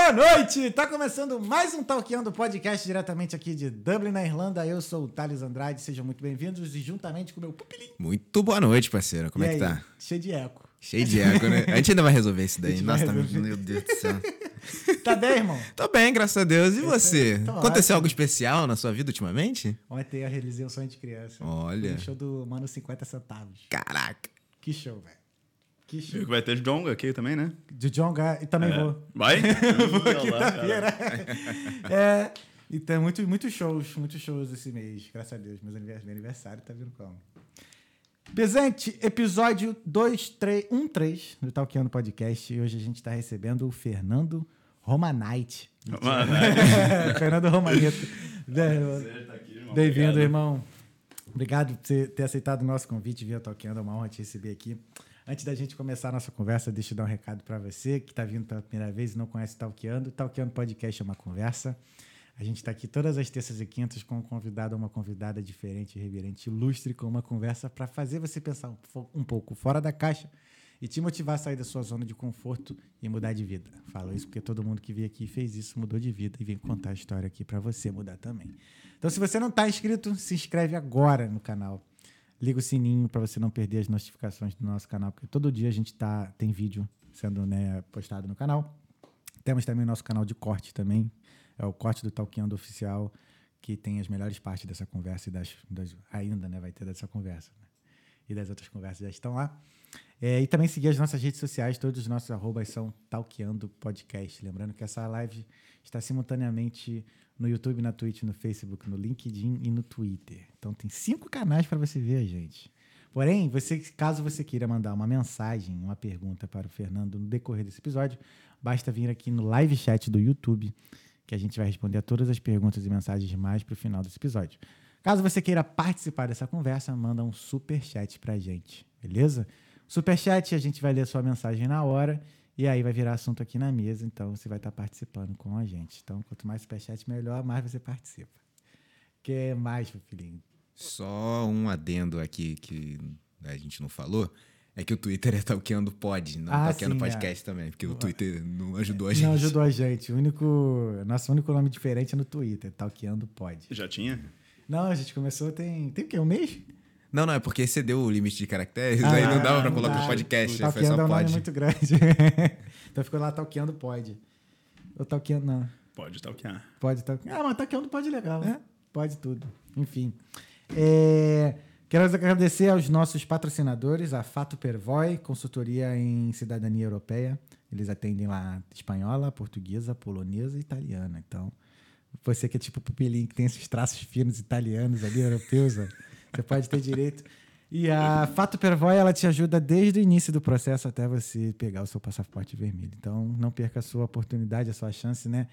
Boa noite! Tá começando mais um Talkeando Podcast diretamente aqui de Dublin, na Irlanda. Eu sou o Thales Andrade, sejam muito bem-vindos e juntamente com o meu pupilinho. Muito boa noite, parceiro. Como E é que aí? tá? Cheio de eco. Cheio de eco, né? A gente ainda vai resolver isso daí. Nossa, tá meu Deus do céu. Tá bem, irmão? Tô bem, graças a Deus. E você? Tô Aconteceu ótimo. algo especial na sua vida ultimamente? Ontem eu realizei um sonho de criança. Olha. No show do Mano 50 Centavos. Caraca. Que show, velho. Que show. Viu que vai ter Jonga aqui também, né? De John Ga... E também vou. Vai? Quinta-feira. é. Então, muitos muito shows, muitos shows esse mês, graças a Deus. Meus anivers- Meu aniversário tá vindo como? Presente, episódio 2, 3, 1, 3 do Talkeando Podcast. E hoje a gente tá recebendo o Fernando Romanite. Mano, Fernando Romaneto. Bem-vindo, irmão. Obrigado por ter aceitado o nosso convite via Talkeando. É uma honra te receber aqui. Antes da gente começar a nossa conversa, deixa eu dar um recado para você que está vindo pela primeira vez e não conhece Talkeando. Talkeando Podcast é uma conversa. A gente está aqui todas as terças e quintas com um convidado ou uma convidada diferente, reverente, ilustre, com uma conversa para fazer você pensar um pouco fora da caixa e te motivar a sair da sua zona de conforto e mudar de vida. Falo isso porque todo mundo que veio aqui fez isso, mudou de vida e vem contar a história aqui para você mudar também. Então, se você não está inscrito, se inscreve agora no canal. Liga o sininho para você não perder as notificações do nosso canal, porque todo dia a gente tá, tem vídeo sendo né, postado no canal. Temos também o nosso canal de corte também, é o corte do Talkeando Oficial, que tem as melhores partes dessa conversa e das, das- ainda né, vai ter dessa conversa. né? E das outras conversas já estão lá. É, e também seguir as nossas redes sociais, todos os nossos arrobas são Talkeando Podcast. Lembrando que essa live está simultaneamente no YouTube, na Twitch, no Facebook, no LinkedIn e no Twitter. Então tem cinco canais para você ver a gente. Porém, você, caso você queira mandar uma mensagem, uma pergunta para o Fernando no decorrer desse episódio, basta vir aqui no live chat do YouTube, que a gente vai responder a todas as perguntas e mensagens mais para o final desse episódio. Caso você queira participar dessa conversa, manda um super chat pra gente, beleza? Super chat, a gente vai ler sua mensagem na hora e aí vai virar assunto aqui na mesa, então você vai estar participando com a gente. Então, quanto mais super chat, melhor, mais você participa. Quer mais, meu filhinho? Só um adendo aqui que a gente não falou. É que o Twitter é Talkeando Pod, não Ah, Talkeando sim, Podcast também. Porque o Twitter não ajudou a gente. Não ajudou a gente. O único, nosso único nome diferente é no Twitter, Talkeando Pod. já tinha? Não, a gente começou tem, tem o quê? Um mês? Não, não, é porque excedeu o limite de caracteres, Ah, aí não dava pra colocar dá. podcast, foi é só um nome pod. muito grande. então ficou lá Talkeando Pod. Ou Talkeando, não. Pode talquear. Pode estar. Ah, mas Talkeando pode legal. Pode tudo. Enfim. É, Quero agradecer aos nossos patrocinadores, a Fato Pervoy, consultoria em cidadania europeia. Eles atendem lá espanhola, portuguesa, polonesa e italiana. Então, você que é tipo pupilinho, que tem esses traços finos italianos ali, europeus, ó, você pode ter direito. E a Fato Pervoy, ela te ajuda desde o início do processo até você pegar o seu passaporte vermelho. Então, não perca a sua oportunidade, a sua chance, né,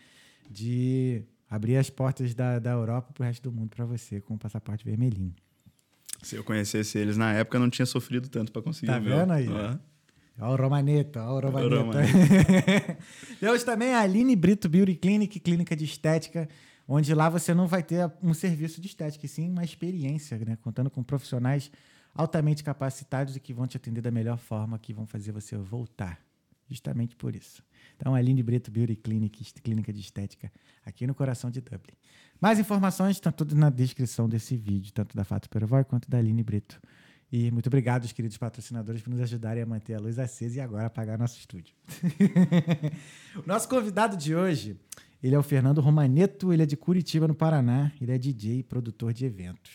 de abrir as portas da, da Europa para o resto do mundo para você com o passaporte vermelhinho. Se eu conhecesse eles na época, eu não tinha sofrido tanto pra conseguir. Tá meu. vendo aí? Ah, Olha o Romaneto, olha o. Romaneto. Temos também a Aline Brito Beauty Clinic, clínica de estética, onde lá você não vai ter um serviço de estética, e sim uma experiência, né? Contando com profissionais altamente capacitados e que vão te atender da melhor forma, que vão fazer você voltar. Justamente por isso. Então, a Aline Brito Beauty Clinic, clínica de estética, aqui no coração de Dublin. Mais informações estão tudo na descrição desse vídeo, tanto da Fato Perovoy quanto da Aline Brito. E muito obrigado, os queridos patrocinadores, por nos ajudarem a manter a luz acesa e agora apagar nosso estúdio. o nosso convidado de hoje, ele é o Fernando Romaneto, ele é de Curitiba, no Paraná. Ele é DJ e produtor de eventos.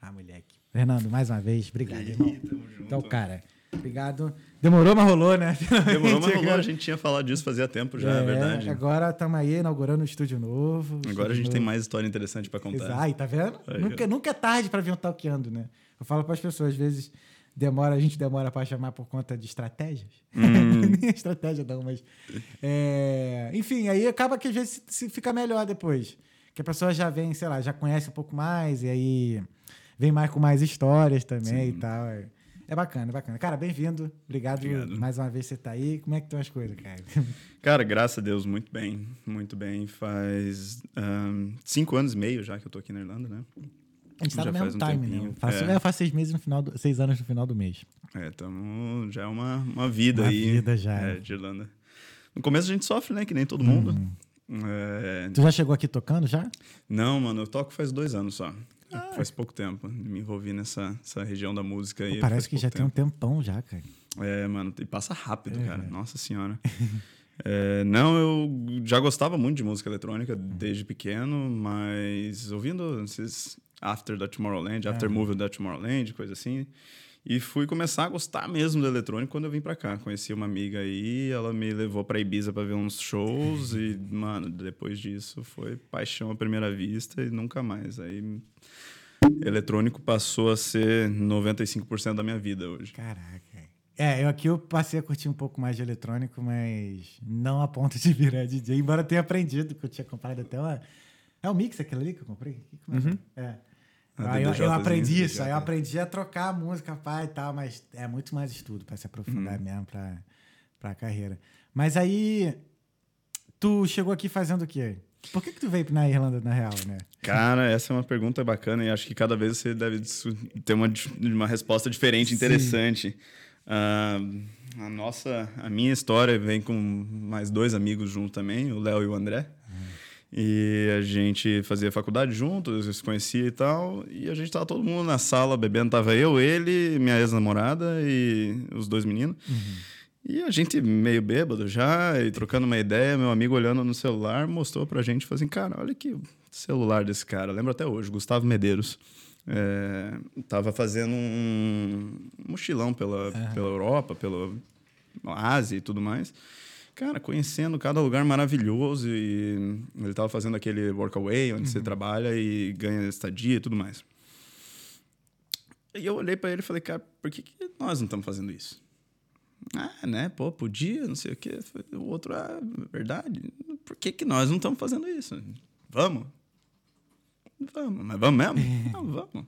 Ah, moleque. Fernando, mais uma vez, obrigado, aí, irmão. tamo junto. Então, cara, obrigado. Demorou, mas rolou, né? Demorou, mas rolou. Agora- A gente tinha falado disso fazia tempo já, é, É, verdade. Agora estamos aí inaugurando um estúdio novo. Agora a estúdio gente tem novo. mais história interessante pra contar. Exato, aí, tá vendo? Aí, nunca, nunca é tarde para vir um talqueando, né? Eu falo para as pessoas, às vezes demora, a gente demora para chamar por conta de estratégias. Nem estratégia não, mas é, enfim, aí acaba que às vezes se, se fica melhor depois, que a pessoa já vem, sei lá, já conhece um pouco mais e aí vem mais com mais histórias também e tal. É, é bacana, é bacana. Cara, bem-vindo. Obrigado, Obrigado. mais uma vez você tá aí. Como é que estão as coisas, cara? Cara, graças a Deus, muito bem. Muito bem. Faz ahn, cinco anos e meio já que eu tô aqui na Irlanda, né? A gente tá no mesmo faz um time, né? tempinho. Eu faço, É. eu faço seis meses no final do, seis anos no final do mês. É, tamo, já é uma, uma vida Uma aí. vida já. é, de Irlanda. No começo a gente sofre, né? Que nem todo mundo. É, Tu já chegou aqui tocando já? Não, mano, eu toco faz dois anos só. Faz pouco tempo. Me envolvi nessa essa região da música aí. Pô, parece faz que já pouco tem um tempo. tempão já, cara. É, mano, e passa rápido, cara. Nossa senhora. É, não, eu já gostava muito de música eletrônica desde pequeno, mas ouvindo esses After da Tomorrowland, After Movie da Tomorrowland, coisa assim. E fui começar a gostar mesmo do eletrônico quando eu vim pra cá. Conheci uma amiga aí, ela me levou pra Ibiza pra ver uns shows e, mano, depois disso foi paixão à primeira vista e nunca mais. Aí eletrônico passou a ser 95% da minha vida hoje. Caraca. É, eu aqui eu passei a curtir um pouco mais de eletrônico, mas não a ponto de virar DJ, embora eu tenha aprendido, que eu tinha comprado até uma. É o mix aquele ali que eu comprei? Como é? A Aí eu, eu aprendi isso, aí eu aprendi a trocar a música, pai e tal, mas é muito mais estudo para se aprofundar Uhum. mesmo pra, pra carreira. Mas aí, tu chegou aqui fazendo o quê? Por que, que tu veio na Irlanda, na real, né? Cara, essa é uma pergunta bacana e acho que cada vez você deve ter uma, uma resposta diferente, interessante. Ah, a nossa, a minha história vem com mais dois amigos junto também, o Léo e o André. E a gente fazia faculdade juntos, se conhecia e tal. E a gente tava todo mundo na sala bebendo. Tava eu, ele, minha ex-namorada e os dois meninos. E a gente meio bêbado já, e trocando uma ideia, meu amigo olhando no celular mostrou pra gente, falou assim, cara, olha que celular desse cara. Lembro até hoje, Gustavo Medeiros. É, tava fazendo um mochilão pela, pela Europa, pela Ásia e tudo mais. Cara, conhecendo cada lugar maravilhoso e ele tava fazendo aquele workaway onde você trabalha e ganha estadia e tudo mais. E eu olhei pra ele e falei, cara, por que, que nós não estamos fazendo isso? Ah, né? Pô, podia, não sei o quê. O outro, ah, verdade. Por que, que nós não estamos fazendo isso? Vamos? Vamos, mas vamos mesmo? Não, vamos.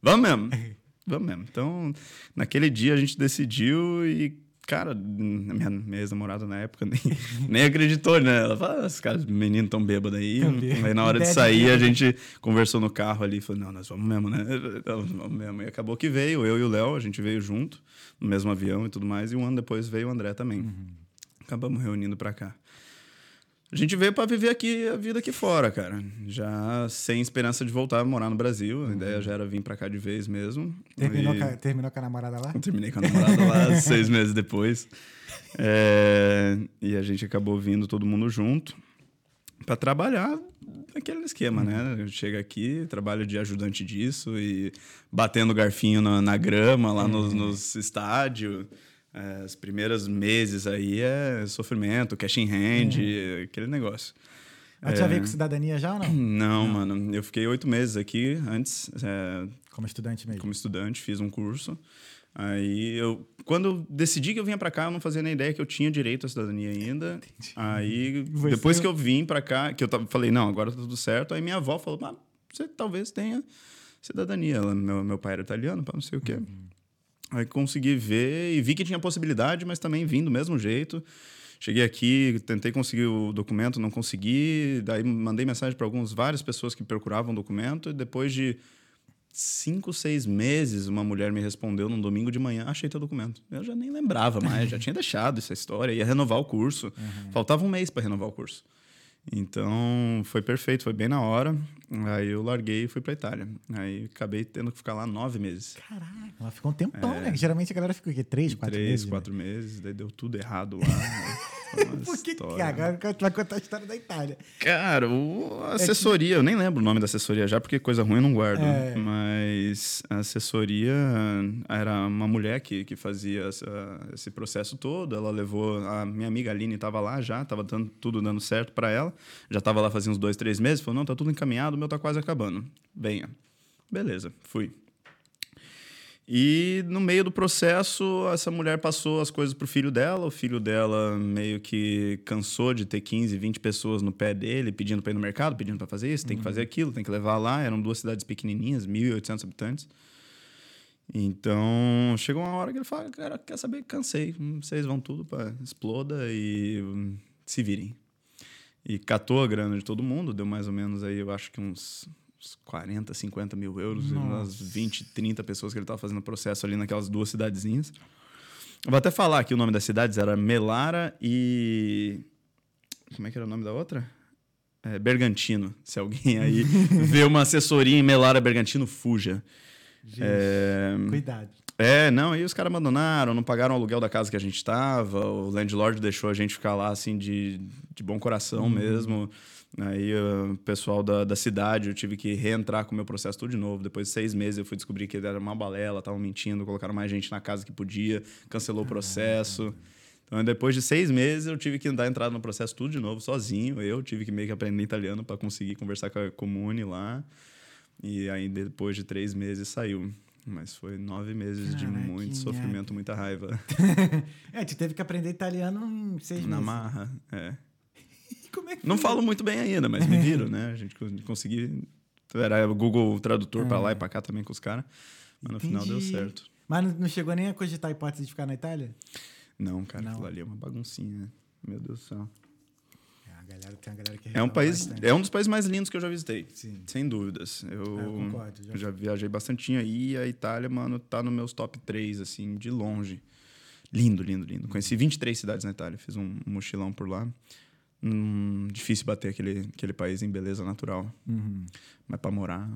Vamos mesmo. Vamos mesmo. Então, naquele dia a gente decidiu e, cara, minha, minha ex-namorada na época nem, nem acreditou, né? Ela falou, ah, os caras, meninos tão bêbados aí. Aí na hora de sair, a gente conversou no carro ali e falou, não, nós vamos mesmo, né? Nós vamos mesmo. E acabou que veio, eu e o Léo, a gente veio junto, no mesmo avião e tudo mais, e um ano depois veio o André também. Uhum. Acabamos reunindo pra cá. A gente veio para viver aqui a vida aqui fora, cara. Já sem esperança de voltar a morar no Brasil. A ideia já era vir pra cá de vez mesmo. Terminou, E- com, a, terminou com a namorada lá? eu terminei com a namorada lá seis meses depois. É, e a gente acabou vindo todo mundo junto para trabalhar naquele esquema, né? Chega aqui, trabalho de ajudante disso e batendo garfinho na, na grama lá nos, nos estádios. É, os primeiros meses aí é sofrimento, cash in hand, aquele negócio. Ela já veio com cidadania já ou não? Não, mano, eu fiquei oito meses aqui antes, é, Como estudante mesmo. como estudante, fiz um curso. Aí eu, quando eu decidi que eu vinha pra cá, eu não fazia nem ideia que eu tinha direito à cidadania ainda. Aí Você- depois que eu vim pra cá, que eu tava, falei, não, agora tá tudo certo. Aí minha avó falou, ah, você talvez tenha cidadania. Ela, meu, meu pai era italiano, pá, não sei o quê. Aí consegui ver e vi que tinha possibilidade, mas também vim do mesmo jeito. Cheguei aqui, tentei conseguir o documento, não consegui. Daí mandei mensagem para algumas várias pessoas que procuravam o documento. E depois de cinco, seis meses, uma mulher me respondeu num domingo de manhã: achei teu documento. Eu já nem lembrava mais, já tinha deixado essa história. Ia renovar o curso. Faltava um mês para renovar o curso. Então foi perfeito, foi bem na hora. Aí eu larguei e fui para Itália. Aí acabei tendo que ficar lá nove meses. Caraca, ela ficou um tempão, né? Geralmente a galera fica o quê? Três, quatro É. Três, meses? né? quatro meses, daí deu tudo errado lá. Uma Por que, que história. agora tu vai contar a história da Itália? Cara, o- a assessoria, eu nem lembro o nome da assessoria já, porque coisa ruim eu não guardo. É. Mas a assessoria era uma mulher que, que fazia essa- esse processo todo. Ela levou. A minha amiga Aline estava lá já, estava dando, tudo dando certo para ela. Já estava lá fazia uns dois, três meses. Falou: não, tá tudo encaminhado, o meu tá quase acabando. Venha. Beleza, fui. E no meio do processo, essa mulher passou as coisas pro filho dela. O filho dela meio que cansou de ter 15, 20 pessoas no pé dele, pedindo para ir no mercado, pedindo para fazer isso, tem que fazer aquilo, tem que levar lá. Eram duas cidades pequenininhas, 1.800 habitantes. Então, chegou uma hora que ele fala, cara, quer saber? Cansei. Vocês vão tudo para exploda e se virem. E catou a grana de todo mundo, deu mais ou menos aí, eu acho que uns, uns 40, 50 mil euros, umas 20, 30 pessoas que ele estava fazendo processo ali naquelas duas cidadezinhas. Eu vou até falar aqui o nome das cidades, era Melara e. Como é que era o nome da outra? É, Bergantino. Se alguém aí vê uma assessoria em Melara Bergantino, fuja. Gente, É, Cuidado. é, não, aí os caras abandonaram, não pagaram o aluguel da casa que a gente estava, o landlord deixou a gente ficar lá, assim, de, de bom coração mesmo. Aí uh, o pessoal da, da cidade, eu tive que reentrar com o meu processo tudo de novo. Depois de seis meses eu fui descobrir que era uma balela, estavam mentindo, colocaram mais gente na casa que podia, cancelou o processo. Então, depois de seis meses, eu tive que dar entrada no processo tudo de novo, sozinho. Eu tive que meio que aprender italiano para conseguir conversar com a comune lá. E aí, depois de três meses, saiu. Mas foi nove meses de Caraca, muito que sofrimento, muita raiva. é, tu teve que aprender italiano em seis Na meses. marra, é. Como é que Não falo muito bem ainda, mas me viram, né? A gente con- consegui. Era o Google Tradutor pra lá e pra cá também com os caras. Mas no final deu Entendi. certo. Mas não, chegou nem a cogitar a hipótese de ficar na Itália? Não, cara, Não. aquilo ali é uma baguncinha. Meu Deus do céu. É, galera, tem uma galera que É um país, bastante. é um dos países mais lindos que eu já visitei. Sim. Sem dúvidas. Eu, É, eu concordo, já já viajei bastante aí e a Itália, mano, tá nos meus top 3, assim, de longe. Lindo, lindo, lindo. Conheci 23 cidades na Itália, fiz um mochilão por lá. Hum, difícil bater aquele, aquele país em beleza natural. Uhum. Mas pra morar.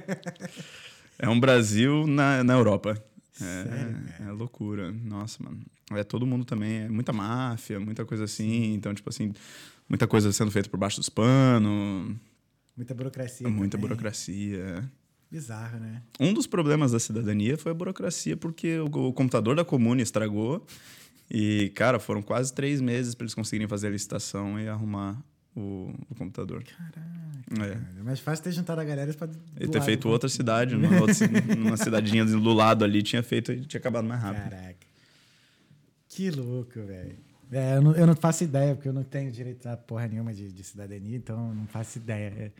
é um Brasil na, na Europa. Sério, É, é loucura. Nossa, mano. É todo mundo também. É muita máfia, muita coisa assim. Então, tipo assim, muita coisa sendo feita por baixo dos panos. Muita burocracia. Muita também. burocracia. Bizarro, né? Um dos problemas da cidadania foi a burocracia, porque o, o computador da comune estragou. E, cara, foram quase três meses para eles conseguirem fazer a licitação e arrumar o, o computador. Caraca. É. cara. É mais fácil ter juntado a galera pra. E ter feito outra cidade, numa, outra numa cidadinha do lado ali, tinha feito e tinha acabado mais rápido. Caraca. Que louco, velho. É, eu não, eu não faço ideia, porque eu não tenho direito a porra nenhuma de, de cidadania, então eu não faço ideia. É.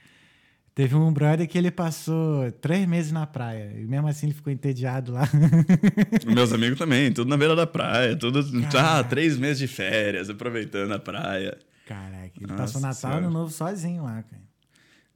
Teve um brother que ele passou três meses na praia, e mesmo assim ele ficou entediado lá. Meus amigos também, tudo na beira da praia, tudo. Ah, Caraca. três meses de férias, aproveitando a praia. Caraca, ele Nossa passou Natal e. Ano Novo sozinho lá, cara.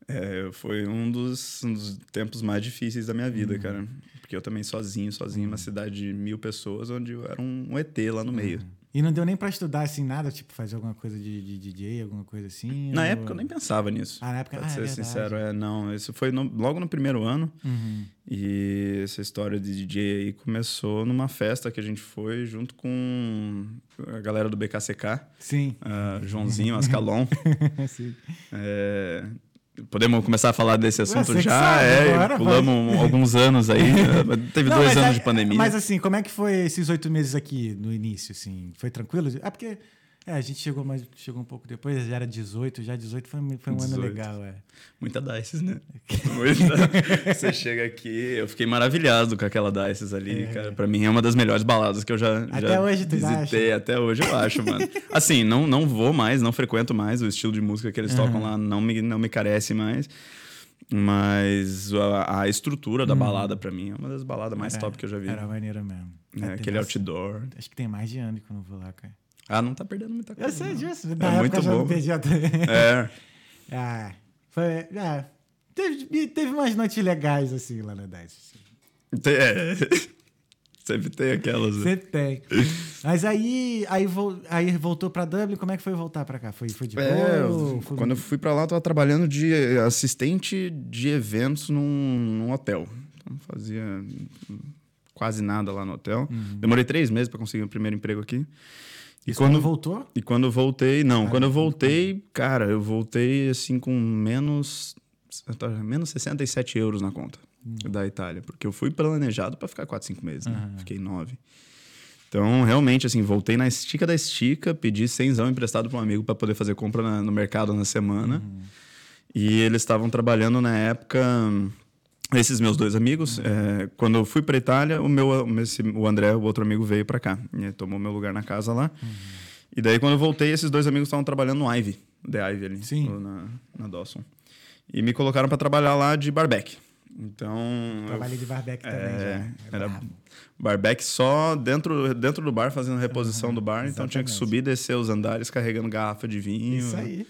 É, foi um dos, um dos tempos mais difíceis da minha vida, cara. Porque eu também sozinho, sozinho, numa cidade de mil pessoas, onde eu era um ET lá no meio. E não deu nem pra estudar assim nada, tipo fazer alguma coisa de, de DJ, alguma coisa assim? Na ou- época eu nem pensava nisso. Ah, na época- Pra ah, é ser verdade. sincero, é, não. Isso foi no- logo no primeiro ano. Uhum. E essa história de DJ aí começou numa festa que a gente foi junto com a galera do BKCK, Sim. a Joãozinho, Ascalon. Sim. É, podemos começar a falar desse assunto já? sabe, é, bora, pulamos um- alguns anos aí. Teve Não, dois anos é- de pandemia. Mas assim, como é que foi esses oito meses aqui no início, assim? Foi tranquilo? Ah, porque é, a gente chegou, mas chegou um pouco depois, já era 18, já 18 foi, foi um ano 18. legal, é. Muita Dices, né? Muita. Você chega aqui, eu fiquei maravilhado com aquela Dices ali, cara. Pra mim é uma das melhores baladas que eu já, Até já hoje tu visitei. Até hoje eu acho, mano. Assim, não, não vou mais, não frequento mais o estilo de música que eles tocam lá, não me, não me carece mais. Mas a, a estrutura da balada, pra mim, é uma das baladas mais Era- top que eu já vi. Era maneiro mesmo. É, aquele outdoor. Acho que tem mais de ano que eu não vou lá, cara. Ah, não tá perdendo muita coisa. Eu sei não. disso. É Na época muito já não bom. perdia também. É. Ah, foi. É, teve, teve umas noites legais, assim, lá na DICE. assim. Tem- é. Sempre tem aquelas. né? Sempre tem. Mas aí, aí, aí voltou pra Dublin, como é que foi voltar pra cá? Foi, foi de É, boa? foi- quando eu fui pra lá, eu tava trabalhando de assistente de eventos num, num hotel. Então, não fazia quase nada lá no hotel. Uhum. Demorei três meses pra conseguir o primeiro emprego aqui. E quando, voltou? e quando voltei, não, Ah, quando eu voltei, cara, eu voltei assim com menos, menos 67 euros na conta Hum. da Itália. Porque eu fui planejado pra ficar quatro, cinco meses, né? Aham. Fiquei nove. Então, realmente, assim, voltei na estica da estica, pedi cenzão emprestado para um amigo para poder fazer compra na- no mercado na semana. E eles estavam trabalhando na época. Esses meus dois amigos, é, quando eu fui para Itália, o meu, esse- o André, o outro amigo, veio para cá. E tomou meu lugar na casa lá. E daí, quando eu voltei, esses dois amigos estavam trabalhando no Ivy, The Ivy ali, Sim. na, na Dawson. E me colocaram para trabalhar lá de barback. Então, eu Trabalhei de barbeque também é, já. É era barback só dentro, dentro do bar, fazendo reposição do bar. Então tinha que exatamente. subir, descer os andares, carregando garrafa de vinho. Isso aí.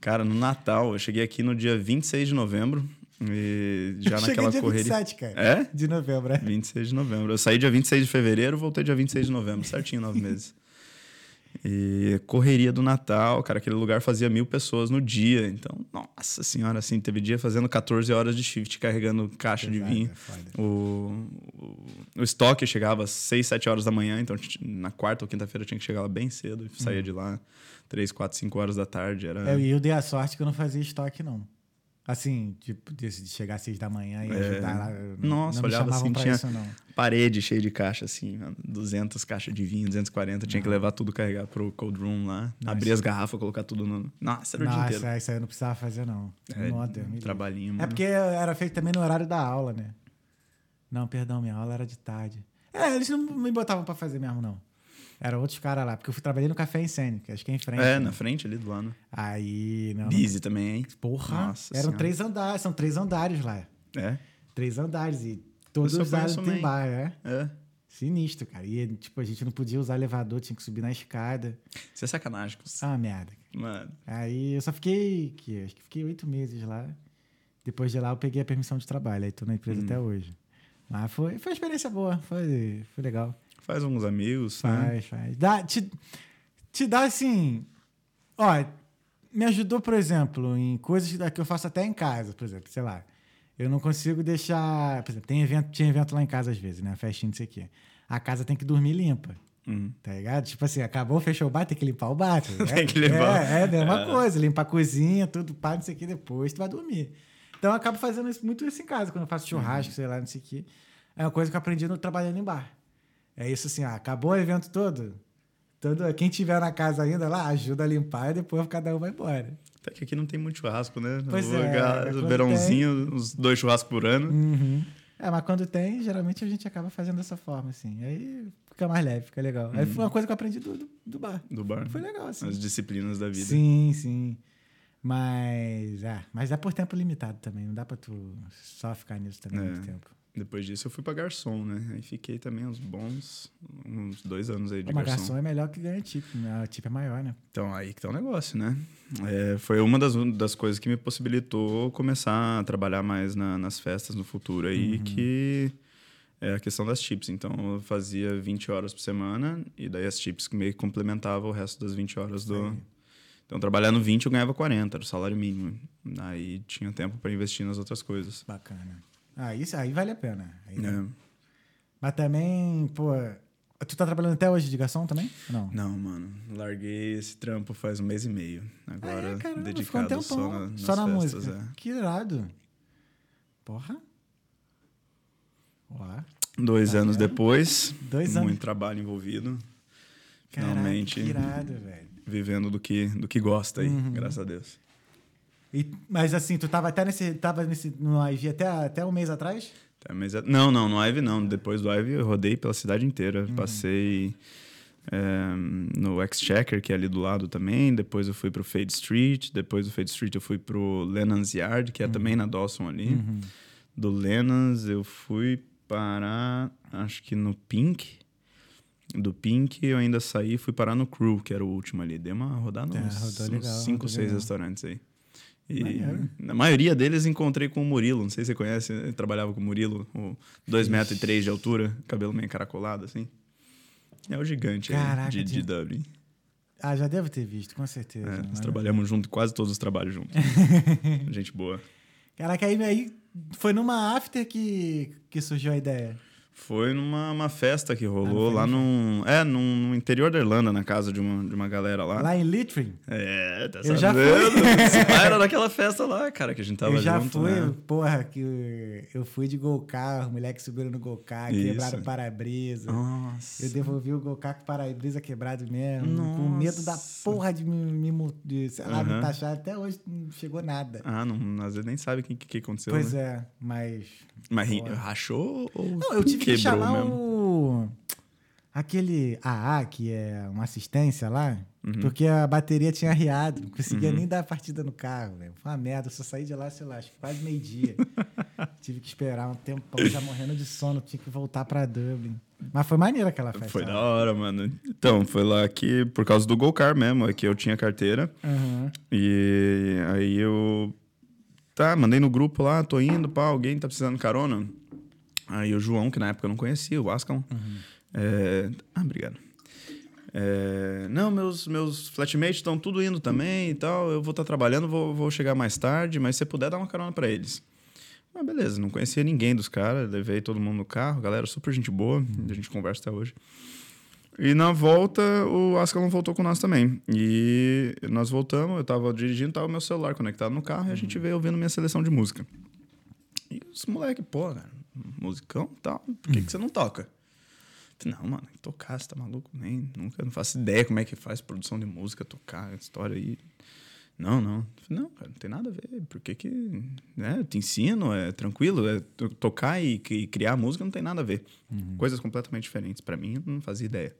Cara, no Natal, eu cheguei aqui no dia 26 de novembro. E já Cheguei naquela dia correria. 27, cara. É? De novembro, é. 26 de novembro. Eu saí dia 26 de fevereiro, voltei dia 26 de novembro, certinho, nove meses. E correria do Natal, cara, aquele lugar fazia mil pessoas no dia. Então, nossa senhora, assim, teve dia fazendo 14 horas de shift carregando caixa de Pesado, vinho. é. O, o, o estoque chegava às 6, 7 horas da manhã, então na quarta ou quinta-feira tinha que chegar lá bem cedo e saía de lá 3, 4, 5 horas da tarde. Era... É, e eu dei a sorte que eu não fazia estoque, não. Assim, tipo, desse de chegar às seis da manhã e É. ajudar lá. não- Nossa, não olhava assim, tinha- isso, não. parede cheia de caixa, assim, mano, 200 caixas de vinho, 240. Tinha que levar tudo carregar pro cold room lá, abrir as garrafas, colocar tudo no. Nossa, era o dia Nossa, inteiro. é, isso aí eu não precisava fazer, não. É, Não, Deus me livre. trabalhinho, É mano. porque era feito também no horário da aula, né? Não, perdão, minha aula era de tarde. É, eles não me botavam pra fazer mesmo, não. Era outros caras lá, porque eu fui trabalhei no Café Incêndio, que acho que é em frente. É, né? na frente ali do lado. Aí, não. Busy também, hein? Porra, Nossa eram Senhora. três andares, são três andares lá. É, Três andares e todos os andares tem bar, é. é. Sinistro, cara. E, tipo, a gente não podia usar elevador, tinha que subir na escada. Isso é sacanagem. Ah, merda. Mano, Aí eu só fiquei, que, acho que fiquei oito meses lá. Depois de lá eu peguei a permissão de trabalho, aí tô na Hum. empresa até hoje. Mas foi, foi uma experiência boa, foi, foi legal. Faz uns amigos, né? Faz, faz. Dá, te, te dá assim. Ó, me ajudou, por exemplo, em coisas que eu faço até em casa, por exemplo, sei lá. Eu não consigo deixar. Por exemplo, tem evento, tinha evento lá em casa às vezes, né? Festinha, não sei o quê. A casa tem que dormir limpa. Hum. Tá ligado? Tipo assim, acabou, fechou o bar, tem que limpar o bar. tá? Tem que limpar. É, é a mesma coisa. Limpar a cozinha, tudo, pá, não sei o que, depois tu vai dormir. Então eu acabo fazendo isso- muito isso em casa, quando eu faço churrasco, sei lá, não sei o que. É uma coisa que eu aprendi no trabalhando em bar. É isso assim, ah, acabou o evento todo. todo quem tiver na casa ainda lá, ajuda a limpar e depois cada um vai embora. Até que aqui não tem muito churrasco, né? Pois No é, lugar, quando verãozinho, uns dois churrascos por ano. Uhum. É, mas quando tem, geralmente a gente acaba fazendo dessa forma, assim. Aí fica mais leve, fica legal. Aí foi uma coisa que eu aprendi do, do, do bar. Do bar. Foi legal, assim. As disciplinas da vida. Sim, sim. Mas, é, mas é por tempo limitado também. Não dá pra tu só ficar nisso também É. muito tempo. Depois disso eu fui pra garçom, né? Aí fiquei também uns bons, uns dois anos aí de Uma garçom. garçom é melhor que ganha tip. né? A tip é maior, né? Então, aí que tá o negócio, né? É, foi uma das, das coisas que me possibilitou começar a trabalhar mais na- nas festas no futuro aí, Uhum. que é a questão das tips. Então, eu fazia 20 horas por semana e daí as tips meio que complementavam o resto das 20 horas do... aí. Então, trabalhando 20 eu ganhava 40, era o salário mínimo. Aí tinha tempo para investir nas outras coisas. Bacana. Ah, isso aí vale a pena. Aí- É. Mas também, pô. Tu tá trabalhando até hoje de garçom também? Não. Não, mano. Larguei esse trampo faz um mês e meio. Agora, é, caramba, ficou um dedicado tempão só na, só na festas, música. é. Que irado. Porra. Ó. Dois Tá anos vendo? depois, Dois muito anos. trabalho envolvido. Caraca, Finalmente. que irado, velho. Vivendo do que, do que gosta aí, Uhum. graças a Deus. E- mas assim, tu tava até nesse. Tava nesse, no IV até, até um mês atrás? Tá, mas é- Não, não, no Ive não. Depois do Ive eu rodei pela cidade inteira. Uhum. Passei é, no Exchequer, que é ali do lado também. Depois eu fui pro Fade Street. Depois do Fade Street eu fui pro Lennon's Yard, que é também na Dawson ali. Uhum. Do Lennon's eu fui parar, acho que no Pink. Do Pink eu ainda saí e fui parar no Crew, que era o último ali. Dei uma rodada É, rodou uns legal, cinco, rodou seis legal. restaurantes aí. E Maneiro. na maioria deles encontrei com o Murilo. Não sei se você conhece, eu trabalhava com o Murilo, o 2 metros e três de altura, cabelo meio encaracolado, assim. É o gigante aí Caraca, de, de tinha- Dublin. Ah, já devo ter visto, com certeza. É, nós trabalhamos junto, quase todos os trabalhos juntos. Gente boa. Caraca, aí, aí foi numa after que, que surgiu a ideia. Foi numa uma festa que rolou foi lá no- num. É, num, no interior da Irlanda, na casa de uma, de uma galera lá. Lá em Littering. É, tá Eu já sabendo? Esse pai era naquela festa lá, cara, que a gente tava eu já junto, fui, né? porra, que eu fui de Golcar, o moleque segurando o Golcar, Isso. quebraram o para-brisa. Nossa. Eu devolvi o Golcar com o para-brisa quebrado mesmo, com Nossa. medo da porra de me, me, de, sei lá, me Aham. taxar. Até hoje não chegou nada. Ah, não, às vezes nem sabe o que, que aconteceu. pois né? é, mas. Mas Porra. rachou ou Não, eu tive que quebrou chamar mesmo? o. Aquele AA, que é uma assistência lá, Uhum. porque a bateria tinha arriado. Não conseguia nem dar a partida no carro, velho. Foi uma merda. Eu só saí de lá, sei lá, acho que quase meio-dia. tive que esperar um tempão, já morrendo de sono. Tinha que voltar pra Dublin. Mas foi maneira aquela festa. Foi da lá. hora, mano. Então, foi lá que, por causa do Golcar mesmo, é que eu tinha carteira. Aham. E aí eu tá, mandei no grupo lá, tô indo, pá, alguém tá precisando de carona. Aí o João, que na época eu não conhecia, o Ascalon. É, ah, obrigado. É, não, meus, meus flatmates estão tudo indo também e tal. Eu vou estar trabalhando, vou, vou chegar mais tarde, mas se puder, dar uma carona para eles. Ah, beleza, não conhecia ninguém dos caras, levei todo mundo no carro, galera super gente boa, a gente conversa até hoje. E na volta, o Ascalon voltou com nós também. E nós voltamos, eu tava dirigindo, tava meu celular conectado no carro e a gente veio ouvindo minha seleção de música. E os moleque, pô, cara, musicão e tal, por que, que você não toca? Não, mano, tocar, você tá maluco? Nem, nunca, não faço ideia como é que faz produção de música, tocar, história aí. Não, não. Não, cara, não tem nada a ver. Por que que... Né, eu te ensino, é tranquilo. É, to- tocar e, e criar música não tem nada a ver. Coisas completamente diferentes. Pra mim, eu não fazia ideia.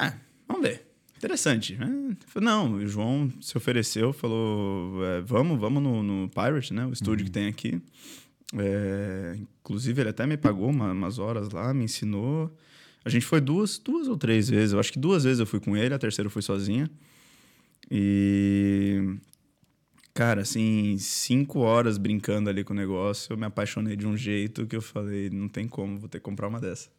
Ah, vamos ver. Interessante. né? Não, o João se ofereceu, falou, é, vamos, vamos no, no Pirate, né? O estúdio que tem aqui. É, inclusive, ele até me pagou uma- umas horas lá, me ensinou. A gente foi duas, duas ou três vezes. Eu acho que duas vezes eu fui com ele, a terceira eu fui sozinha. E. Cara, assim, cinco horas brincando ali com o negócio, eu me apaixonei de um jeito que eu falei, não tem como, vou ter que comprar uma dessa.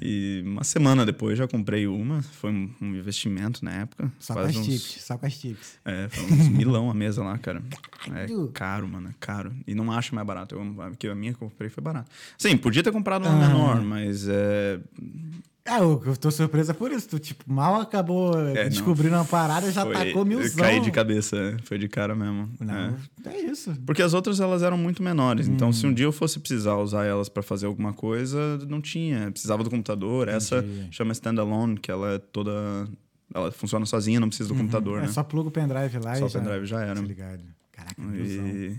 E uma semana depois já comprei uma, foi um um investimento na época. Só com as uns- tips, só com as tips. é, foi uns milão a mesa lá, cara. É caro, mano, é caro. E não acho mais barato. Eu, porque a minha que eu comprei foi barata. Sim, podia ter comprado uma Ah. menor, mas é. Ah, eu, eu tô surpresa por isso. Tu, tipo, mal acabou É, não. descobrindo uma parada, já foi, tacou milzão. caí de cabeça, é, foi de cara mesmo. Não, é. é, isso. Porque as outras elas eram muito menores. Então, Hum. se um dia eu fosse precisar usar elas para fazer alguma coisa, não tinha. Precisava do computador. Essa Entendi. chama standalone, que ela é toda. Ela funciona sozinha, não precisa do computador, É né? só pluga o pendrive lá Só e o pendrive já era. Ligado. Caraca, milzão. E...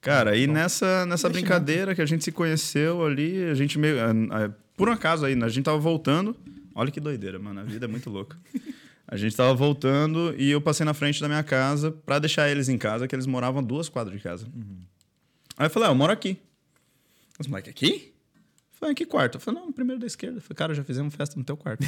Cara, aí nessa, nessa Investimento. brincadeira que a gente se conheceu ali, a gente meio. ah, ah, Por um acaso aí, a gente tava voltando. Olha que doideira, mano. A vida é muito louca. A gente tava voltando e eu passei na frente da minha casa pra deixar eles em casa, que eles moravam duas quadras de casa. Aí eu falei, ah, eu moro aqui. Os moleque, aqui? Eu falei, "Ah, que quarto? Eu falei, não, primeiro da esquerda. Eu falei, cara, já fizemos festa no teu quarto.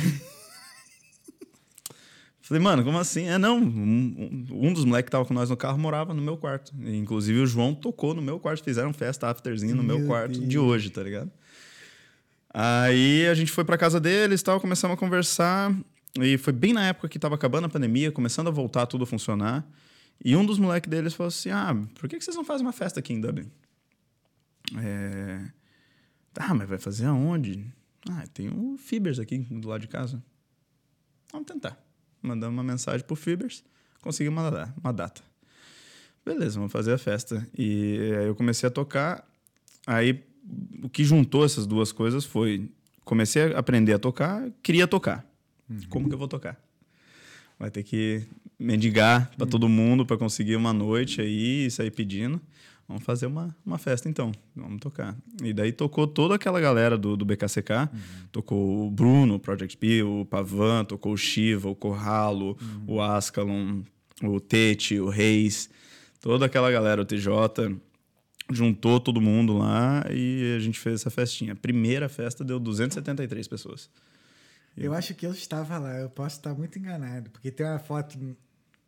Falei, mano, como assim? É, não. Um, um- um dos moleques que tava com nós no carro morava no meu quarto. E, inclusive, o João tocou no meu quarto. Fizeram festa afterzinho no meu, Meu quarto Deus. de hoje, tá ligado? Aí a gente foi pra casa deles e tal, começamos a conversar. E foi bem na época que tava acabando a pandemia, começando a voltar tudo a funcionar. E um dos moleques deles falou assim: Ah, por que que vocês não fazem uma festa aqui em Dublin? É... Ah, mas vai fazer aonde? Ah, tem o Fibers aqui do lado de casa. Vamos tentar. Mandamos uma mensagem pro Fibers, conseguimos uma, uma data. Beleza, vamos fazer a festa. E aí eu comecei a tocar. Aí o que juntou essas duas coisas foi: comecei a aprender a tocar, queria tocar. Como que eu vou tocar? Vai ter que mendigar para todo mundo para conseguir uma noite aí e sair pedindo. Vamos fazer uma, uma festa então, vamos tocar. E daí tocou toda aquela galera do, do BKCK. Tocou o Bruno, o Project P, o Pavan, tocou o Shiva, o Corralo, o Ascalon, o Tete, o Reis. Toda aquela galera, o TJ. Juntou todo mundo lá e a gente fez essa festinha. A primeira festa deu 273 pessoas. Eu acho que eu estava lá, eu posso estar muito enganado, porque tem uma foto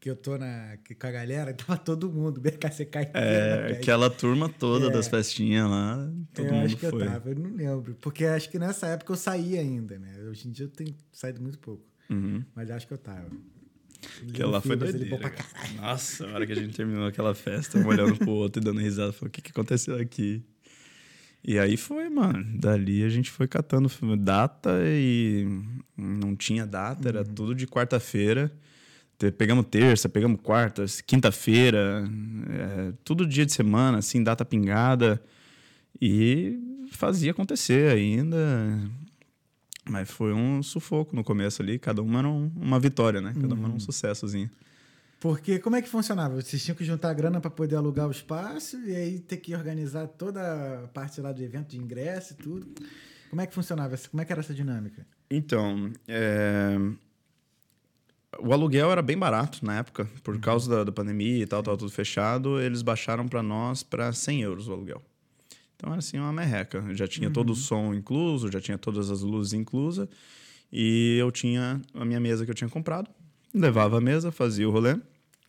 que eu tô na, que- com a galera, tava todo mundo, BKCK inteiro É, aquela turma toda É. das festinhas lá, todo eu mundo acho que foi. eu tava, eu não lembro. Porque acho que nessa época eu saí ainda, né? Hoje em dia eu tenho saído muito pouco. Uhum. Mas acho que eu tava. Aquela foi Fibers, ele doideira. Nossa, a hora que a gente terminou aquela festa, um olhando pro outro e dando risada, falou, o que, que aconteceu aqui? E aí foi, mano. Dali a gente foi catando data e não tinha data, era tudo de quarta-feira. Pegamos terça, pegamos quarta, quinta-feira, é, tudo dia de semana, assim, data pingada. E fazia acontecer ainda. Mas foi um sufoco no começo ali, cada uma era um- uma vitória, né? Cada uma era um sucessozinho. Porque como é que funcionava? Vocês tinham que juntar grana para poder alugar o espaço e aí ter que organizar toda a parte lá do evento de ingresso e tudo. Como é que funcionava? Como é que era essa dinâmica? Então, é, o aluguel era bem barato na época, por causa da, da pandemia e tal, tava tudo fechado. Eles baixaram para nós para 100 euros o aluguel. Então era assim uma merreca. Já tinha todo o som incluso, já tinha todas as luzes inclusas. E eu tinha a minha mesa que eu tinha comprado. Levava a mesa, fazia o rolê.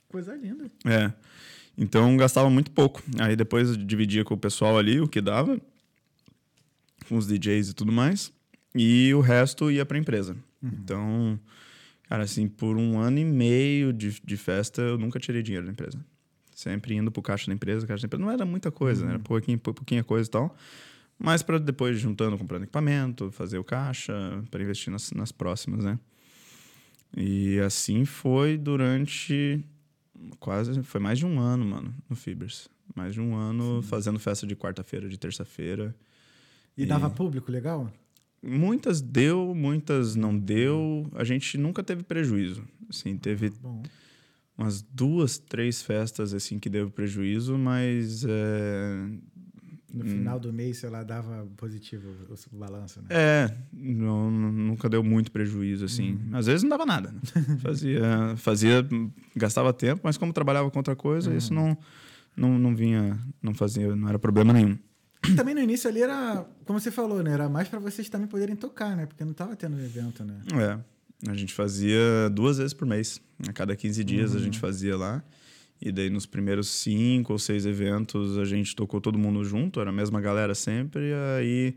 Coisa linda. É. Então gastava muito pouco. Aí depois dividia com o pessoal ali o que dava, com os DJs e tudo mais, e o resto ia para a empresa. Então, cara, assim, por um ano e meio de, de festa, eu nunca tirei dinheiro da empresa. Sempre indo pro caixa da empresa, caixa da empresa. Não era muita coisa, né? Era pouquinho, pouquinha coisa e tal. Mas para depois juntando, comprando equipamento, fazer o caixa, para investir nas, nas próximas, né? E assim foi durante quase. Foi mais de um ano, mano, no Fibers. Mais de um ano fazendo festa de quarta-feira, de terça-feira. E dava público legal? Muitas deu, muitas não deu. A gente nunca teve prejuízo. Assim, teve Bom. Umas duas, três festas assim que deu prejuízo, mas é, No final do mês, sei lá, dava positivo o, balanço, né? É, não- nunca deu muito prejuízo, assim. Às vezes não dava nada. né? Fazia, fazia, gastava tempo, mas como trabalhava com outra coisa, isso não, não, não vinha, não fazia, não era problema nenhum. E também no início ali era, como você falou, né? Era mais pra vocês também poderem tocar, né? Porque não tava tendo evento, né? É, a gente fazia duas vezes por mês. A cada 15 dias a gente fazia lá. E daí nos primeiros cinco ou seis eventos a gente tocou todo mundo junto, era a mesma galera sempre. E aí,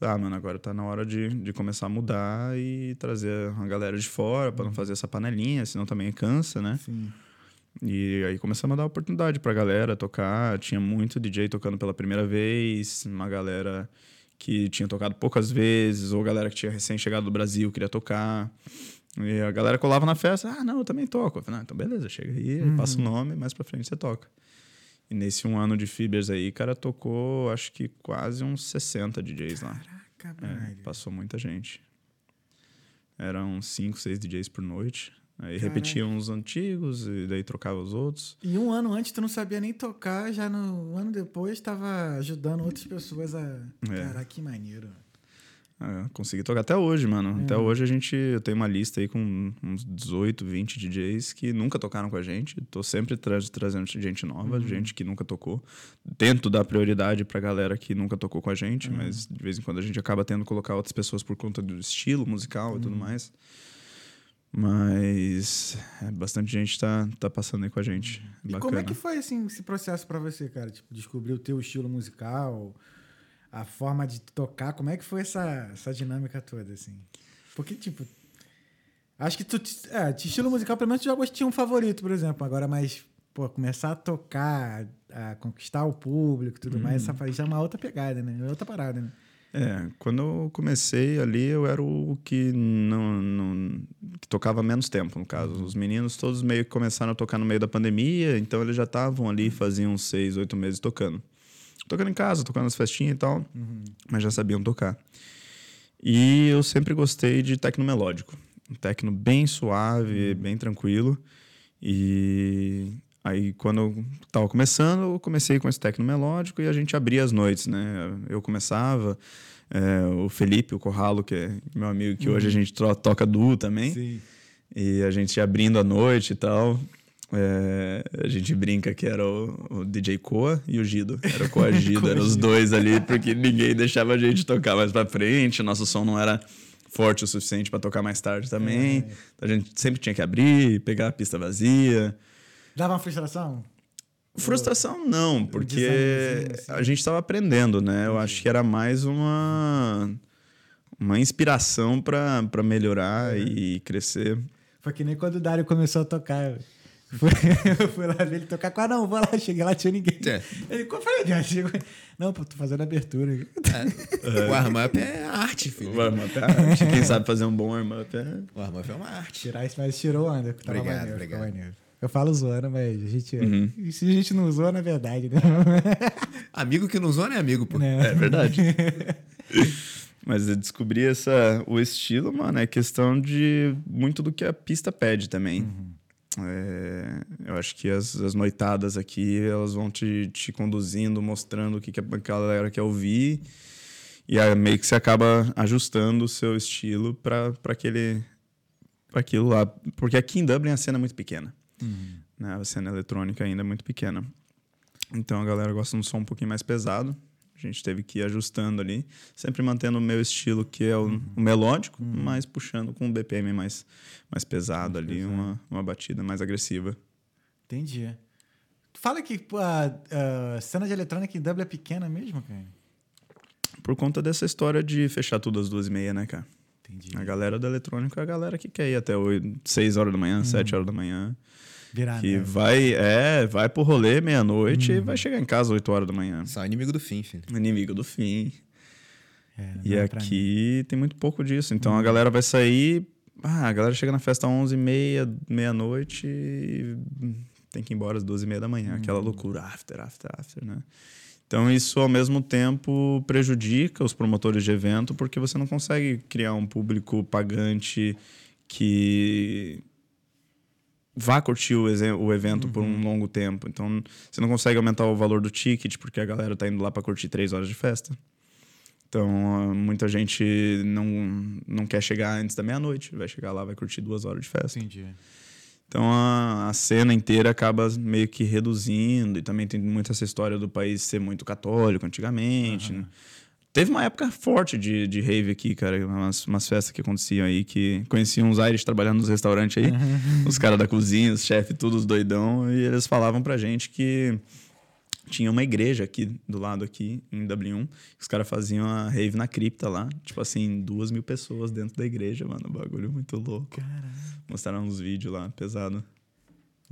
ah, mano, agora tá na hora de, de começar a mudar e trazer a galera de fora para não fazer essa panelinha, senão também cansa, né? Sim. E aí começamos a dar oportunidade pra galera tocar. Tinha muito DJ tocando pela primeira vez, uma galera que tinha tocado poucas vezes, ou galera que tinha recém chegado do Brasil queria tocar. E a galera colava na festa, ah, não, eu também toco. Eu falei, ah, então beleza, chega aí, passa o nome, mais pra frente você toca. E nesse um ano de Fibers aí, cara, tocou acho que quase uns 60 DJs lá. Caraca, É, passou muita gente. Eram 5, 6 DJs por noite. Aí Caraca. repetiam os antigos e daí trocava os outros. E um ano antes tu não sabia nem tocar, já no um ano depois tava ajudando outras pessoas a. É. Caraca, que maneiro. É, consegui tocar até hoje, mano. É. Até hoje a gente. Eu tenho uma lista aí com uns 18, 20 DJs que nunca tocaram com a gente. Tô sempre tra trazendo gente nova, Uhum. gente que nunca tocou. Tento dar prioridade pra galera que nunca tocou com a gente, Uhum. mas de vez em quando a gente acaba tendo que colocar outras pessoas por conta do estilo musical e Uhum. tudo mais. Mas é, bastante gente tá, tá passando aí com a gente. E Bacana. como é que foi assim, esse processo pra você, cara? Tipo, descobrir o teu estilo musical, a forma de tocar, como é que foi essa, essa dinâmica toda, assim? Porque, tipo, acho que tu. É, de estilo musical, pelo menos tu já gostou- tinha um favorito, por exemplo. Agora, mas, pô, começar a tocar, a conquistar o público e tudo Uhum. mais, essa já é uma outra pegada, né? É outra parada, né? É, quando eu comecei ali, eu era o que não, não que tocava menos tempo, no caso. Os meninos todos meio que começaram a tocar no meio da pandemia, então eles já estavam ali, faziam uns seis, oito meses tocando. Tocando em casa, tocando nas festinhas e tal, mas já sabiam tocar. E eu sempre gostei de tecno melódico. Um tecno bem suave, bem tranquilo. E aí, quando eu tava começando, eu comecei com esse tecno melódico e a gente abria as noites, né? Eu começava, é, o Felipe, o Corralo, que é meu amigo, que hoje a gente tro- toca duo também. Sim. E a gente ia abrindo a noite e tal. É, a gente brinca que era o, o DJ Coa e o Gido. Era o Coa Gido, eram os dois ali, porque ninguém deixava a gente tocar mais pra frente. Nosso som não era forte o suficiente pra tocar mais tarde também. É. Então a gente sempre tinha que abrir, pegar a pista vazia. Dava uma frustração? Frustração não, porque assim. a gente estava aprendendo, né? Eu acho que era mais uma uma inspiração para melhorar e crescer. Foi que nem quando o Dário começou a tocar. Eu fui lá ver ele tocar com ah, não, vou lá, cheguei lá, tinha ninguém. É. Ele, como foi? Já chegou. Não, pô, tô fazendo abertura. É. O warm-up é arte, filho. O warm-up é arte. Quem sabe fazer um bom warm-up é. O warm-up é uma arte. Tirar isso, mas tirou que Tava Obrigado, maneiro, obrigado. Eu falo zoando, mas a gente. Uhum. Se a gente não zoa, na verdade, né? Amigo que não usou não é amigo, pô. Né? É verdade. Mas eu descobri essa, o estilo, mano, é questão de muito do que a pista pede também. É, eu acho que as, as noitadas aqui, elas vão te, te conduzindo, mostrando o que, que a galera quer ouvir. E aí meio que você acaba ajustando o seu estilo para aquele para aquilo lá. Porque aqui em Dublin a cena é muito pequena. Né? A cena eletrônica ainda é muito pequena. Então a galera gosta de um som um pouquinho mais pesado. A gente teve que ir ajustando ali, sempre mantendo o meu estilo, que é o, o melódico, mas puxando com um BPM mais, mais pesado ali, Uma, uma batida mais agressiva. Entendi. fala que a, a cena de eletrônica em Dublin é pequena mesmo, cara. Por conta dessa história de fechar tudo às duas e meia, né, cara? Entendi. A galera do eletrônico é a galera que quer ir até 8, 6 horas da manhã, 7 horas da manhã. Virar Que neve. vai, é, vai pro rolê meia-noite e vai chegar em casa 8 horas da manhã. Só inimigo do fim, filho. Inimigo do fim. É, E é aqui tem muito pouco disso. Então a galera vai sair. Ah, a galera chega na festa às 11h30, meia-noite e tem que ir embora às 12h30 da manhã. Aquela loucura, after, after, after, né? Então isso ao mesmo tempo prejudica os promotores de evento porque você não consegue criar um público pagante que vá curtir o, o evento por um longo tempo. Então você não consegue aumentar o valor do ticket porque a galera tá indo lá para curtir três horas de festa. Então, muita gente não, não quer chegar antes da meia-noite. Vai chegar lá, vai curtir duas horas de festa. Entendi. Então, a, a cena inteira acaba meio que reduzindo. E também tem muito essa história do país ser muito católico antigamente. né? Teve uma época forte de, de rave aqui, cara. Umas, umas festas que aconteciam aí, que conheciam uns aires trabalhando nos restaurantes aí. Os caras da cozinha, os chefes, todos doidão. E eles falavam pra gente que tinha uma igreja aqui do lado aqui em W1 os caras faziam a rave na cripta lá tipo assim duas mil pessoas dentro da igreja mano bagulho muito louco mostraram uns vídeos lá pesado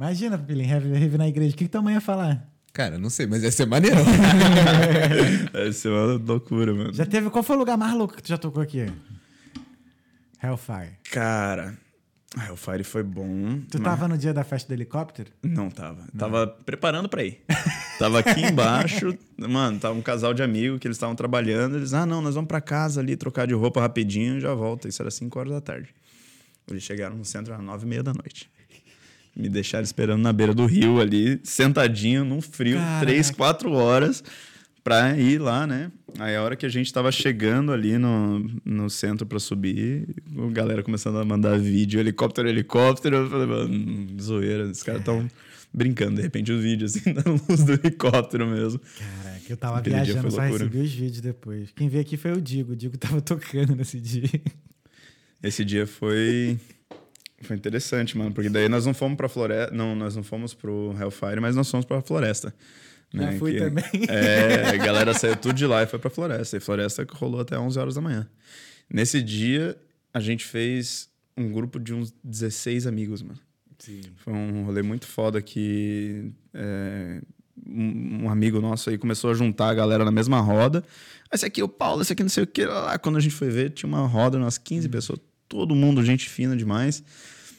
Imagina, Pilinho, rave, rave na igreja. O que, que tua mãe ia falar? Cara, não sei, mas ia ser maneirão. deve ser uma loucura mano Já teve. Qual foi o lugar mais louco que tu já tocou aqui? Hellfire. cara a Hellfire foi bom Tu mas- tava no dia da festa do helicóptero? Não tava. Tava preparando pra ir. tava aqui embaixo, mano, tava um casal de amigos que eles estavam trabalhando. Eles, ah, não, nós vamos pra casa ali, trocar de roupa rapidinho e já volta. Isso era 5 horas da tarde. Eles chegaram no centro às 9 e meia da noite. Me deixaram esperando na beira do rio ali, sentadinho, num frio, Caraca. três, quatro horas pra ir lá, né? Aí a hora que a gente tava chegando ali no, no centro pra subir, a galera começando a mandar vídeo, helicóptero, helicóptero. Eu falei, mano, zoeira, os caras tão brincando, de repente, os vídeos assim, da luz do helicóptero mesmo. Caraca, eu tava Aquele viajando, só recebi os vídeos depois. Quem veio aqui foi o Digo. O Digo tava tocando nesse dia. Esse dia foi foi interessante, mano, porque daí nós não fomos pra floresta, não, nós não fomos pro Hellfire, mas nós fomos pra floresta. Já fui também. É, a galera saiu tudo de lá e foi pra floresta. E floresta que rolou até 11 horas da manhã. Nesse dia, a gente fez um grupo de uns 16 amigos, mano. Sim. Foi um rolê muito foda que é, um, um amigo nosso aí começou a juntar a galera na mesma roda. Esse aqui é o Paulo, esse aqui não sei o que. Lá, quando a gente foi ver, tinha uma roda, umas 15 pessoas. Todo mundo, gente fina demais.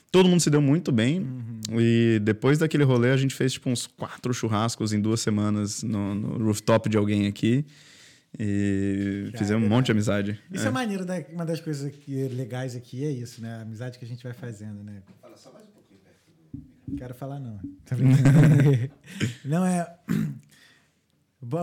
Todo mundo se deu muito bem. E depois daquele rolê, a gente fez tipo uns quatro churrascos em duas semanas no, no rooftop de alguém aqui. E fizemos um monte de amizade. Isso é, maneiro, né? Uma das coisas que- legais aqui é isso, né? A amizade que a gente vai fazendo, né? Fala só mais um pouquinho perto Quero falar, não. Brincando. não, é...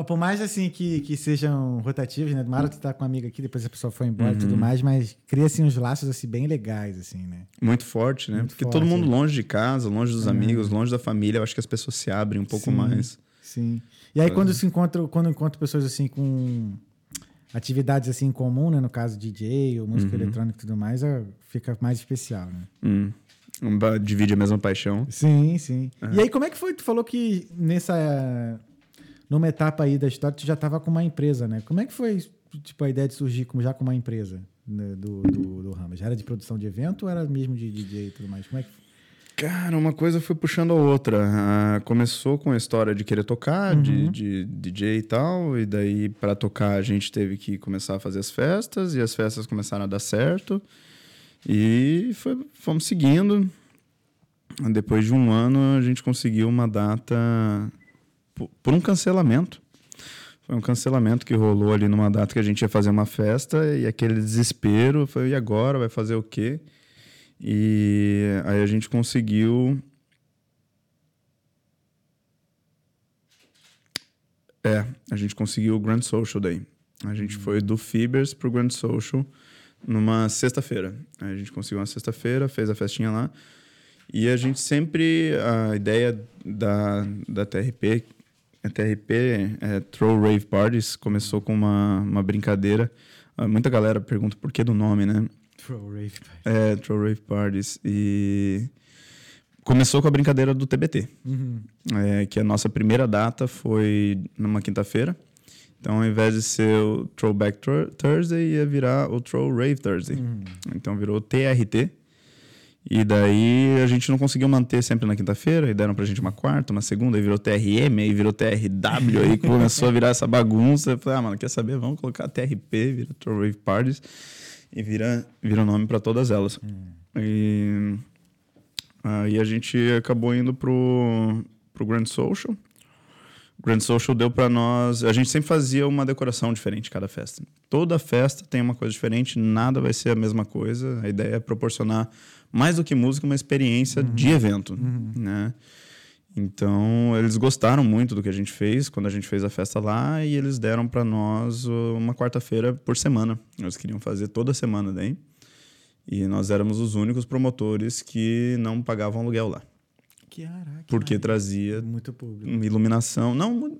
Por mais assim que, que sejam rotativos, né? Mara, tu tá com uma amiga aqui, depois a pessoa foi embora e tudo mais, mas cria assim uns laços assim bem legais, assim, né? Muito forte, né? Muito Porque forte, todo mundo é. longe de casa, longe dos amigos, longe da família, eu acho que as pessoas se abrem um pouco Sim. mais. Sim. E aí, quando se encontra, quando encontra pessoas assim com atividades assim em comum, né? No caso DJ ou música eletrônica e tudo mais, é- fica mais especial, né? Hum. Um Divide a mesma paixão. Sim, sim. E aí, como é que foi? Tu falou que nessa. Numa etapa aí da história, tu já tava com uma empresa, né? Como é que foi, tipo, a ideia de surgir como, já com uma empresa né, do, do, do ramo? Já era de produção de evento ou era mesmo de DJ e tudo mais? Como é que Cara, uma coisa foi puxando a outra. Ah, começou com a história de querer tocar, de, de DJ e tal, e daí para tocar a gente teve que começar a fazer as festas, e as festas começaram a dar certo, e foi, fomos seguindo. Depois de um ano, a gente conseguiu uma data po- por um cancelamento. Foi um cancelamento que rolou ali numa data que a gente ia fazer uma festa, e aquele desespero, foi, e agora? Vai fazer o quê? E aí a gente conseguiu. É, a gente conseguiu o Grand Social daí. A gente foi do Fibers pro Grand Social numa sexta-feira. A gente conseguiu uma sexta-feira, fez a festinha lá. E a gente sempre. A ideia da, da TRP. A TRP é Throw Rave Parties começou com uma, uma brincadeira. Ah, Muita galera pergunta por que do nome, né? Throw rave. É, Throw Rave Parties. E Começou com a brincadeira do TBT, é, que a nossa primeira data foi numa quinta-feira. Então, ao invés de ser o Throwback Thur- Thursday, ia virar o Throw Rave Thursday. Então, virou TRT. E daí a gente não conseguiu manter sempre na quinta-feira, e deram pra gente uma quarta, uma segunda, aí virou TRM, aí virou TRW, aí começou a virar essa bagunça. Eu falei, ah, mano, quer saber? Vamos colocar TRP, vira Throw Rave Parties, e vira, vira nome pra todas elas. E aí a gente acabou indo pro, pro Grand Social. O Grand Social deu pra nós. A gente sempre fazia uma decoração diferente cada festa. Toda festa tem uma coisa diferente, nada vai ser a mesma coisa. A ideia é proporcionar, mais do que música, uma experiência de evento. Né? Então, eles gostaram muito do que a gente fez quando a gente fez a festa lá e eles deram pra nós uma quarta-feira por semana. Eles queriam fazer toda semana daí. E nós éramos os únicos promotores que não pagavam aluguel lá. Caraca. Porque trazia Muito público. iluminação. Não,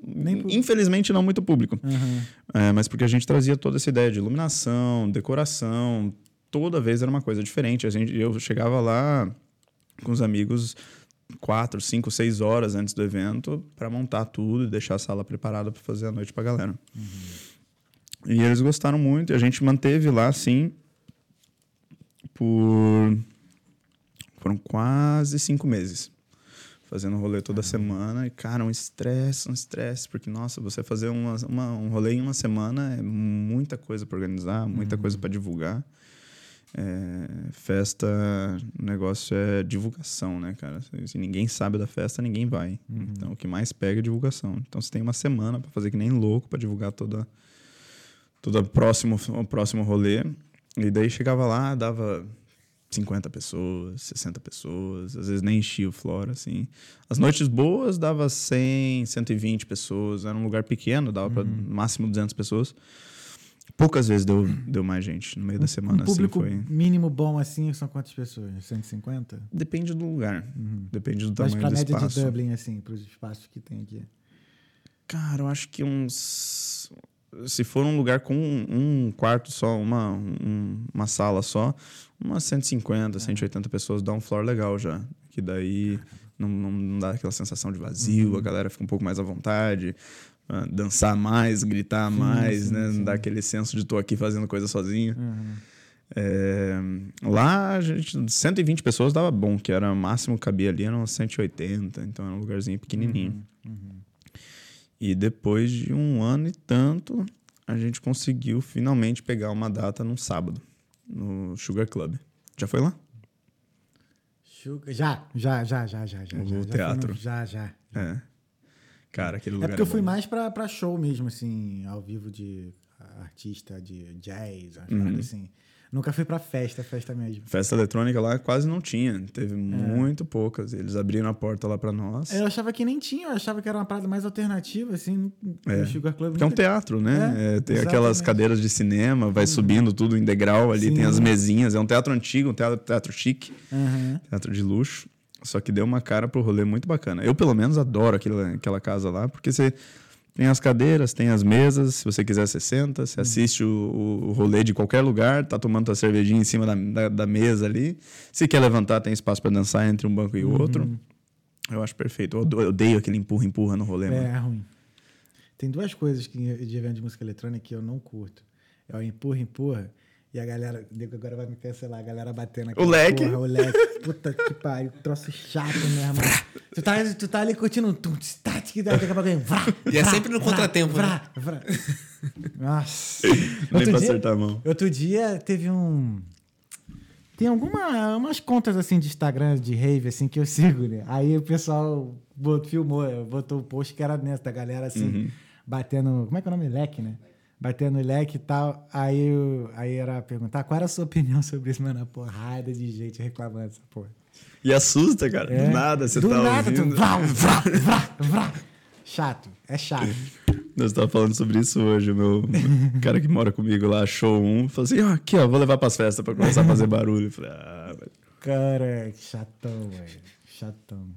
infelizmente não muito público. Aham. É, mas porque a gente trazia toda essa ideia de iluminação, decoração. Toda vez era uma coisa diferente. A gente, eu chegava lá com os amigos quatro, cinco, seis horas antes do evento para montar tudo e deixar a sala preparada para fazer a noite para galera. E eles gostaram muito. E a gente manteve lá, assim, por... Foram quase cinco meses. Fazendo rolê toda semana. E, cara, um estresse, um estresse. Porque, nossa, você fazer uma, uma- um rolê em uma semana é muita coisa para organizar, muita coisa para divulgar. É, festa, o negócio é divulgação, né, cara? Se, ninguém sabe da festa, ninguém vai. Então, o que mais pega é divulgação. Então, você tem uma semana para fazer que nem louco para divulgar toda todo o próximo, o próximo rolê. E daí chegava lá, dava 50 pessoas, 60 pessoas, às vezes nem enchia o Flora, assim. As noites boas dava 100, 120 pessoas, era um lugar pequeno, dava para máximo 200 pessoas. Poucas vezes deu, deu mais gente no meio da semana, Um público assim, foi... mínimo bom assim são quantas pessoas? 150? Depende do lugar, depende do Mas tamanho pra do média espaço. de Dublin, assim, pros espaços que tem aqui. Cara, eu acho que uns. Se for um lugar com um, um quarto só, uma, um- uma sala só, umas 150, 180 pessoas dá um floor legal já. Que daí não, não, não dá aquela sensação de vazio, a galera fica um pouco mais à vontade. Ah, dançar mais, gritar mais, sim, né? sim. Não dá aquele senso de tô aqui fazendo coisa sozinho. É, lá, a gente, 120 pessoas dava bom, que era o máximo que cabia ali, eram 180, então era um lugarzinho pequenininho. E depois de um ano e tanto, a gente conseguiu finalmente pegar uma data num sábado, no Sugar Club. Já foi lá? Sugar- Já, já, já, já, já, já. O já, já teatro. no- Já, já. É. Cara, aquele É lugar. porque eu fui bom. mais pra, pra show mesmo, assim, ao vivo de artista de jazz, Uhum. assim. Nunca fui pra festa, festa mesmo. Festa eletrônica lá quase não tinha, teve É. muito poucas. Eles abriram a porta lá pra nós. Eu achava que nem tinha, eu achava que era uma parada mais alternativa, assim, É. no Sugar Club. Porque é um teatro, né? É, É, tem aquelas exatamente. Uhum. cadeiras de cinema, vai subindo tudo em degrau ali, tem Sim. as mesinhas. É um teatro antigo, um teatro, teatro chique, Aham. teatro de luxo. Só que deu uma cara pro rolê muito bacana. Eu, pelo menos, adoro aquela, aquela casa lá, porque você tem as cadeiras, tem as mesas. Se você quiser, você senta, você assiste o, o- o rolê de qualquer lugar, tá tomando tua cervejinha em cima da, da, da mesa ali. Se quer levantar, tem espaço para dançar entre um banco e Uhum. outro. Eu acho perfeito. Eu odeio- aquele empurra-empurra no rolê, É, mano. é ruim. Tem duas coisas que, de evento de música eletrônica que eu não curto. É o empurra, empurra. E a galera, nego agora vai me cancelar, a galera batendo aqui. O leque. Porra, o leque. Puta que pariu, troço chato mesmo. Tu tá, tu tá ali curtindo um tum, tss, daqui a pouco vrá, E é sempre no contratempo, vrá, vrá. Nossa. Nem Outro pra dia- acertar a mão. Outro dia teve um. Tem alguma, umas contas assim de Instagram de rave assim que eu sigo, né? Aí o pessoal bot- filmou, botou o post que era nessa da galera assim, batendo. Como é que é o nome? Leque, né? Batendo leque e tal. Aí, eu- aí era perguntar qual era a sua opinião sobre isso, mano? Porrada de gente reclamando dessa porra. E assusta, cara. É. Do nada, você Do tá nada, ouvindo. tu. Vrá, vrá, vrá, vrá. Chato, é chato. Nós tava falando sobre isso hoje. O meu cara que mora comigo lá achou um. Falou assim: ó, aqui, ó, vou levar pras festas pra começar a fazer barulho. Eu falei, ah, velho. Cara, chatão, velho. Chatão.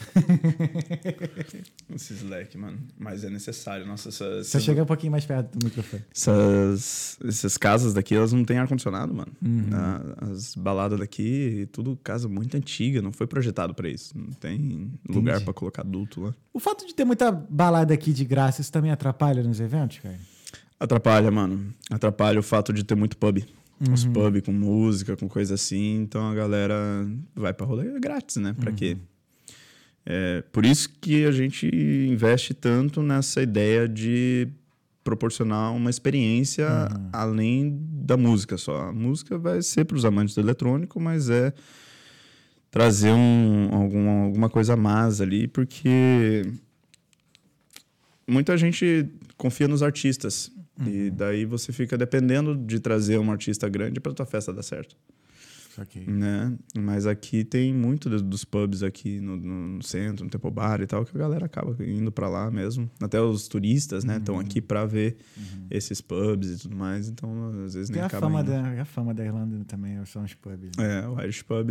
Esse Slack, mano. Mas é necessário. Nossa, essa, Você chega um pouquinho mais perto do microfone. essas, essas casas daqui, elas não têm ar-condicionado, mano. Uhum. A- As baladas daqui, tudo casa muito antiga, não foi projetado pra isso. Não tem lugar pra colocar adulto lá. O fato de ter muita balada aqui de graça, isso também atrapalha nos eventos, cara? Atrapalha, mano. Atrapalha o fato de ter muito pub. Os Uhum. pub com música, com coisa assim. Então a galera vai pra rolê grátis, né? Pra quê? Uhum. É, por isso que a gente investe tanto nessa ideia de proporcionar uma experiência Uhum. além da música só. A música vai ser para os amantes do eletrônico, mas é trazer um, algum, alguma coisa a mais ali, porque muita gente confia nos artistas. E daí você fica dependendo de trazer um artista grande para tua festa dar certo Saquei. né? Mas aqui tem muito dos, pubs aqui no, no- centro, no Temple Bar e tal, que a galera acaba indo pra lá mesmo. Até os turistas, né, estão aqui pra ver esses pubs e tudo mais, então às vezes nem Tem a acaba fama, indo. da, a fama da Irlanda também, são os pubs. né? É, o Irish Pub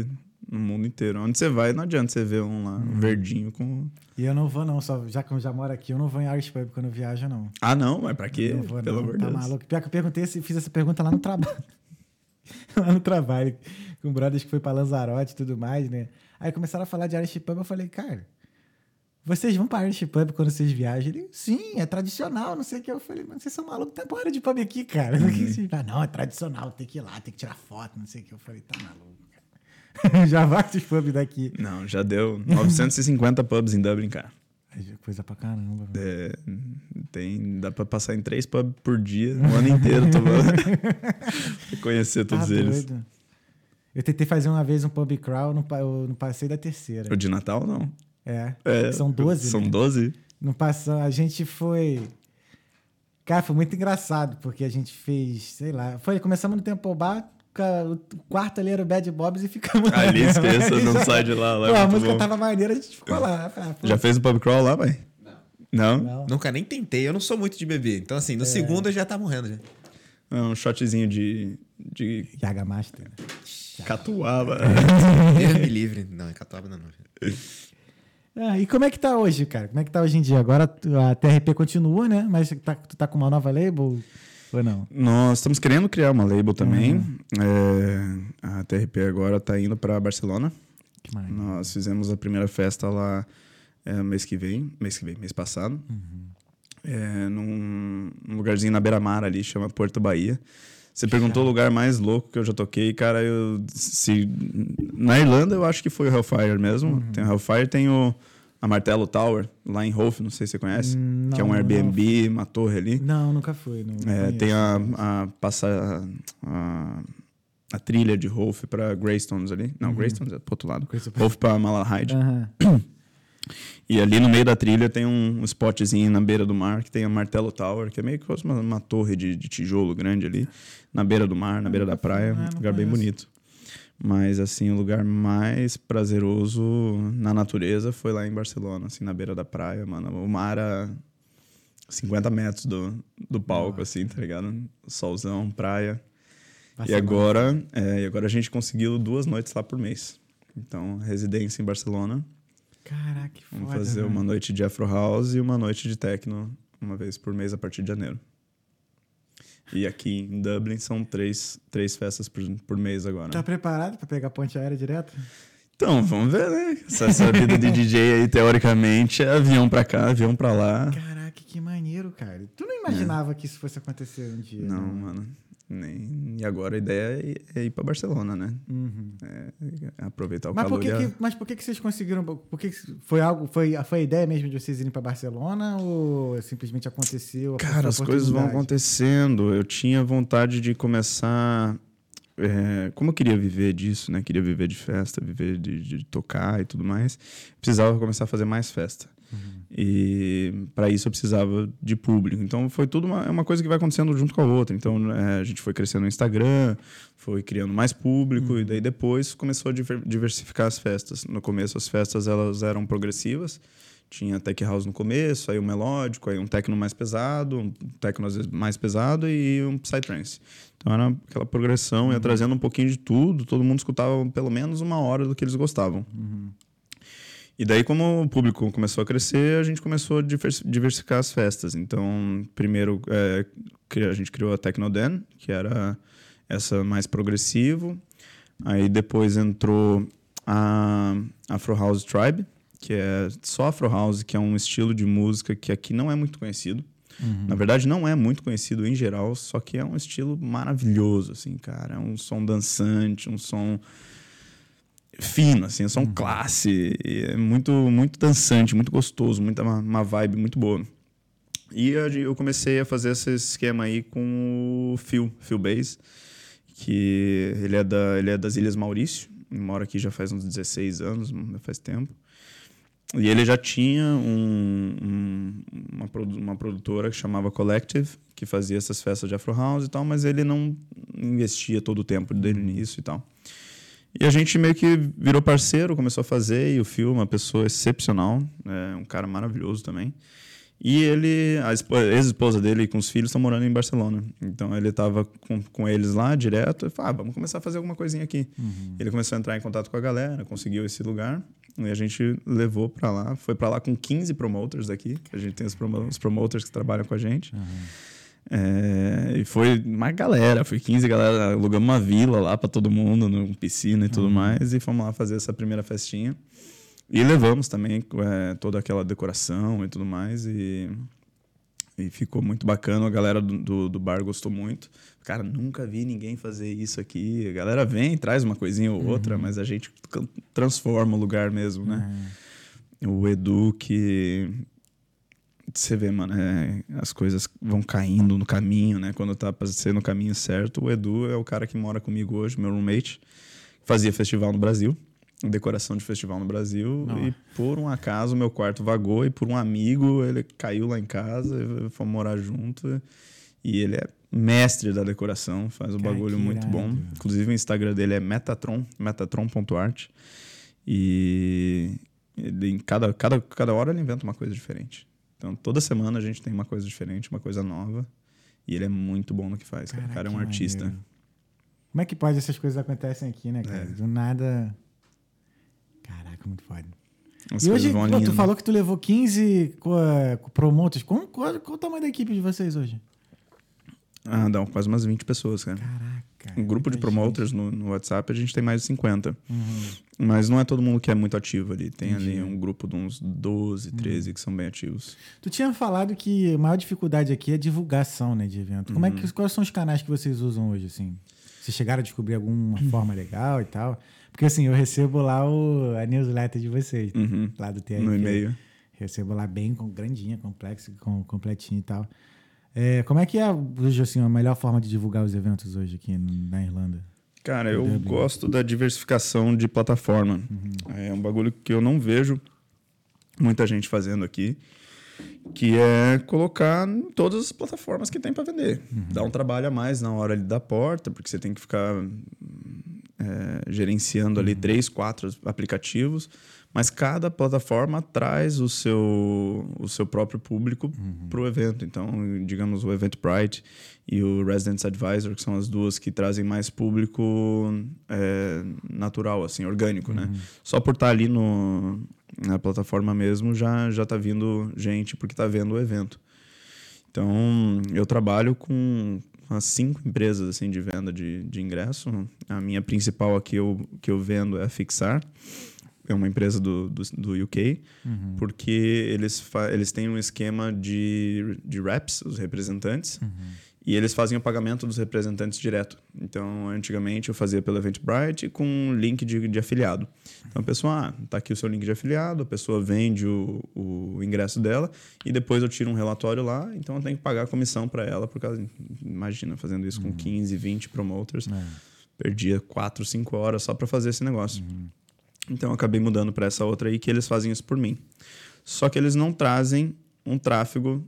no mundo inteiro. Onde você vai, não adianta você ver um lá, um verdinho com... E eu não vou, não, só, já que eu já moro aqui, eu não vou em Irish Pub quando eu viajo, não. Ah, não, mas pra quê? Eu não vou, Pelo não. amor de Tá Deus. maluco. Pior que eu perguntei, se- fiz essa pergunta lá no trabalho. lá no trabalho, com brothers que foi pra Lanzarote e tudo mais, né? Aí começaram a falar de Irish Pub, eu falei, cara, vocês vão pra Irish Pub quando vocês viajam? Ele, sim, é tradicional, não sei o que. Eu falei, mas vocês são malucos, tem porra de pub aqui, cara. Uhum. Ah, não, é tradicional, tem que ir lá, tem que tirar foto, não sei o que. Eu falei, tá maluco, cara. Já vai esses pubs daqui. Não, já deu 950 pubs em Dublin, cara. Coisa pra caramba. É, tem, dá pra passar em três pubs por dia, o ano inteiro tomando. Conhecer todos Tá eles. doido. Eu tentei fazer uma vez um pub crawl, não, eu não passei da terceira. O de Natal, não. É. É, São 12, São né? 12? Não passou. A gente foi. Cara, foi muito engraçado, porque a gente fez, sei lá. Foi, começamos no Temple Bar, o quarto ali era o Bad Bobs e ficamos lá. Ali, esqueça, não já- sai de lá. lá é Pô, a muito música bom. tava maneira, a gente ficou lá. Ah, pô, Já fez o pub crawl lá, pai? Não. Não? não. Nunca nem tentei, eu não sou muito de beber. Então, assim, no segundo eu já tá morrendo já. É um shotzinho de, de Yaga Master. Catuaba. Deus me livre. Não, é catuaba não. não. Ah, e como é que tá hoje, cara? Como é que tá hoje em dia? Agora a TRP continua, né? Mas tá, tu tá com uma nova label ou não? Nós estamos querendo criar uma label também. É, a TRP agora tá indo para Barcelona. Que maneiro. Nós fizemos a primeira festa lá é, mês que vem, mês que vem, mês passado. É, num, num lugarzinho na beira-mar ali, chama Porto Bahia. Você perguntou o lugar mais louco que eu já toquei, cara, eu se na Irlanda eu acho que foi o Hellfire mesmo. Tem o Hellfire, tem o a Martelo Tower lá em Hof, não sei se você conhece, Hum, que é um não, Airbnb, uma torre ali. Não, nunca fui. Não É, conheço. tem a, a, passa, a, a trilha de Hof para Greystones ali. Não, Greystones é pro outro lado. Hof para Malahide. Aham. E ali no meio da trilha tem um spotzinho na beira do mar que tem a Martelo Tower, que é meio que uma, uma torre de, de tijolo grande ali, na beira do mar, na beira da praia. Ah, um lugar bem bonito. Mas, assim, o lugar mais prazeroso na natureza foi lá em Barcelona, assim, na beira da praia, mano. O mar a 50 metros do, do palco, assim, tá ligado? Solzão, praia. E agora, é, e agora a gente conseguiu duas noites lá por mês. Então, residência em Barcelona. Caraca, que foda. Vamos fazer né? uma noite de Afro House e uma noite de techno, uma vez por mês a partir de janeiro. E aqui em Dublin são três, três festas por, por mês agora. Tá preparado pra pegar ponte aérea direto? Então, vamos ver, né? Essa, essa vida de DJ aí, teoricamente, é avião pra cá, avião pra lá. Caraca, que maneiro, cara. Tu não imaginava que isso fosse acontecer um dia? É. Não, né? mano. E agora a ideia é ir- é pra Barcelona, né? Uhum. É aproveitar o Mas por, calor. que, e a- que, mas por que, que vocês conseguiram? Por que que foi algo? Foi, foi a ideia mesmo de vocês irem pra Barcelona ou simplesmente aconteceu? Cara, as coisas vão acontecendo. Eu tinha vontade de começar. É, como eu queria viver disso, né? Queria viver de festa, viver de, de tocar e tudo mais. Precisava começar a fazer mais festa. E para isso eu precisava de público. Então foi tudo uma, é uma coisa que vai acontecendo junto com a outra. Então é, a gente foi crescendo no Instagram, foi criando mais público e daí depois começou a diver- diversificar as festas. No começo as festas elas eram progressivas. Tinha tech house no começo, aí um melódico, aí um techno mais pesado, um techno às vezes mais pesado e um psytrance. Então era aquela progressão, ia trazendo um pouquinho de tudo, todo mundo escutava pelo menos uma hora do que eles gostavam. E daí, como o público começou a crescer, a gente começou a diversificar as festas. Então, primeiro, é, a gente criou a Technoden, que era essa mais progressivo. Aí depois entrou a Afro House Tribe, que é só Afro House, que é um estilo de música que aqui não é muito conhecido. Uhum. Na verdade, não é muito conhecido em geral, só que é um estilo maravilhoso, assim, cara. É um som dançante, um som fino, assim, é som uhum. classe, é muito, muito dançante, muito gostoso, muita, uma, uma vibe muito boa. E eu comecei a fazer esse esquema aí com o Phil, Phil Bass, que ele é, da, ele é das Ilhas Maurício, mora aqui já faz uns 16 anos, faz tempo. E ele já tinha um, um, uma, uma produtora que chamava Collective, que fazia essas festas de Afro House e tal, mas ele não investia todo o tempo desde o início e tal. E a gente meio que virou parceiro, começou a fazer, e o Phil, uma pessoa excepcional, é um cara maravilhoso também. E ele, a ex-esposa dele com os filhos estão morando em Barcelona. Então ele estava com, com eles lá direto e falou: ah, vamos começar a fazer alguma coisinha aqui. Uhum. Ele começou a entrar em contato com a galera, conseguiu esse lugar. E a gente levou para lá. Foi para lá com 15 promoters daqui. A gente tem os, promo os promoters que trabalham com a gente. Uhum. É, e foi uma galera, foi 15 galera. Alugamos uma vila lá para todo mundo, no piscina e tudo uhum. mais. E fomos lá fazer essa primeira festinha. E levamos também é, toda aquela decoração e tudo mais. E, e ficou muito bacana. A galera do, do, do, bar gostou muito. Cara, nunca vi ninguém fazer isso aqui. A galera vem, traz uma coisinha ou outra, uhum. mas a gente transforma o lugar mesmo, né? Uhum. O Edu que. Você vê, mano, é, as coisas vão caindo no caminho, né? Quando tá sendo no caminho certo. O Edu é o cara que mora comigo hoje, meu roommate. Fazia festival no Brasil decoração de festival no Brasil Não. e por um acaso meu quarto vagou e por um amigo ele caiu lá em casa, fomos morar junto e ele é mestre da decoração, faz um Cara, bagulho muito bom. Inclusive o Instagram dele é metatron, metatron.art e ele, em cada, cada, cada hora ele inventa uma coisa diferente. Então toda semana a gente tem uma coisa diferente, uma coisa nova e ele é muito bom no que faz. Cara, o cara é um artista. Maneiro. Como é que pode essas coisas acontecem aqui, né, cara? É. Do nada Caraca, muito foda. As e hoje, pô, tu falou que tu levou 15 promoters. Qual, qual, qual, o tamanho da equipe de vocês hoje? Ah, dá quase umas 20 pessoas, cara. Caraca. Um grupo de promoters no, no, WhatsApp, a gente tem mais de 50. Uhum. Mas não é todo mundo que é muito ativo ali. Tem Entendi. ali um grupo de uns 12, 13 uhum. que são bem ativos. Tu tinha falado que a maior dificuldade aqui é divulgação né, de evento. Como uhum. é que, quais são os canais que vocês usam hoje, assim? Vocês chegaram a descobrir alguma forma legal e tal? Porque assim, eu recebo lá o, a newsletter de vocês, uhum. lá do TRQ. No e-mail. Recebo lá bem com, grandinha, complexo, com, completinho e tal. É, como é que é hoje assim, a melhor forma de divulgar os eventos hoje aqui na Irlanda? Cara, eu Dublin? gosto da diversificação de plataforma. Uhum. É um bagulho que eu não vejo muita gente fazendo aqui, que é colocar todas as plataformas que tem para vender. Uhum. Dá um trabalho a mais na hora da porta, porque você tem que ficar é, gerenciando ali uhum. três, quatro aplicativos, mas cada plataforma traz o seu, o seu próprio público uhum. para o evento. Então, digamos, o Eventbrite e o Residence Advisor, que são as duas que trazem mais público é, natural, assim, orgânico, né? uhum. né? Só por estar tá ali no, na plataforma mesmo já já está vindo gente porque está vendo o evento. Então, eu trabalho com, umas cinco empresas assim de venda de, de ingresso. A minha principal aqui eu, que eu vendo é a Fixar. É uma empresa do, do, do UK, uhum. porque eles, eles têm um esquema de, de reps, os representantes, uhum. E eles fazem o pagamento dos representantes direto. Então, antigamente eu fazia pelo Eventbrite com link de, de afiliado. Então, a pessoa, ah, tá aqui o seu link de afiliado, a pessoa vende o, o ingresso dela e depois eu tiro um relatório lá, então eu tenho que pagar a comissão para ela, por causa, imagina, fazendo isso com 15, uhum. 20 promoters. É. Perdia 4, 5 horas só para fazer esse negócio. Uhum. Então, eu acabei mudando para essa outra aí que eles fazem isso por mim. Só que eles não trazem um tráfego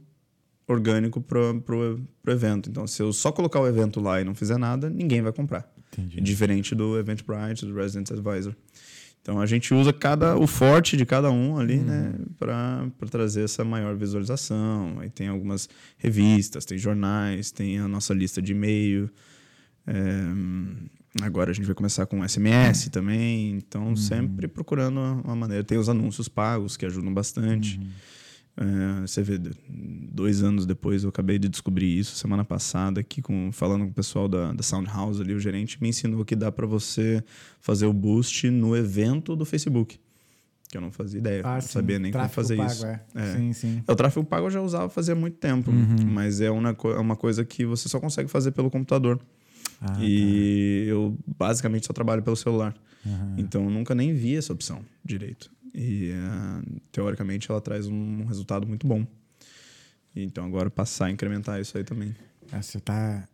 orgânico para o evento. Então, se eu só colocar o evento lá e não fizer nada, ninguém vai comprar. Entendi. Diferente do Eventbrite, do Resident Advisor. Então a gente usa cada o forte de cada um ali, uhum. né, para trazer essa maior visualização. Aí tem algumas revistas, tem jornais, tem a nossa lista de e-mail. É, agora a gente vai começar com SMS também. Então, sempre procurando uma maneira. Tem os anúncios pagos que ajudam bastante. Uhum. É, você vê, dois anos depois eu acabei de descobrir isso semana passada aqui com falando com o pessoal da, da Sound House ali, o gerente me ensinou que dá para você fazer o boost no evento do Facebook. Que eu não fazia ideia, Ah, não sim, sabia nem como tráfego fazer pago, isso. É. É. Sim, sim. O tráfego pago eu já usava fazia muito tempo, Uhum. mas é uma, é uma coisa que você só consegue fazer pelo computador. Ah, e eu basicamente só trabalho pelo celular. Aham. Então eu nunca nem vi essa opção direito. E eh, teoricamente ela traz um resultado muito bom. Então agora passar a incrementar isso aí também. Ah, Você tá.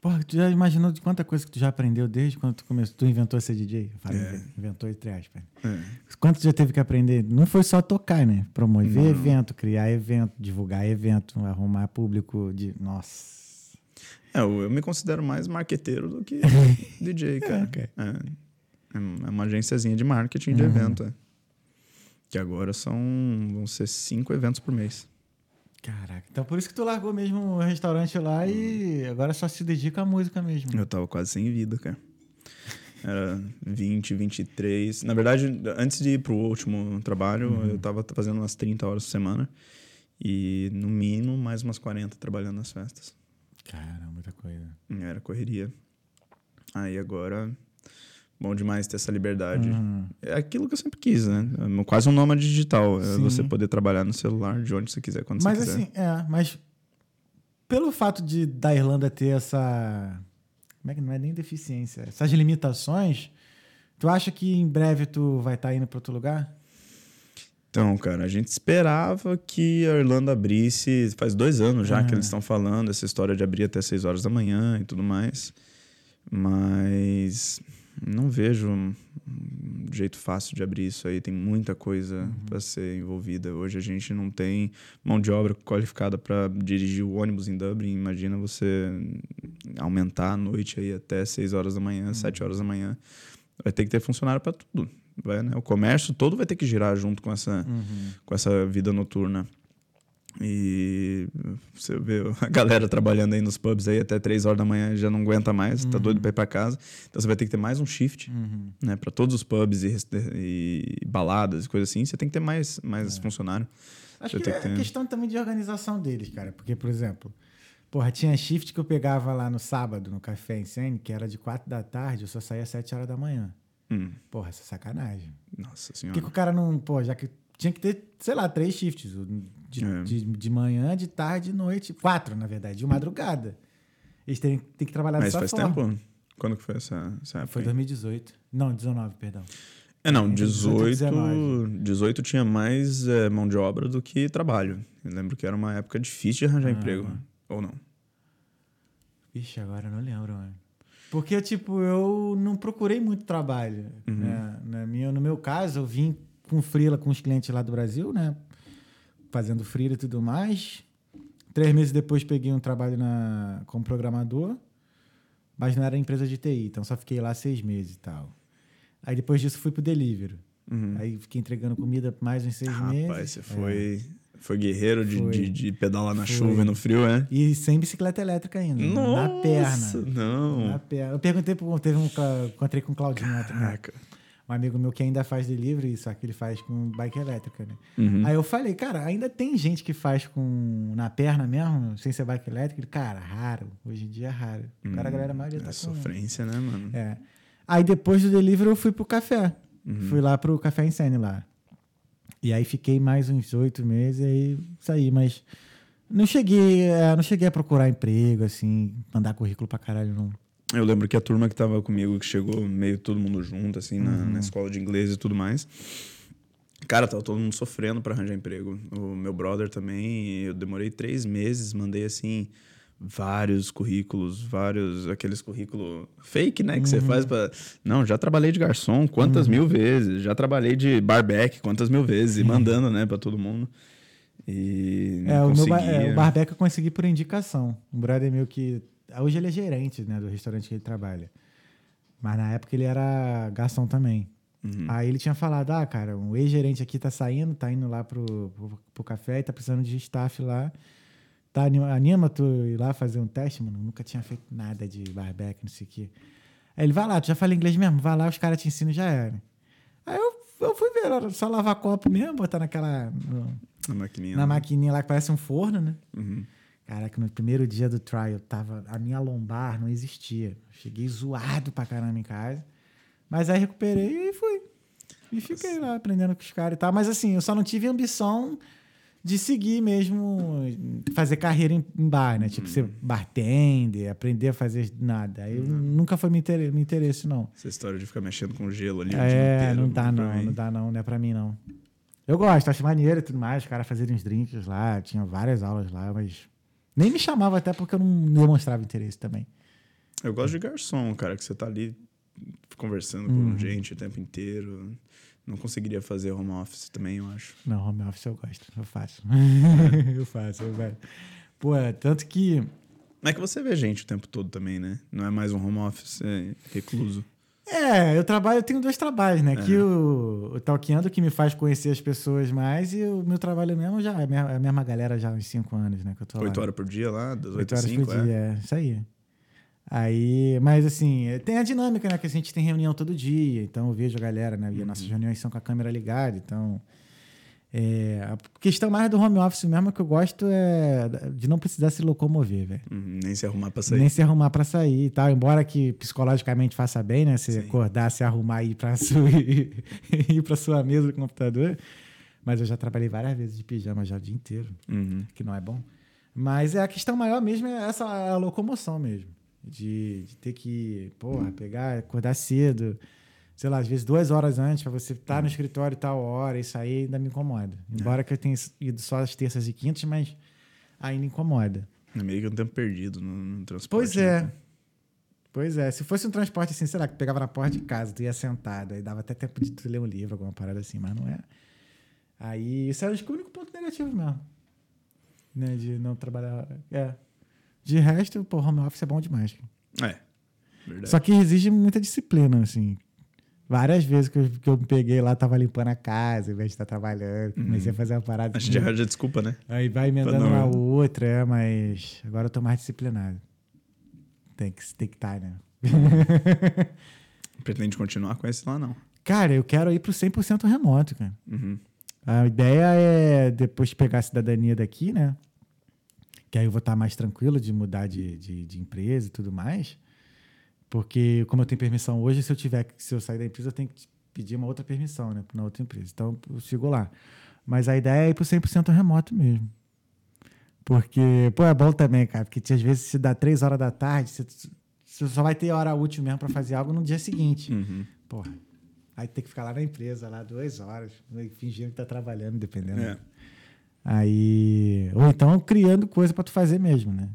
Porra, tu já imaginou de quanta coisa que tu já aprendeu desde quando tu começou? Tu inventou a ser DJ? Falo, É. inventou entre aspas. É. Quanto tu já teve que aprender? Não foi só tocar, né? Promover evento, criar evento, divulgar evento, arrumar público de. Nossa. É, eu, eu me considero mais marqueteiro do que DJ, cara. ok. É, é uma agênciazinha de marketing de Uhum. evento. é. Que agora são vão ser cinco eventos por mês. Caraca. Então por isso que tu largou mesmo o restaurante lá e agora só se dedica à música mesmo. Eu tava quase sem vida, cara. Era 20, 23. Na verdade, antes de ir pro último trabalho, Uhum. eu tava fazendo umas 30 horas por semana. E no mínimo mais umas 40 trabalhando nas festas. Cara, muita coisa. Era correria. Aí agora, bom demais ter essa liberdade. Uhum. É aquilo que eu sempre quis, né? É quase um nômade digital. É você poder trabalhar no celular de onde você quiser, quando Mas você quiser. assim, é, mas pelo fato de da Irlanda ter essa. Como é que não é nem deficiência? Essas limitações, tu acha que em breve tu vai estar indo para outro lugar? Então, cara, a gente esperava que a Irlanda abrisse. Faz dois anos já que Ah. eles estão falando essa história de abrir até 6 horas da manhã e tudo mais. Mas não vejo um jeito fácil de abrir isso aí. Tem muita coisa Uhum. para ser envolvida. Hoje a gente não tem mão de obra qualificada para dirigir o ônibus em Dublin. Imagina você aumentar a noite aí até 6 horas da manhã, 7 horas da manhã. Vai ter que ter funcionário para tudo. Vai, né? O comércio todo vai ter que girar junto com essa, com essa vida noturna. E você vê a galera trabalhando aí nos pubs aí até 3 horas da manhã já não aguenta mais, tá doido para ir para casa. Então você vai ter que ter mais um shift, né, para todos os pubs e, e baladas e coisas assim, você tem que ter mais mais funcionário. Acho Você que é que ter- questão também de organização deles, cara. Porque, por exemplo, porra, tinha shift que eu pegava lá no sábado, no Café em Sene, que era de 4 da tarde, eu só saía às 7 horas da manhã. Hum, Porra, essa é sacanagem. nossa Por senhora. que, que o cara não. Pô, já que tinha que ter, sei lá, três shifts. De, É. de, de manhã, de tarde, de noite. Quatro, na verdade, de madrugada. Eles têm, têm que trabalhar Mas dessa faz forma. tempo? Quando que foi essa, essa época? Foi aí? 2018. Não, 19, perdão. É, não, Entre 18, 18 e 18 tinha mais é, mão de obra do que trabalho. Eu lembro que era uma época difícil de arranjar emprego. Ou não? Vixe, agora eu não lembro, mano. Porque, tipo, eu não procurei muito trabalho. Uhum. Né? Na minha, no meu caso, eu vim com freela com os clientes lá do Brasil, né? Fazendo freela e tudo mais. Três meses depois peguei um trabalho na, como programador, mas não era empresa de TI, então só fiquei lá seis meses e tal. Aí depois disso fui pro delivery. Aí fiquei entregando comida mais uns seis meses. Uhum. Rapaz, você É. foi, foi guerreiro de, Foi. de, de pedalar na Foi. chuva e no frio, é? E sem bicicleta elétrica ainda. Nossa, na perna. não. Na perna. Eu perguntei, pro, teve um, encontrei com o Claudinho ontem, né? Um amigo meu que ainda faz delivery, só que ele faz com bike elétrica, né? Uhum. Aí eu falei, cara, ainda tem gente que faz com na perna mesmo, sem ser bike elétrica? Ele, cara, raro. Hoje em dia é raro. O cara, a galera, a maioria É tá com... sofrência, né, mano? É. Aí depois do delivery eu fui pro café. Fui lá pro Café Insane lá. E aí fiquei mais uns oito meses e aí saí, mas não cheguei, é, não cheguei a procurar emprego, assim, mandar currículo pra caralho, não. Eu lembro que a turma que tava comigo, que chegou meio todo mundo junto, assim, na, Uhum. na escola de inglês e tudo mais. Cara, tava todo mundo sofrendo pra arranjar emprego. O meu brother também, eu demorei três meses, mandei, assim, vários currículos, vários, aqueles currículos fake, né, que Uhum. você faz pra... Não, já trabalhei de garçom quantas mil vezes, já trabalhei de barback quantas mil vezes, e mandando, né, pra todo mundo. E não É, o, meu é, o barbeque eu consegui por indicação. Um brother meu que. Hoje ele é gerente né, do restaurante que ele trabalha. Mas na época ele era garçom também. Uhum. Aí ele tinha falado: ah, cara, um ex-gerente aqui tá saindo, tá indo lá pro, pro, pro café e tá precisando de staff lá. Tá, anima, tu ir lá fazer um teste, mano? Nunca tinha feito nada de barbeque, não sei o quê. Aí ele, vai lá, tu já fala inglês mesmo? Vai lá, os caras te ensinam, já era. Aí eu, eu fui ver, só lavar copo mesmo, botar naquela... no- Na maquininha. na né? maquininha lá que parece um forno, né? Uhum. Caraca, no primeiro dia do trial, tava, a minha lombar não existia. Cheguei zoado pra caramba em casa. Mas aí recuperei e fui. E fiquei lá aprendendo com os caras e tal. Mas assim, eu só não tive ambição de seguir mesmo, fazer carreira em, em bar, né? Tipo, ser bartender, aprender a fazer nada. Aí eu nunca foi meu interesse, interesse, não. Essa história de ficar mexendo com gelo ali É, inteiro. não dá não, mim. não dá não, não é pra mim não. Eu gosto, acho maneiro e tudo mais, os caras fazerem uns drinks lá, tinha várias aulas lá, mas nem me chamava até porque eu não demonstrava interesse também. Eu gosto de garçom, cara, que você tá ali conversando Uhum. com gente o tempo inteiro. Não conseguiria fazer home office também, eu acho. Não, home office eu gosto, eu faço. eu faço, eu velho. Pô, é, tanto que Mas é que você vê gente o tempo todo também, né? Não é mais um home office, é recluso. É, eu trabalho, eu tenho dois trabalhos, né? Que o, o Talkando que me faz conhecer as pessoas mais e o meu trabalho mesmo já é a mesma, mesma galera já há uns cinco anos, né? Que eu tô lá. Oito horas por dia lá, das Oito oito às horas cinco, por dia, é? é. Isso aí. Aí, mas assim, tem a dinâmica, né? Que a gente tem reunião todo dia, então eu vejo a galera, né? E as nossas reuniões são com a câmera ligada, então. É, a questão mais do home office mesmo que eu gosto é de não precisar se locomover, velho. Uhum, nem se arrumar pra sair. Nem se arrumar pra sair e tal. Embora que psicologicamente faça bem, né? Se Sim. acordar, se arrumar e ir pra sua, ir pra sua mesa do computador. Mas eu já trabalhei várias vezes de pijama já o dia inteiro Uhum. que não é bom. Mas é a questão maior mesmo é essa a locomoção mesmo. De, de ter que, porra, pegar, acordar cedo, sei lá, às vezes duas horas antes pra você estar no escritório tal hora, isso aí ainda me incomoda. Embora que eu tenha ido só às terças e quintas, mas ainda incomoda. É meio que um tempo perdido no, no transporte. Pois né, é. cara? Pois é, se fosse um transporte assim, sei lá, que pegava na porta de casa, tu ia sentado, aí dava até tempo de tu ler um livro, alguma parada assim, mas não é. Aí, isso é que o único ponto negativo mesmo. Né, de não trabalhar. É. De resto, pô, home office é bom demais. É, verdade. Só que exige muita disciplina, assim. Várias vezes que eu, que eu me peguei lá, tava limpando a casa, ao invés de estar trabalhando. Comecei a fazer uma parada. A gente arranja desculpa, né? Aí vai emendando não- uma outra, é, mas agora eu tô mais disciplinado. Tem que estar, tem que tá, né? Pretende continuar com esse lá, não. Cara, eu quero ir pro 100% remoto, cara. Uhum. A ideia é depois de pegar a cidadania daqui, né? Que aí eu vou estar mais tranquilo de mudar de, de, de empresa e tudo mais. Porque, como eu tenho permissão hoje, se eu tiver, se eu sair da empresa, eu tenho que pedir uma outra permissão, né? Na outra empresa. Então, eu sigo lá. Mas a ideia é ir pro 100% remoto mesmo. Porque, pô, é bom também, cara. Porque às vezes se dá três horas da tarde, você, você só vai ter hora útil mesmo para fazer algo no dia seguinte. Uhum. Porra. Aí tem que ficar lá na empresa, lá duas horas, fingindo que tá trabalhando, dependendo. É. Aí. Ou então criando coisa pra tu fazer mesmo, né?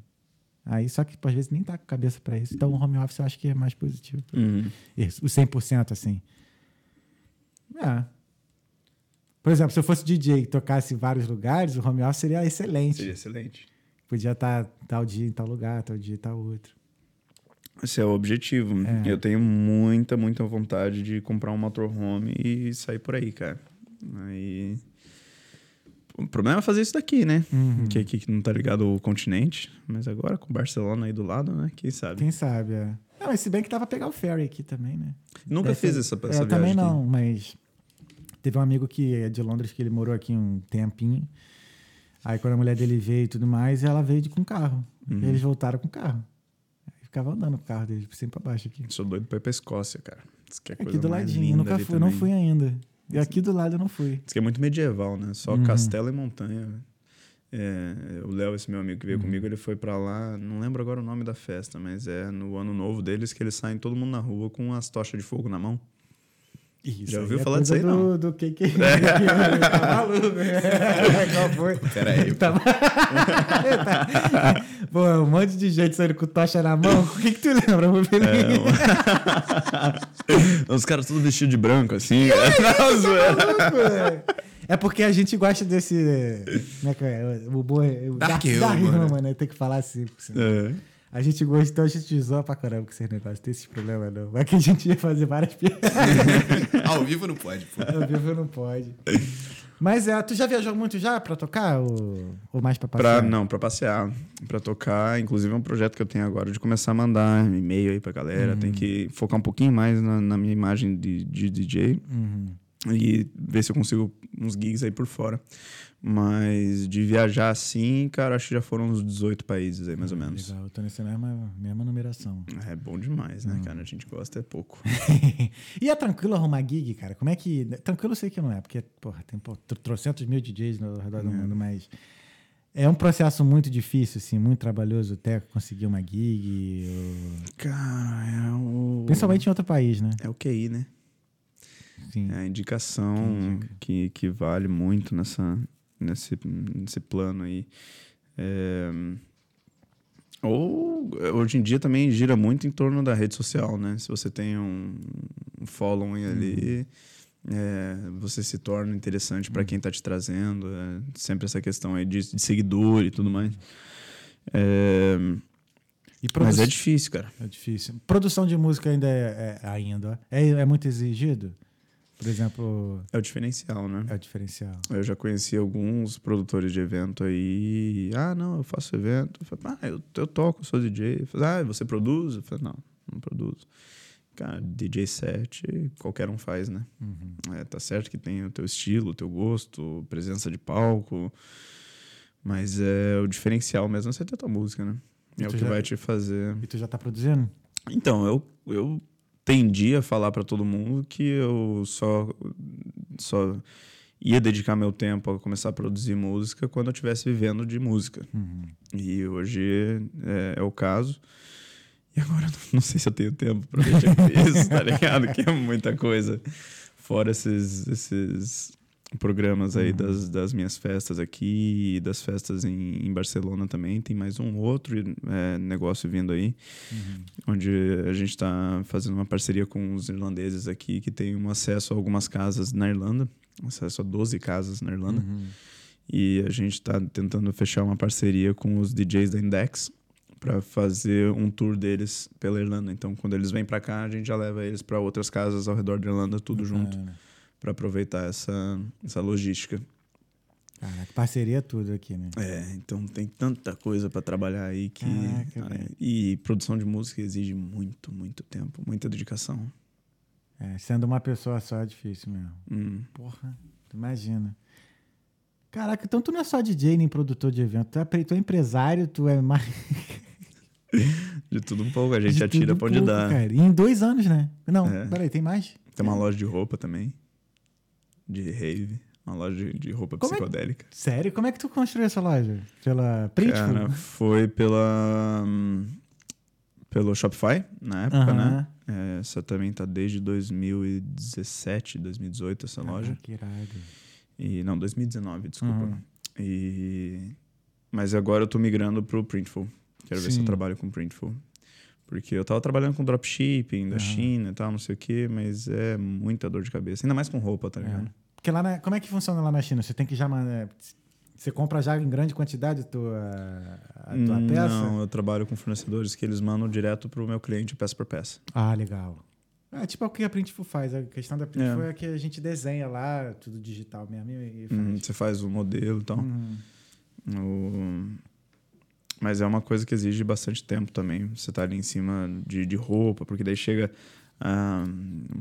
Aí só que às vezes nem tá com cabeça pra isso. Então o home office eu acho que é mais positivo. Uhum. Isso, o 100% assim. É. Por exemplo, se eu fosse DJ e tocasse em vários lugares, o home office seria excelente. Seria excelente. Podia estar tal dia em tal lugar, tal dia em tal outro. Esse é o objetivo. É. Eu tenho muita, muita vontade de comprar um motorhome e sair por aí, cara. Aí. O problema é fazer isso daqui, né? Uhum. Que aqui não tá ligado ao continente. Mas agora com Barcelona aí do lado, né? Quem sabe? Quem sabe, é. Não, mas se bem que pra pegar o ferry aqui também, né? Nunca Deve fiz essa, é, essa eu viagem. também aqui. não, mas teve um amigo que é de Londres que ele morou aqui um tempinho. Aí quando a mulher dele veio e tudo mais, ela veio de, com carro. Uhum. E eles voltaram com carro. Aí ficava andando com o carro deles, por cima e pra baixo aqui. Sou doido pra ir pra Escócia, cara. Que é Aqui do ladinho, linda nunca fui, não fui ainda. E aqui do lado eu não fui. Diz que é muito medieval, né? Só Uhum. castelo e montanha. É, o Léo, esse meu amigo que veio Uhum. comigo, ele foi pra lá. Não lembro agora o nome da festa, mas é no ano novo deles que eles saem todo mundo na rua com as tochas de fogo na mão. Isso Já ouviu é falar disso aí, do, não? Do que que... tá maluco. Qual foi? Peraí. Tá... tá... Pô, um monte de gente saindo com tocha na mão. O que que tu lembra, meu filho? É, Os caras todos vestidos de branco, assim. Não, zoeira. É porque a gente gosta desse. Como é que é? O boi. Dark Dark humor, humor, né? né? Tem que falar assim. assim. É. A gente gosta, então a gente zoa pra caramba com esses negócios. Tem esses problemas, não. Mas que a gente ia fazer várias piadas. Ao vivo não pode, pô. Ao vivo não pode. Mas é, tu já viajou muito já pra tocar? Ou, ou mais pra Pra, passear? não, pra passear, pra tocar. Inclusive é um projeto que eu tenho agora de começar a mandar e-mail aí pra galera. Tem que focar um pouquinho mais na, na minha imagem de, de DJ Uhum. e ver se eu consigo uns gigs aí por fora. Mas de viajar assim, cara, acho que já foram uns 18 países aí, mais ou menos. Legal, eu tô nessa mesma, mesma numeração. É bom demais, né, cara? A gente gosta é pouco. e é tranquilo arrumar gig, cara? Como é que. Tranquilo eu sei que não é, porque, porra, tem tro- trocentos mil DJs no redor do mundo, mas. É um processo muito difícil, assim, muito trabalhoso até conseguir uma gig. ou- Cara, é o. Principalmente em outro país, né? É o QI, né? Sim. É a indicação que, que vale muito nessa, nesse, nesse plano aí. É, Ou hoje em dia também gira muito em torno da rede social, né? Se você tem um, um following ali, é, você se torna interessante para quem tá te trazendo. É sempre essa questão aí de, de seguidor e tudo mais. É, mas é difícil, cara. É difícil. Produção de música ainda é, é- ainda é, é muito exigido. Por exemplo, É o diferencial, né? é o diferencial. Eu já conheci alguns produtores de evento aí. Ah, não, eu faço evento. Eu ah, eu, eu toco, eu sou DJ. Eu ah, você produz? Eu falo, não, não produzo. Cara, DJ set, qualquer um faz, né? É, tá certo que tem o teu estilo, o teu gosto, presença de palco. Mas é o diferencial mesmo é você ter tua música, né? E É o que já- vai te fazer. E tu já tá produzindo? Então, eu, eu tendi a falar para todo mundo que eu só, só ia dedicar meu tempo a começar a produzir música quando eu estivesse vivendo de música. E hoje é, é o caso. E agora não sei se eu tenho tempo para mexer com isso, tá ligado? Que é muita coisa. Fora esses, esses programas aí das, das minhas festas aqui e das festas em, em Barcelona também. Tem mais um outro é, negócio vindo aí onde a gente está fazendo uma parceria com os irlandeses aqui que tem um acesso a algumas casas na Irlanda, acesso a 12 casas na Irlanda. E a gente está tentando fechar uma parceria com os DJs da Index para fazer um tour deles pela Irlanda. Então, quando eles vêm para cá, a gente já leva eles para outras casas ao redor da Irlanda, tudo junto, para aproveitar essa, essa logística. Caraca, parceria é tudo aqui, né? É, então tem tanta coisa para trabalhar aí que. Caraca, velho. e produção de música exige muito, muito tempo, muita dedicação. É, sendo uma pessoa só é difícil mesmo. Hum. Porra, tu imagina. Caraca, então tu não é só DJ nem produtor de evento, tu é, tu é empresário, tu é mais. De tudo um pouco, a gente de atira pra onde pouco, dá. Cara. E em dois anos, né? Não, É. peraí, tem mais? Tem uma loja de roupa também. De rave. Uma loja de, roupa Como é que- psicodélica. Sério? Como é que tu construiu essa loja? Pela Printful? Cara, foi pela. hum, pelo Shopify, na época, Aham. né? É, essa também tá desde 2017, 2018, essa loja. Ah, que irado. E, não, 2019, desculpa. Uhum. E, mas agora eu tô migrando pro Printful. Quero ver se Sim. eu trabalho com Printful. Porque eu tava trabalhando com dropshipping da. China e tal, não sei o quê, mas é muita dor de cabeça. Ainda mais com roupa, tá É. ligado? Porque lá na, como é que funciona lá na China? Você tem que já mandar. Você compra já em grande quantidade a tua, a tua peça? Não, eu trabalho com fornecedores que eles mandam direto pro meu cliente peça por peça. Ah, legal. É tipo o que a Printful faz. A questão da Printful é, É. que a gente desenha lá, tudo digital mesmo, e e faz. Hum, Você faz o modelo e tal. Uhum. O- Mas é uma coisa que exige bastante tempo também. Você tá ali em cima de, de roupa, porque daí chega a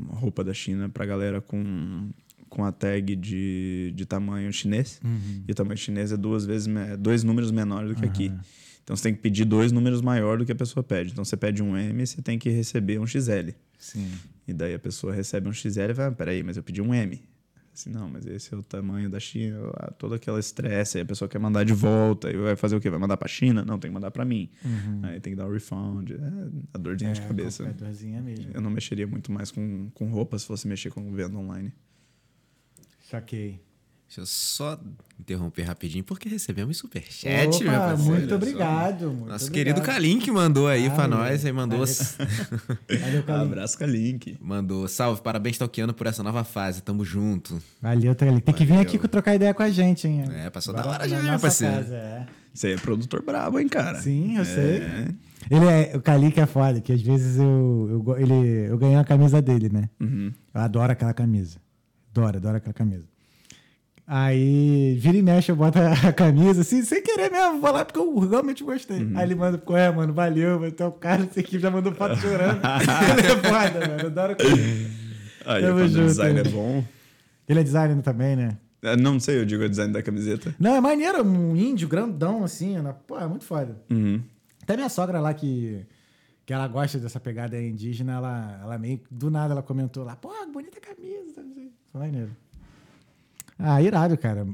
roupa da China pra galera com, com a tag de, de tamanho chinês. Uhum. E o tamanho chinês é duas vezes dois números menores do que aqui. Aham. Então você tem que pedir dois números maior do que a pessoa pede. Então você pede um M, você tem que receber um XL. Sim. E daí a pessoa recebe um XL e vai, ah, peraí, mas eu pedi um M. Assim, não, mas esse é o tamanho da China, todo aquele estresse, aí a pessoa quer mandar de volta, e vai fazer o quê? Vai mandar pra China? Não, tem que mandar pra mim. Aí tem que dar o refund, é a dorzinha de É, cabeça. É dorzinha mesmo. Eu não mexeria muito mais com, com roupa se fosse mexer com venda online. Saquei. Deixa eu só interromper rapidinho, porque recebemos superchat, Opa, meu parceiro. muito obrigado. Muito Nosso obrigado. querido Kalim que mandou aí Ah, pra nós, aí mandou, Valeu. Valeu, Calinho. Abraço com a link. mandou, salve, parabéns Talkiano por essa nova fase, tamo junto. Valeu, Calinho. Tem que vir Valeu. aqui trocar ideia com a gente, hein? É, passou da Agora hora já, meu parceiro. casa, é. Você é produtor brabo, hein, cara? Sim, eu É. sei. Ele é, o Kalik é foda, que às vezes eu, eu, ele, eu ganhei a camisa dele, né? Uhum. Eu adoro aquela camisa. Adoro, adoro aquela camisa. Aí, vira e mexe, eu boto a camisa, assim, sem querer mesmo, vou lá porque eu realmente gostei. Uhum. Aí ele manda, qual é, mano, valeu, mas então o cara, esse aqui já mandou foto chorando. ele é foda, mano, eu adoro coisa. Aí, Tamo o design é bom. Ele é designer também, né? É, Não sei, eu digo o design da camiseta. Não, é maneiro, um índio grandão, assim, né? pô, é muito foda. Uhum. Até minha sogra lá que, que ela gosta dessa pegada indígena, ela, ela meio do nada ela comentou lá, pô, bonita camisa. não sei. Foi maneiro. Ah, irado, cara.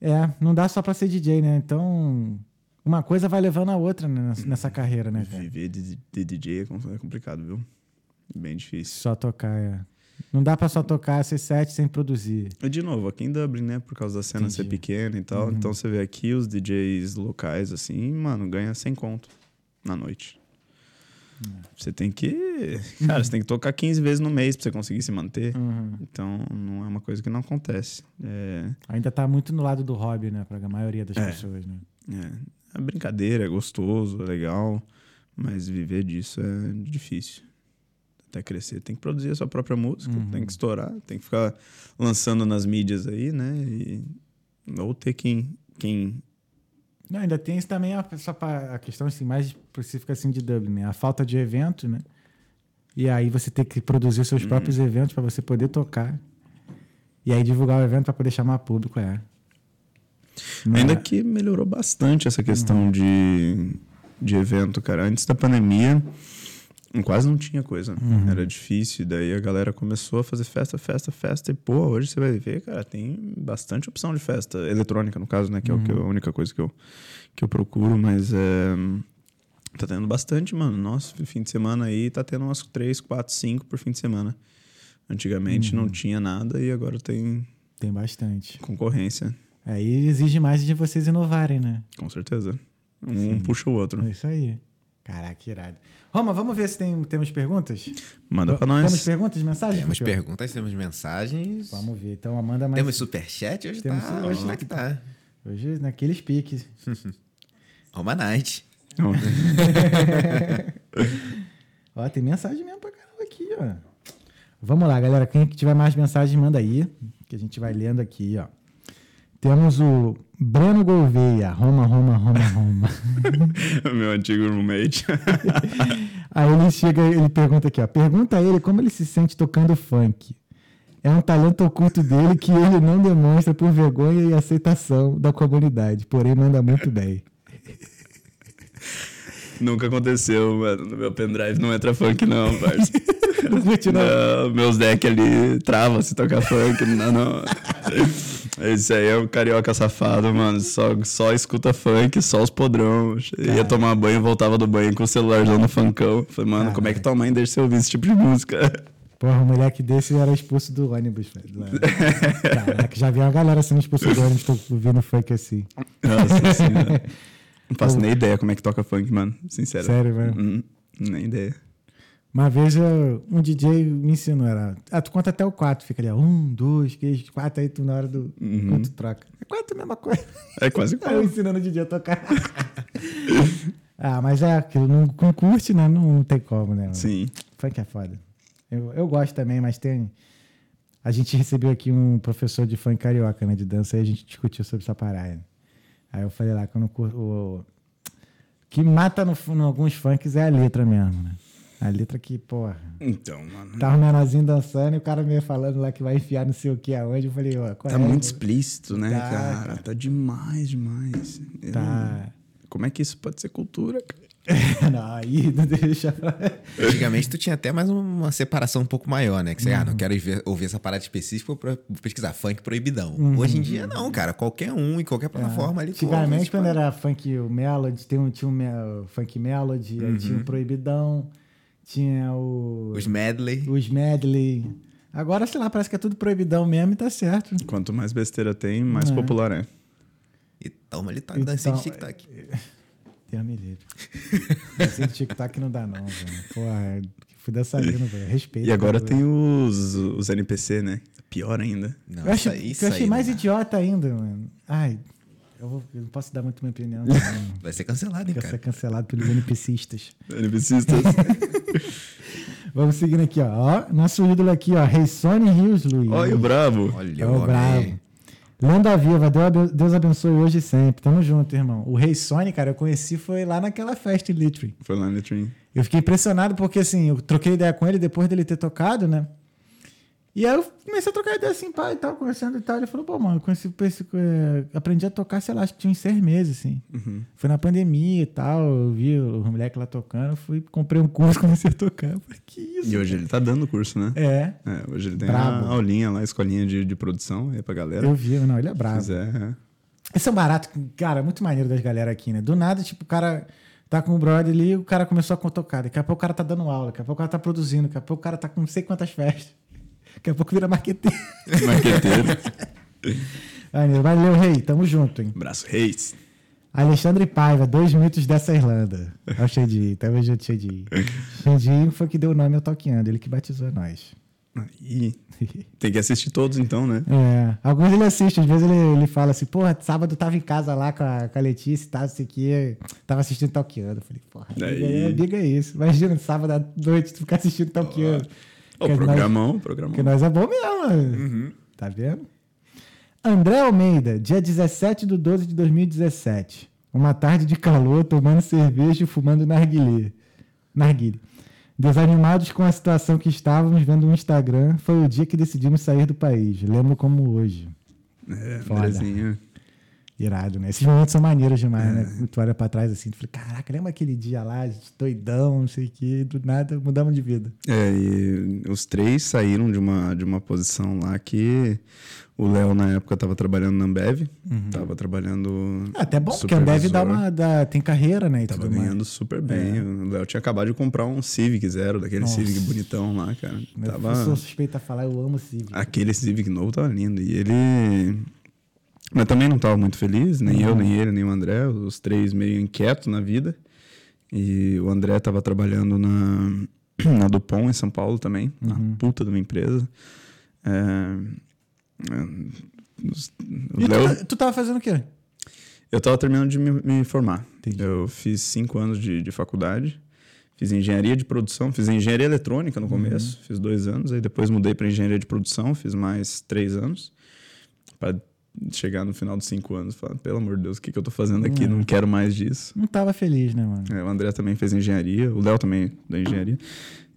É, não dá só pra ser DJ, né? Então, uma coisa vai levando a outra né, nessa, carreira, né, cara? Viver de, de DJ é é complicado, viu? Bem difícil. Só tocar, é. Não dá pra só tocar C7 sem produzir. E de novo, aqui em Dublin, né? Por causa da cena ser Entendi. pequena e tal. Então você vê aqui os DJs locais, assim, mano, ganha 100 conto na noite. Você tem que. Cara, você tem que tocar 15 vezes no mês pra você conseguir se manter. Uhum. Então não é uma coisa que não acontece. É, Ainda tá muito no lado do hobby, né? Pra maioria das É. pessoas, né? é, é brincadeira, é gostoso, é legal. Mas viver disso é difícil. Até crescer. Tem que produzir a sua própria música, Uhum. tem que estourar, tem que ficar lançando nas mídias aí, né? E, ou ter quem, quem Não, ainda tem isso também, a, a questão assim, mais específica assim, de Dublin, né? A falta de evento, né? E aí você tem que produzir seus Uhum. próprios eventos para você poder tocar. E aí divulgar o evento para poder chamar público, é. Não Ainda é- que melhorou bastante essa questão de, de evento, cara. Antes da pandemia, quase não tinha coisa. Era difícil. Daí a galera começou a fazer festa, festa, festa. E, pô, hoje você vai ver, cara, tem bastante opção de festa. Eletrônica, no caso, né? Que é o que eu- a única coisa que eu, que eu procuro. Mas é, tá tendo bastante, mano. Nossa, fim de semana aí tá tendo umas 3, 4, 5 por fim de semana. Antigamente não tinha nada e agora tem Tem bastante. concorrência. Aí exige mais de vocês inovarem, né? Com certeza. Um puxa o outro. É isso aí. Caraca, que irado. Roma, vamos ver se tem, temos perguntas? Manda pra Temos nós. perguntas, mensagens? Temos perguntas, temos mensagens. Vamos ver. Então, Amanda mais. Temos superchat? Hoje Temos- tá. hoje Hoje tá que tá. Hoje, naqueles piques. Roma Night. Ó, tem mensagem mesmo pra caramba aqui, ó. Vamos lá, galera. Quem tiver mais mensagens, manda aí, que a gente vai lendo aqui, ó. Temos o Breno Gouveia, Roma, Roma, Roma, Roma. Meu antigo roommate. Aí ele chega, ele pergunta aqui, ó. Pergunta a ele como ele se sente tocando funk. É um talento oculto dele que ele não demonstra por vergonha e aceitação da comunidade, porém manda muito bem. Nunca aconteceu, mano. No meu pendrive não entra funk, não, parça. Não curte, não? Não, meus decks ali travam se tocar funk. Não, não. Esse aí é o carioca safado, mano. Só, só escuta funk, só os podrão. Ia tomar banho, voltava do banho com o celularzão no funkão. Falei, mano, como é que tua mãe deixa você ouvir esse tipo de música? Porra, um moleque desse era expulso do ônibus, velho. Caraca, já vi uma galera sendo expulsa do ônibus, tô ouvindo funk assim. Nossa senhora. Não faço nem ideia como é que toca funk, mano. Sincero. Sério, velho? Hum, nem ideia. Uma vez eu- um DJ me ensinou, era. Ah, tu conta até o 4, fica ali, ó. Um, dois, três, quatro, aí tu na hora do. Quando tu troca. É quatro a mesma coisa. É quase Aí eu ensinando o DJ a tocar. ah, mas é aquilo, não, não curte, né? Não, tem como, né? Sim. Funk é foda. Eu, eu gosto também, mas tem. A gente recebeu aqui um professor de funk carioca, né? De dança, e a gente discutiu sobre essa parada. Aí eu falei lá que eu não curto. O, o que mata no, em alguns funks é a letra mesmo, né? A letra que, porra. Então, mano. Tava o menorzinho dançando e o cara me falando lá que vai enfiar não sei o que aonde. Eu falei, ó, qual Tá é? muito explícito, né, Tá, cara? cara. Tá demais, demais. Eu Tá. não- Como é que isso pode ser cultura, cara? não, aí não deixa. Antigamente tu tinha até mais uma separação um pouco maior, né? Que você, ah, não quero ver- ouvir essa parada específica, vou pesquisar funk proibidão. Hoje em dia, não, cara. Qualquer um, em qualquer plataforma ali. tu ouve, Antigamente, quando era funk o Melody, tem um, tinha um funk Melody, aí tinha o Proibidão, tinha o, Os medley. os Medley. Agora, sei lá, parece que é tudo proibidão mesmo e tá certo. Quanto mais besteira tem, mais popular é. E toma ali, tá Então, dancinha de TikTok. Deus me livre. Esse TikTok não dá, não, velho. Porra, fui dançarino, velho. Respeito. E agora velho. tem os, os NPC, né? Pior ainda. Não, Eu, acho, isso aí, eu isso achei aí mais dá. idiota ainda, mano. Ai, eu, vou- eu não posso dar muito minha opinião. Não, Vai ser cancelado, hein, ser cara. cancelado pelos NPCistas. NPCistas. Vamos seguindo aqui, ó. ó. Nosso ídolo aqui, ó. Reissone Rios, Luiz. Olha o brabo. Olha o bravo. Lenda viva, Deus abe- Deus abençoe hoje e sempre. Tamo junto, irmão. O Rei Sony, cara, eu conheci foi lá naquela festa em. Foi lá no Letrim. Eu fiquei impressionado porque, assim, eu troquei ideia com ele depois dele ter tocado, né? E aí eu comecei a trocar ideia assim, pai, e tal, conversando e tal. Ele falou, pô, mano, conheci, esse, é, aprendi a tocar, sei lá, acho que tinha uns seis meses, assim. Foi na pandemia e tal, eu vi os moleques lá tocando, fui, comprei um curso, comecei a tocar. Eu falei, que isso? E hoje ele tá dando curso, né? É, É, hoje ele tem Brabo. uma aulinha lá, escolinha de, de produção aí pra galera. eu vi, não, ele é Se bravo. quiser, é. Esse é um barato, cara, muito maneiro das galera aqui, né? Do nada, tipo, o cara tá com o brother ali, o cara começou a tocar. Daqui a pouco o cara tá dando aula, daqui a pouco o cara tá produzindo, daqui a pouco o cara tá com não sei quantas festas. Daqui a pouco vira marqueteiro. Marqueteiro. Maneiro. Valeu, rei. Tamo junto, hein? Braço Reis. Alexandre Paiva, dois mitos dessa Irlanda. Olha o Xandinho, tamo junto, Xandinho. Xandinho foi que deu o nome ao Toqueando, ele que batizou nós. Aí. Tem que assistir todos então, né? É, alguns ele assiste, às vezes ele, ele fala assim, porra, sábado tava em casa lá com a, com a Letícia e tal, o que, tava assistindo Talqueando. Eu falei, porra, diga, diga isso. Imagina, sábado à noite tu ficar assistindo Talqueando. Ô, Porque nós- programão, programão. Porque nós é bom mesmo, mano. Tá vendo? André Almeida, dia 17 de 12 de 2017. Uma tarde de calor, tomando cerveja e fumando narguilé. Narguilé. Desanimados com a situação que estávamos vendo no Instagram, foi o dia que decidimos sair do país. Lembro como hoje. É, Foda. Andrezinho. Irado, né? Esses momentos são maneiros demais, né? Tu olha pra trás assim, tu fala, caraca, lembra aquele dia lá, gente, doidão, não sei o quê, do nada mudamos de vida. É, e os três saíram de uma, de uma posição lá que o Léo, na época, tava trabalhando na Ambev. Tava trabalhando. Ah, Até bom, porque a Ambev dá uma, dá, tem carreira, né? E Tava tudo mais. ganhando super bem. O Léo tinha acabado de comprar um Civic Zero, daquele Nossa. Civic bonitão lá, cara. Eu Tava... sou suspeita a falar, eu amo Civic. Aquele Civic novo tava lindo. E ele. Mas também não tava muito feliz, nem eu, nem ele, nem o André. Os três meio inquietos na vida. E o André tava trabalhando na, na Dupont, em São Paulo também. Na puta de uma empresa. É, é, E Léo- tu, tu tava fazendo o quê? eu tava terminando de me, me formar. Entendi. Eu fiz cinco anos de, de faculdade. Fiz engenharia de produção, fiz engenharia eletrônica no começo, fiz dois anos, aí depois mudei para engenharia de produção, fiz mais três anos, para chegar no final dos cinco anos e falar, pelo amor de Deus, o que, que eu tô fazendo aqui? Não quero mais disso. Não tava feliz, né, mano? É, o André também fez engenharia, o Léo também da engenharia.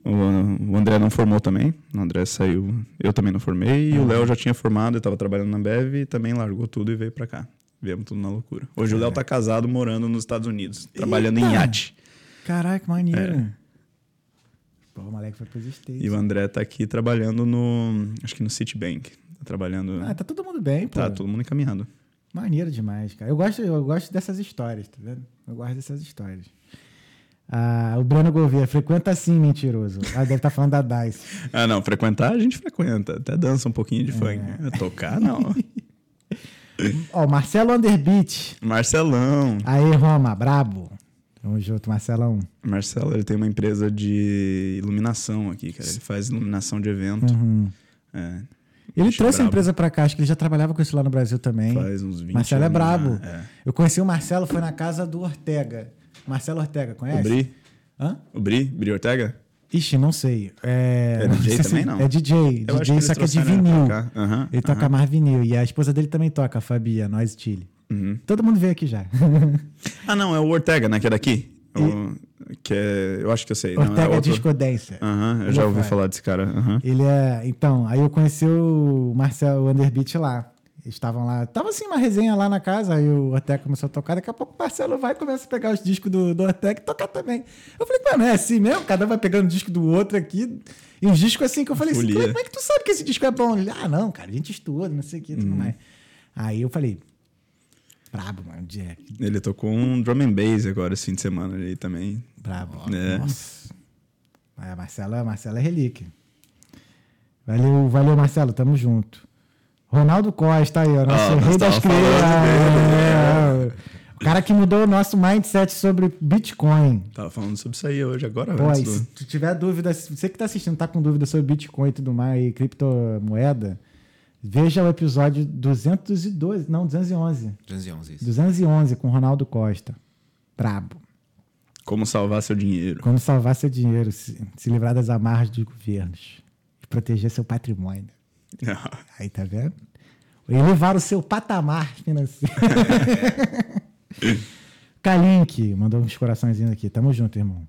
O, o André não formou também, o André saiu, eu também não formei, e o Léo já tinha formado, ele estava trabalhando na Bev e também largou tudo e veio para cá. Viemos tudo na loucura. Hoje o Léo tá casado, morando nos Estados Unidos, trabalhando em Eita! iate. Caraca, maneiro. Pô, o moleque foi pros States. E o André tá aqui trabalhando no, acho que no Citibank. Tá trabalhando, Ah, tá todo mundo bem, pô. tá todo mundo encaminhado. Maneiro demais, cara. Eu gosto, eu gosto dessas histórias, tá vendo? Eu gosto dessas histórias. Ah, o Breno Gouveia, frequenta sim, mentiroso. Ah, deve estar falando da Dice. Ah, não, frequentar a gente frequenta, até dança um pouquinho de funk. É, Tocar, não. Ó, o Marcelo Underbeat. Marcelão. Aê, Roma, brabo. Tamo junto, Marcelão. Marcelo, ele tem uma empresa de iluminação aqui, cara. Ele faz iluminação de evento. É, Ele trouxe a brabo. empresa pra cá, acho que ele já trabalhava com isso lá no Brasil também. faz uns 20 Marcelo é anos brabo. já, é. Eu conheci o Marcelo, foi na casa do Ortega. Marcelo Ortega, conhece? O Bri? Hã? O Bri? Bri Ortega? Ixi, não sei. É, É DJ sei se- também, não? É DJ. Eu DJ, só que é de vinil. Aham, Ele toca mais vinil. E a esposa dele também toca, a Fabi, a Nós Chile. Uhum. Todo mundo veio aqui já. Ah, não, é o Ortega, né? Que é daqui. O- que é, eu acho que eu sei. não, é Ortega outro. Disco Dance. Aham, eu já é ouvi falar desse cara. Ele é. Então, aí eu conheci o Marcelo Underbeat lá. Eles estavam lá. Tava assim uma resenha lá na casa, aí o Ortega começou a tocar. Daqui a pouco o Marcelo vai e começa a pegar os discos do, do Ortega e tocar também. Eu falei, mano, é assim mesmo? Cada um vai pegando o disco do outro aqui. E uns discos assim que eu falei assim, como é que tu sabe que esse disco é bom? Ele, ah, não, cara, a gente estuda, não sei o que, Uhum. tudo mais. Aí eu falei, brabo, mano, Jack. Ele tocou um drum and bass agora esse fim de semana ali também. Brabo. É. Nossa. É, Marcelo, Marcelo é relíquia. Valeu, valeu, Marcelo. Tamo junto. Ronaldo Costa aí, ó. Nosso Ah, rei das crias. É, O cara que mudou o nosso mindset sobre Bitcoin. Tava falando sobre isso aí hoje, agora. Pô, antes e do- se tu tiver dúvida, se você que tá assistindo tá com dúvida sobre Bitcoin e tudo mais, e criptomoeda, veja o episódio 212, não, 211. 211, isso. 211 com Ronaldo Costa. Brabo. Como salvar seu dinheiro. Como salvar seu dinheiro, se, se livrar das amarras dos governos e proteger seu patrimônio. Aí, tá vendo? elevar o seu patamar financeiro. Kalink mandou uns coraçõezinhos aqui. Tamo junto, irmão.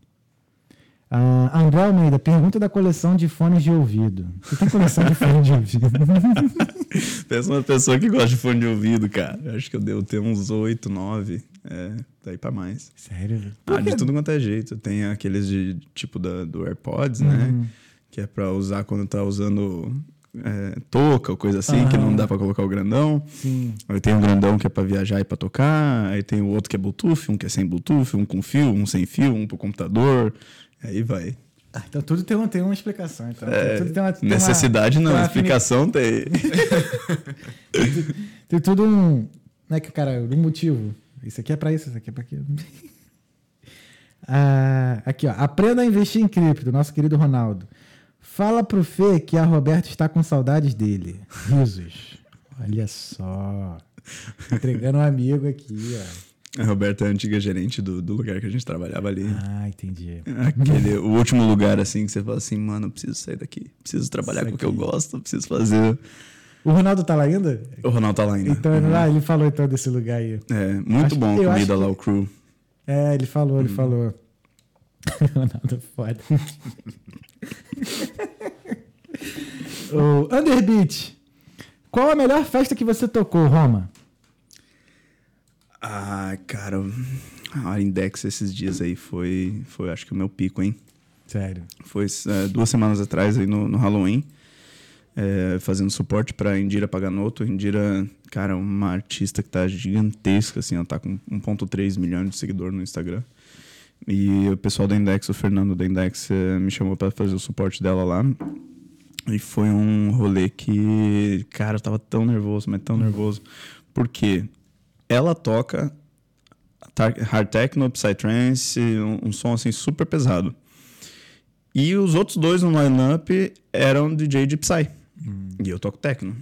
Uh, André Almeida, pergunta da coleção de fones de ouvido. Você tem coleção de fone de ouvido? Pensa uma pessoa que gosta de fone de ouvido, cara. Eu acho que eu devo ter uns 8, 9. É, daí pra mais. Sério? Ah, de tudo quanto é jeito. Tem aqueles de tipo da, do AirPods, né? Uhum. Que é pra usar quando tá usando é, touca ou coisa assim, que não dá pra colocar o grandão. Sim. Aí tem um grandão que é pra viajar e pra tocar. Aí tem o outro que é Bluetooth, um que é sem Bluetooth, um com fio, um sem fio, um pro computador. Aí vai. Ah, então tudo tem, um, tem uma explicação. Então. É, tudo tem uma, tem necessidade uma, não, tem uma explicação tem. Tem tudo um. Não é que, cara, um motivo. Isso aqui é pra isso, isso aqui é pra aquilo. Ah, aqui, ó. Aprenda a investir em cripto, nosso querido Ronaldo. Fala pro Fê que a Roberto está com saudades dele. Risos. Olha só. Entregando um amigo aqui, ó. A Roberta é a antiga gerente do, do lugar que a gente trabalhava ali. Ah, entendi. Aquele, o último lugar, assim, que você fala assim, mano, eu preciso sair daqui. Preciso trabalhar com o que eu gosto, preciso fazer. O Ronaldo tá lá ainda? O Ronaldo tá lá ainda. Então, ah, ele falou então desse lugar aí. É, muito Acho bom que- a comida lá, que- o crew. É, ele falou, ele falou. Ronaldo é foda. o Underbeat. Qual a melhor festa que você tocou, Roma? Ah, cara, a Index esses dias aí foi, foi acho que o meu pico, hein? Sério. Foi é, duas semanas atrás aí no, no Halloween, é, fazendo suporte pra Indira Paganoto. Indira, cara, uma artista que tá gigantesca, assim, ela tá com 1.3 milhões de seguidores no Instagram. E o pessoal da Index, o Fernando da Index, é, me chamou pra fazer o suporte dela lá. E foi um rolê que, cara, eu tava tão nervoso, mas tão nervoso. Porque ela toca hard techno, psytrance, um, um som assim super pesado. E os outros dois no line-up eram DJ de Psy. E eu toco techno.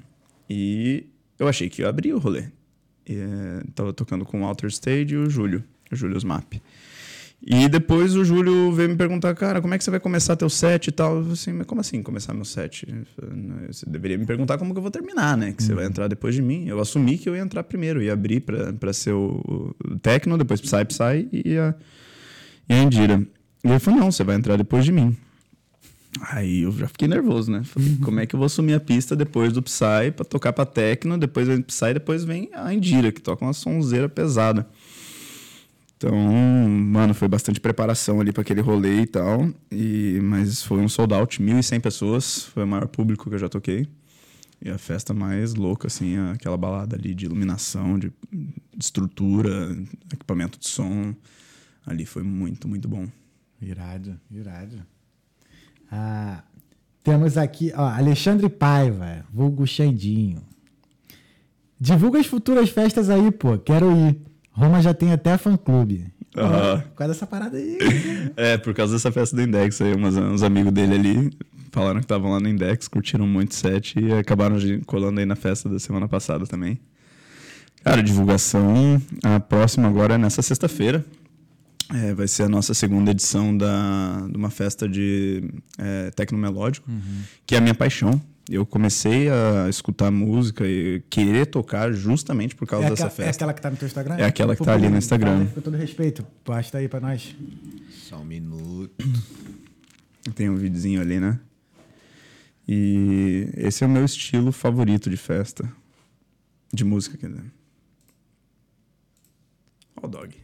E eu achei que eu abri o rolê. E, eh, tava tocando com o Outer Stage e o Júlio, o Júlio Map. E depois o Júlio veio me perguntar, cara, como é que você vai começar teu set e tal? Eu falei assim, mas como assim começar meu set? Eu falei, "Não, Você deveria me perguntar como que eu vou terminar, né? Que você vai entrar depois de mim. Eu assumi que eu ia entrar primeiro, ia abrir pra, pra ser o, o techno, depois Psy, Psy e a, e a Indira. E ele falou, não, você vai entrar depois de mim. Aí eu já fiquei nervoso, né? Falei, como é que eu vou assumir a pista depois do Psy pra tocar pra techno, depois vem Psy, depois vem a Indira, que toca uma sonzeira pesada. Então, mano, foi bastante preparação ali pra aquele rolê e tal. E, mas foi um sold out, 1.100 pessoas. Foi o maior público que eu já toquei. E a festa mais louca, assim, aquela balada ali de iluminação, de, de estrutura, equipamento de som. Ali foi muito, muito bom. Irado, irado. Ah, temos aqui, ó, Alexandre Paiva, vulgo Xandinho. Divulga as futuras festas aí, pô. Quero ir. Roma já tem até fã-clube. Ah. Por causa dessa parada aí. É, por causa dessa festa do Index aí, umas, uns amigos dele ali falaram que estavam lá no Index, curtiram muito o set e acabaram de- colando aí na festa da semana passada também. Cara, divulgação, a próxima agora é nessa sexta-feira. É, vai ser a nossa segunda edição da, de uma festa de é, tecnomelódico, que é a minha paixão. Eu comecei a escutar música e querer tocar justamente por causa É, dessa aquela, é festa. aquela que tá no teu Instagram? É aquela que Pô, tá ali no Instagram. Com todo respeito, posta aí pra nós. Só um minuto. Tem um videozinho ali, né? E esse é o meu estilo favorito de festa. De música, quer dizer. Ó o dog.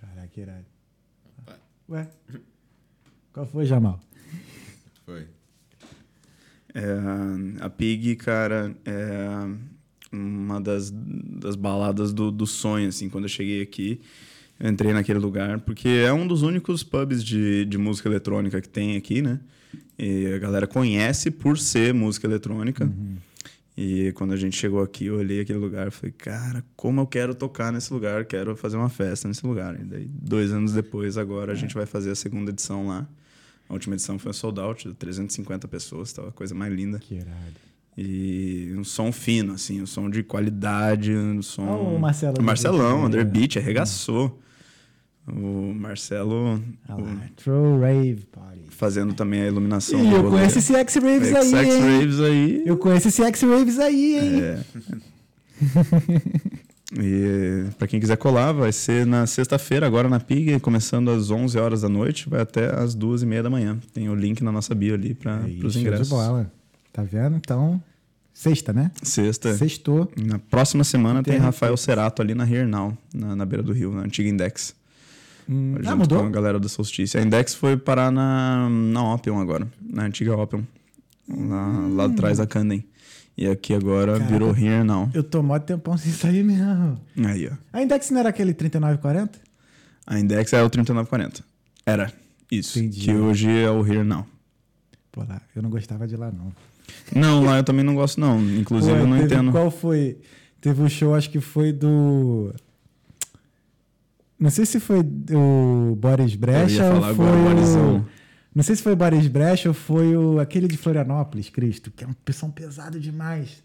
Caraca, irado. Ué? Qual foi, Jamal? É, a Pig, cara, é uma das, das baladas do, do sonho, assim, quando eu cheguei aqui. Eu entrei naquele lugar, porque é um dos únicos pubs de, de música eletrônica que tem aqui, né? E a galera conhece por ser música eletrônica. E quando a gente chegou aqui, eu olhei aquele lugar e falei, cara, como eu quero tocar nesse lugar, quero fazer uma festa nesse lugar. E daí, dois anos depois, agora a gente vai fazer a segunda edição lá. A última edição foi um sold out, de 350 pessoas, tava a coisa mais linda. Que irado. E um som fino, assim, um som de qualidade, um som... Ó o Marcelo O Marcelão, Underbeat, Underbeat, arregaçou. O Marcelo Ah o- True Rave Party. fazendo também a iluminação. Ih, eu conheço esse X-Raves aí, X hein? Raves aí. Eu conheço esse X-Raves aí, hein? É. E para quem quiser colar, vai ser na sexta-feira, agora na PIG, começando às 11 horas da noite, vai até às 2 e meia da manhã. Tem o link na nossa bio ali para Aí, os ingressos. de bola. Tá vendo? Então, sexta, né? Sexta. Sextou. Na próxima semana tem Tem Rafael Cerato ali na Here Now, na, na beira do rio, na antiga Index. Hum, junto ah, mudou? com a galera do Solstício. A Index foi parar na, na Opium agora, na antiga Opium. Lá, lá atrás da Candem. E aqui agora Caraca. virou Here Now. Eu tô mó tempão sem sair mesmo. Aí, ó. A Index não era aquele 3940? A Index é o 3940. Era. Isso. Entendi. Que hoje é o Here Now. Pô, lá, eu não gostava de lá, não. Não, lá eu também não gosto, não. Inclusive, Pô, eu não entendo. Qual foi? Teve um show, acho que foi do. Não sei se foi o Boris Brecha ou foi agora, o... Borisão. Não sei se foi o Boris Brecha ou foi o... aquele de Florianópolis, Cristo, que é um pessoal pesado demais.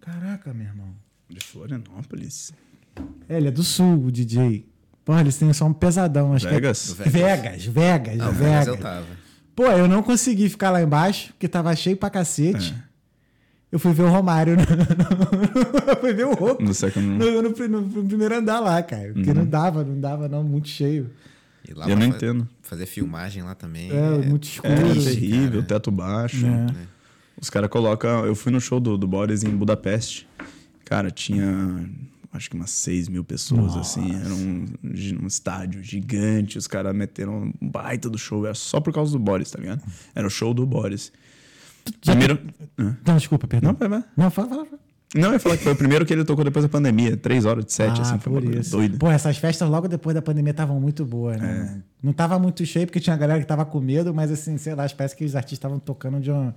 Caraca, meu irmão. De Florianópolis. É, ele é do sul, o DJ. Porra, eles têm um som pesadão. Acho Vegas? Que é... Vegas, Vegas, Não, Vegas. mas eu tava. Pô, eu não consegui ficar lá embaixo, porque tava cheio pra cacete. Eu fui ver o Romário. No... eu fui ver o Roco. No. No, no, primeiro andar lá, cara. Porque não dava, não dava, não, muito cheio. E lá Eu não entendo. Fazer filmagem lá também. É, muito escuro. É, terrível, cara. teto baixo. É. Os caras colocam. Eu fui no show do, do Boris em Budapeste. Cara, tinha acho que umas 6 mil pessoas, assim. Era um, um estádio gigante. Os caras meteram um baita do show. Era só por causa do Boris, tá ligado? Era o show do Boris. Primeiro. Não, desculpa, perdão. Não, vai, vai. Não, fala, fala. Não, eu ia falar que foi o primeiro que ele tocou depois da pandemia. Três horas de set, ah, assim. Foi por isso. doida. Pô, essas festas logo depois da pandemia estavam muito boas, né? mano? Não tava muito cheio, porque tinha galera que tava com medo, mas assim, sei lá, parece que os artistas estavam tocando de uma,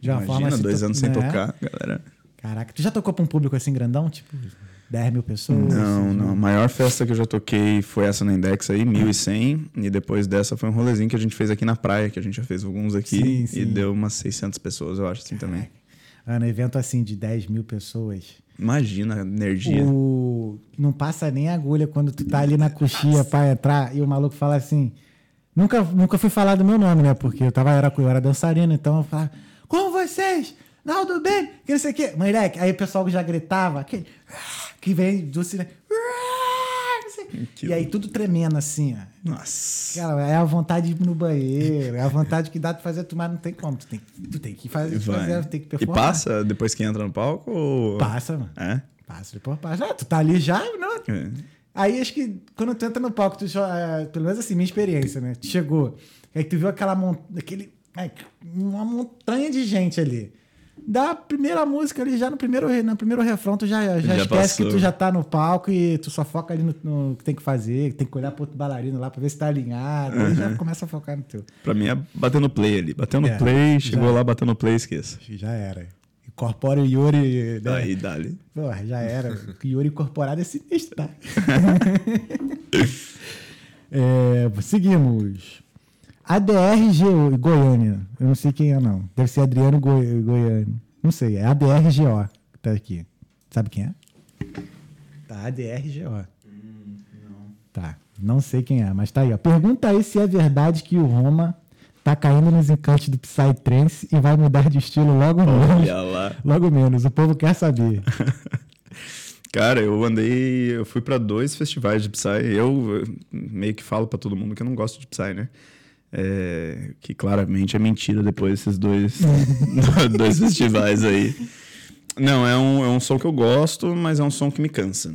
de uma forma Imagina, assim. dois to- anos sem né? tocar, galera. Caraca, tu já tocou pra um público assim grandão? Tipo, 10 mil pessoas? Não, não. A maior festa que eu já toquei foi essa na Index aí, 1100. E depois dessa foi um rolezinho que a gente fez aqui na praia, que a gente já fez alguns aqui. Sim, E sim. deu umas 600 pessoas, eu acho, assim também. Mano, evento assim de 10 mil pessoas. Imagina a energia. O... Não passa nem agulha quando tu tá ali na coxinha pra entrar e o maluco fala assim. Nunca, nunca fui falar do meu nome, né? Porque eu, tava, era, eu era dançarino, então eu falava, com vocês, Naldo bem, que não sei o quê. Moleque, aí o pessoal já gritava, que, que vem do cinema. E aí tudo tremendo assim, ó. Nossa. Cara, é a vontade de ir no banheiro, é a vontade que dá de fazer tu, mas não tem como. Tu tem, tu tem que fazer, fazer tem que E performar. passa depois que entra no palco? Ou... Passa, mano. É? Passa depois passa. Ah, tu tá ali já, não? É. Aí acho que quando tu entra no palco, tu é, pelo menos assim, minha experiência, né? Tu chegou, aí tu viu aquela mon... aquele, ai, uma montanha de gente ali. Da primeira música ali, já no primeiro, no primeiro refrão, tu já, já, Já esquece passou. que tu já tá no palco e tu só foca ali no, no que tem que fazer, tem que olhar pro outro bailarino lá pra ver se tá alinhado. Aí já começa a focar no teu. Pra mim é bater no play ali. Bateu no É, play, chegou já. lá, bateu no play, esqueça. Já era. Incorpora o Yuri. Né? Aí, dali. Já era. O Yuri incorporado é sinistro, tá? É, seguimos. ADRGO, Goiânia. Eu não sei quem é, não. Deve ser Adriano Goi Goiânia. Não sei, é ADRGO que tá aqui. Sabe quem é? Tá, ADRGO. Tá, não sei quem é, mas tá aí, ó. Pergunta aí se é verdade que o Roma tá caindo nos encantos do Psytrance e vai mudar de estilo logo menos. Olha lá. Logo menos, o povo quer saber. Cara, eu andei. Eu fui pra dois festivais de Psy. Eu meio que falo pra todo mundo que eu não gosto de Psy, né? É, que claramente é mentira depois desses dois, dois festivais aí. Não, é um, é um som que eu gosto, mas é um som que me cansa.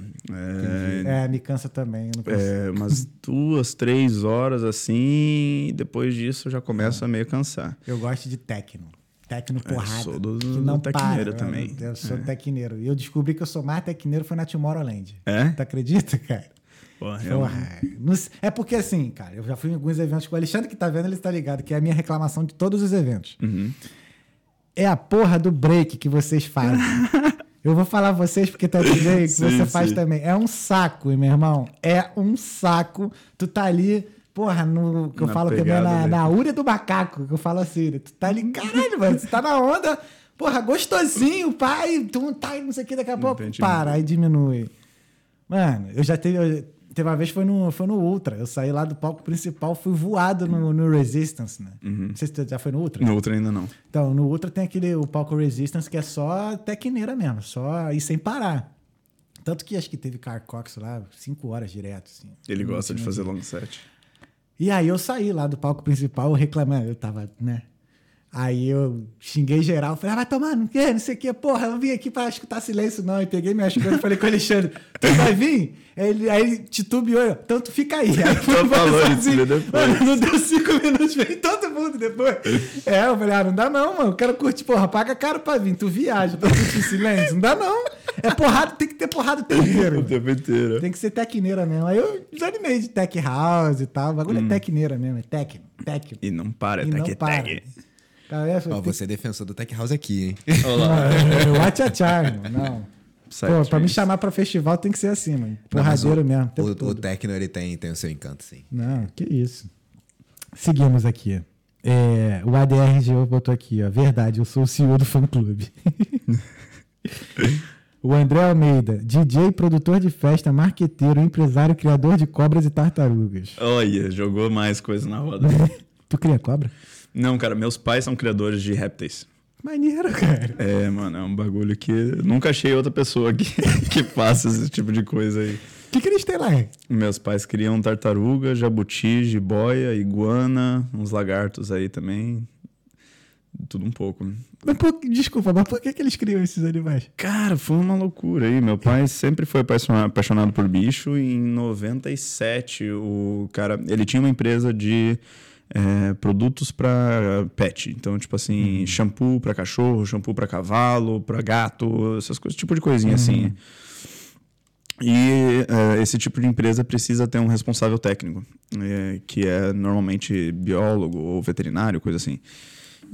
É, É, me cansa também. eu é umas duas, três horas assim, e depois disso eu já começo a meio cansar. Eu gosto de techno. Techno porrada. sou do- que do não tecneiro para, também. Eu sou tecneiro. E eu descobri que eu sou mais tecneiro foi na Tomorrowland. É? Tu acredita, cara? Porra. Não sei- É porque assim, cara, eu já fui em alguns eventos com o Alexandre que tá vendo, ele tá ligado, que é a minha reclamação de todos os eventos. Uhum. É a porra do break que vocês fazem. Eu vou falar vocês porque tá também que Sim, você faz sim. também. É um saco, meu irmão. É um saco. Tu tá ali, porra, no que eu Na falo também pegada, na, na úria do macaco, que eu falo assim. né? Tu tá ali, caralho, mano, você tá na onda, porra, gostosinho, pai, tu tá não sei o que, daqui a pouco para, aí diminui. Mano, eu já teve. Teve uma vez foi no, foi no Ultra. Eu saí lá do palco principal, fui voado no, no Resistance, né? Não sei se tu já foi no Ultra. No outro ainda não. Então, no Ultra tem aquele o palco Resistance que é só tecneira mesmo, só ir sem parar. Tanto que acho que teve Carcox lá, cinco horas direto, assim. Ele gosta de fazer long set. E aí eu saí lá do palco principal reclamando, eu tava, né? Aí eu xinguei geral, falei, ah, vai tomar, não quer, não sei o quê, porra, eu vim aqui pra escutar silêncio, não. E peguei minhas coisas e falei com o Alexandre, tu vai vir? Aí ele, aí ele titubeou, eu, então tu fica aí. Aí foi falou depois. Mano, não deu cinco minutos, veio todo mundo depois. É, eu falei, ah, não dá não, mano, eu quero curtir, porra, paga caro pra vir, tu viaja pra curtir silêncio, não dá não. É porrada, tem que ter porrada o tempo inteiro. O tempo inteiro. Tem que ser tecneira mesmo. Aí eu desanimei de tech house e tal. O bagulho é tecneira mesmo, é tech, tech. E não para, E tá não aqui, para. tag. Cara, é, Ó, você é defensor do Tech House aqui, hein? Olá. Não, eu tchá, irmão. Não. Side Pô, pra me chamar pra festival tem que ser assim, mano. Não, Porradeiro mesmo. o O. Tecno, ele tem, tem o seu encanto, sim. Não, que isso. Seguimos aqui. É, o ADRGO botou aqui, ó. Verdade, eu sou o CEO do fã clube. o André Almeida, DJ, produtor de festa, marqueteiro, empresário, criador de cobras e tartarugas. Olha, jogou mais coisa na roda. Tu cria cobra? Não, cara, meus pais são criadores de répteis. Maneiro, cara. É, mano, é um bagulho que nunca achei outra pessoa que, que faça esse tipo de coisa aí. O que, que eles têm lá? Meus pais criam tartaruga, jabuti, jiboia, iguana, uns lagartos aí também. Tudo um pouco. Mas por, desculpa, mas por que, que eles criam esses animais? Cara, foi uma loucura aí. Meu pai sempre foi apaixona- apaixonado por bicho. E em 97, o cara. Ele tinha uma empresa de é, produtos para pet. Então, tipo assim, shampoo para cachorro, shampoo para cavalo, para gato, essas coisas, tipo de coisinha assim. E é, esse tipo de empresa precisa ter um responsável técnico, é, que é normalmente biólogo ou veterinário, coisa assim.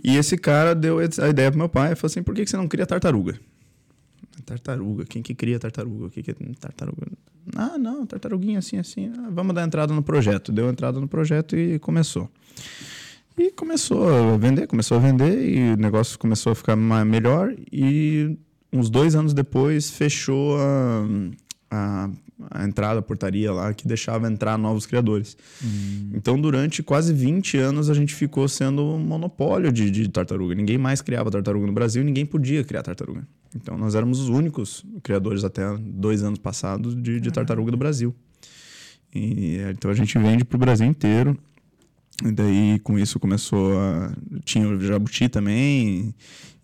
E esse cara deu a ideia pro meu pai e falou assim: por que que você não cria tartaruga? Tartaruga, quem que cria tartaruga? O que, que é tartaruga? Ah, não, tartaruguinha assim, assim. Ah, vamos dar entrada no projeto. Deu entrada no projeto e começou. E começou a vender, começou a vender e o negócio começou a ficar melhor. E uns dois anos depois fechou a, a, a entrada, a portaria lá que deixava entrar novos criadores. Então, durante quase 20 anos, a gente ficou sendo um monopólio de, de tartaruga. Ninguém mais criava tartaruga no Brasil, ninguém podia criar tartaruga. Então, nós éramos os únicos criadores até dois anos passados de, de tartaruga do Brasil. E, então, a gente vende para o Brasil inteiro. E daí, com isso, começou a... Tinha o jabuti também.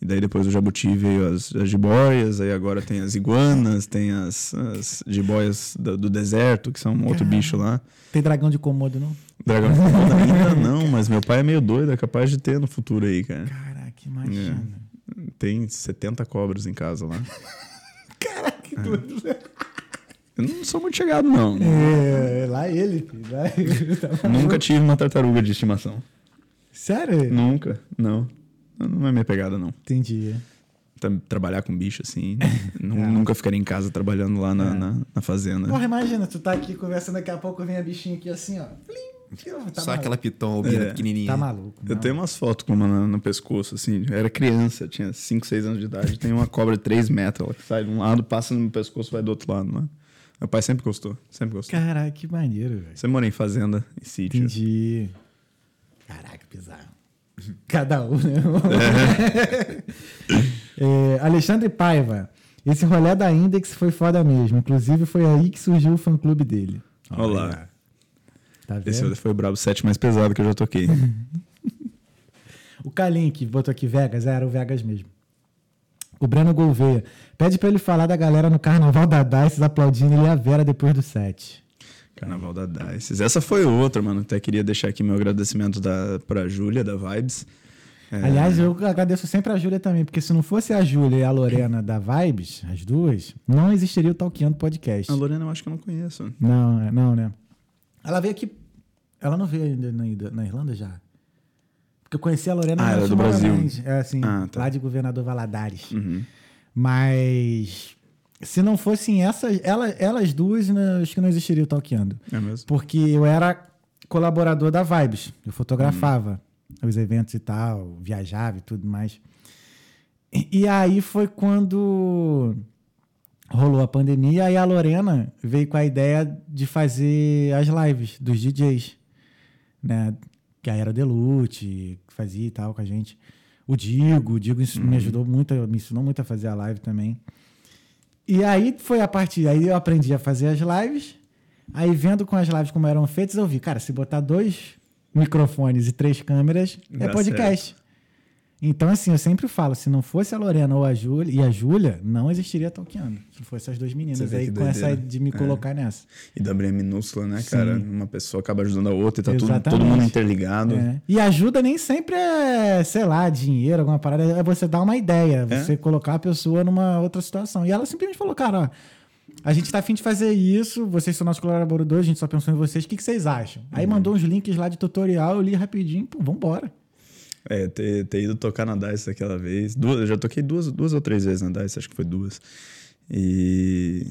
E daí, depois do jabuti veio as, as jiboias. Aí agora tem as iguanas, tem as, as jiboias do, do deserto, que são um outro bicho lá. Tem dragão de Komodo, não? Dragão de Komodo ainda não, mas meu pai é meio doido, é capaz de ter no futuro aí, cara. Caraca, imagina. Tem 70 cobras em casa lá. Caraca, que doido. Eu não sou muito chegado, não. É, lá ele, filho. Lá ele. Tá. Nunca tive uma tartaruga de estimação. Sério? Nunca, não. Não é minha pegada, não. Entendi. Tra- Trabalhar com bicho assim. nu- Nunca ficaria em casa trabalhando lá na, na, na fazenda. Porra, imagina, tu tá aqui conversando, daqui a pouco vem a bichinha aqui assim, ó. Plim, tá Só maluco. aquela piton albina É. pequenininha. Tá maluco. Eu não. tenho umas fotos com uma no, no pescoço, assim. Eu era criança, tinha 5, 6 anos de idade. Tem uma cobra de 3 metros, ela que sai de um lado, passa no meu pescoço vai do outro lado, mano. Meu pai sempre gostou, sempre gostou. Caraca, que maneiro, velho. Você mora em fazenda, em sítio. Entendi. Caraca, bizarro. Cada um, né? É, Alexandre Paiva. Esse rolê da Index foi foda mesmo. Inclusive, foi aí que surgiu o fã-clube dele. Olá. Tá vendo? Esse foi o brabo set mais pesado que eu já toquei. O Kalim, que botou aqui Vegas, era o Vegas mesmo. O Breno Gouveia. Pede pra ele falar da galera no Carnaval da Dices aplaudindo ele e a Vera depois do set. Carnaval da Dices. Essa foi outra, mano. Até queria deixar aqui meu agradecimento da, pra Júlia, da Vibes. É, Aliás, eu agradeço sempre a Júlia também, porque se não fosse a Júlia e a Lorena da Vibes, as duas, não existiria o Talkando Podcast. A Lorena eu acho que eu não conheço. Não, é- não, né? Ela veio aqui. Ela não veio ainda na, na Irlanda já? Porque eu conheci a Lorena Ah, ela é do Brasil. É assim, Ah, tá. lá de Governador Valadares. Uhum. Mas se não fossem essas, elas, elas duas, né, acho que não existiria o Talkando. É mesmo? Porque eu era colaborador da Vibes. Eu fotografava os eventos e tal, viajava e tudo mais. E, e aí foi quando rolou a pandemia, aí a Lorena veio com a ideia de fazer as lives dos DJs, né? Que aí era o Delute, que fazia e tal com a gente. O Digo, o Digo isso me ajudou muito, me ensinou muito a fazer a live também. E aí foi a partir, aí eu aprendi a fazer as lives. Aí vendo com as lives como eram feitas, eu vi, cara, se botar dois microfones e três câmeras, é Dá podcast. Então, assim, eu sempre falo, se não fosse a Lorena ou a Júlia, e a Júlia, não existiria Talkando. Se fosse as duas meninas aí com essa de me É. colocar nessa. E W é minúscula, né, cara? Sim. Uma pessoa acaba ajudando a outra e tá tudo, todo mundo interligado. É. E ajuda nem sempre é, sei lá, dinheiro, alguma parada. É você dar uma ideia, É. você colocar a pessoa numa outra situação. E ela simplesmente falou, cara, ó, a gente tá afim de fazer isso, vocês são nossos colaboradores, a gente só pensou em vocês, o que, que vocês acham? Uhum. Aí mandou uns links lá de tutorial, eu li rapidinho, pô, vambora. É, ter, ter ido tocar na DICE daquela vez. Duas, eu já toquei duas, duas ou três vezes na DICE, acho que foi duas. E.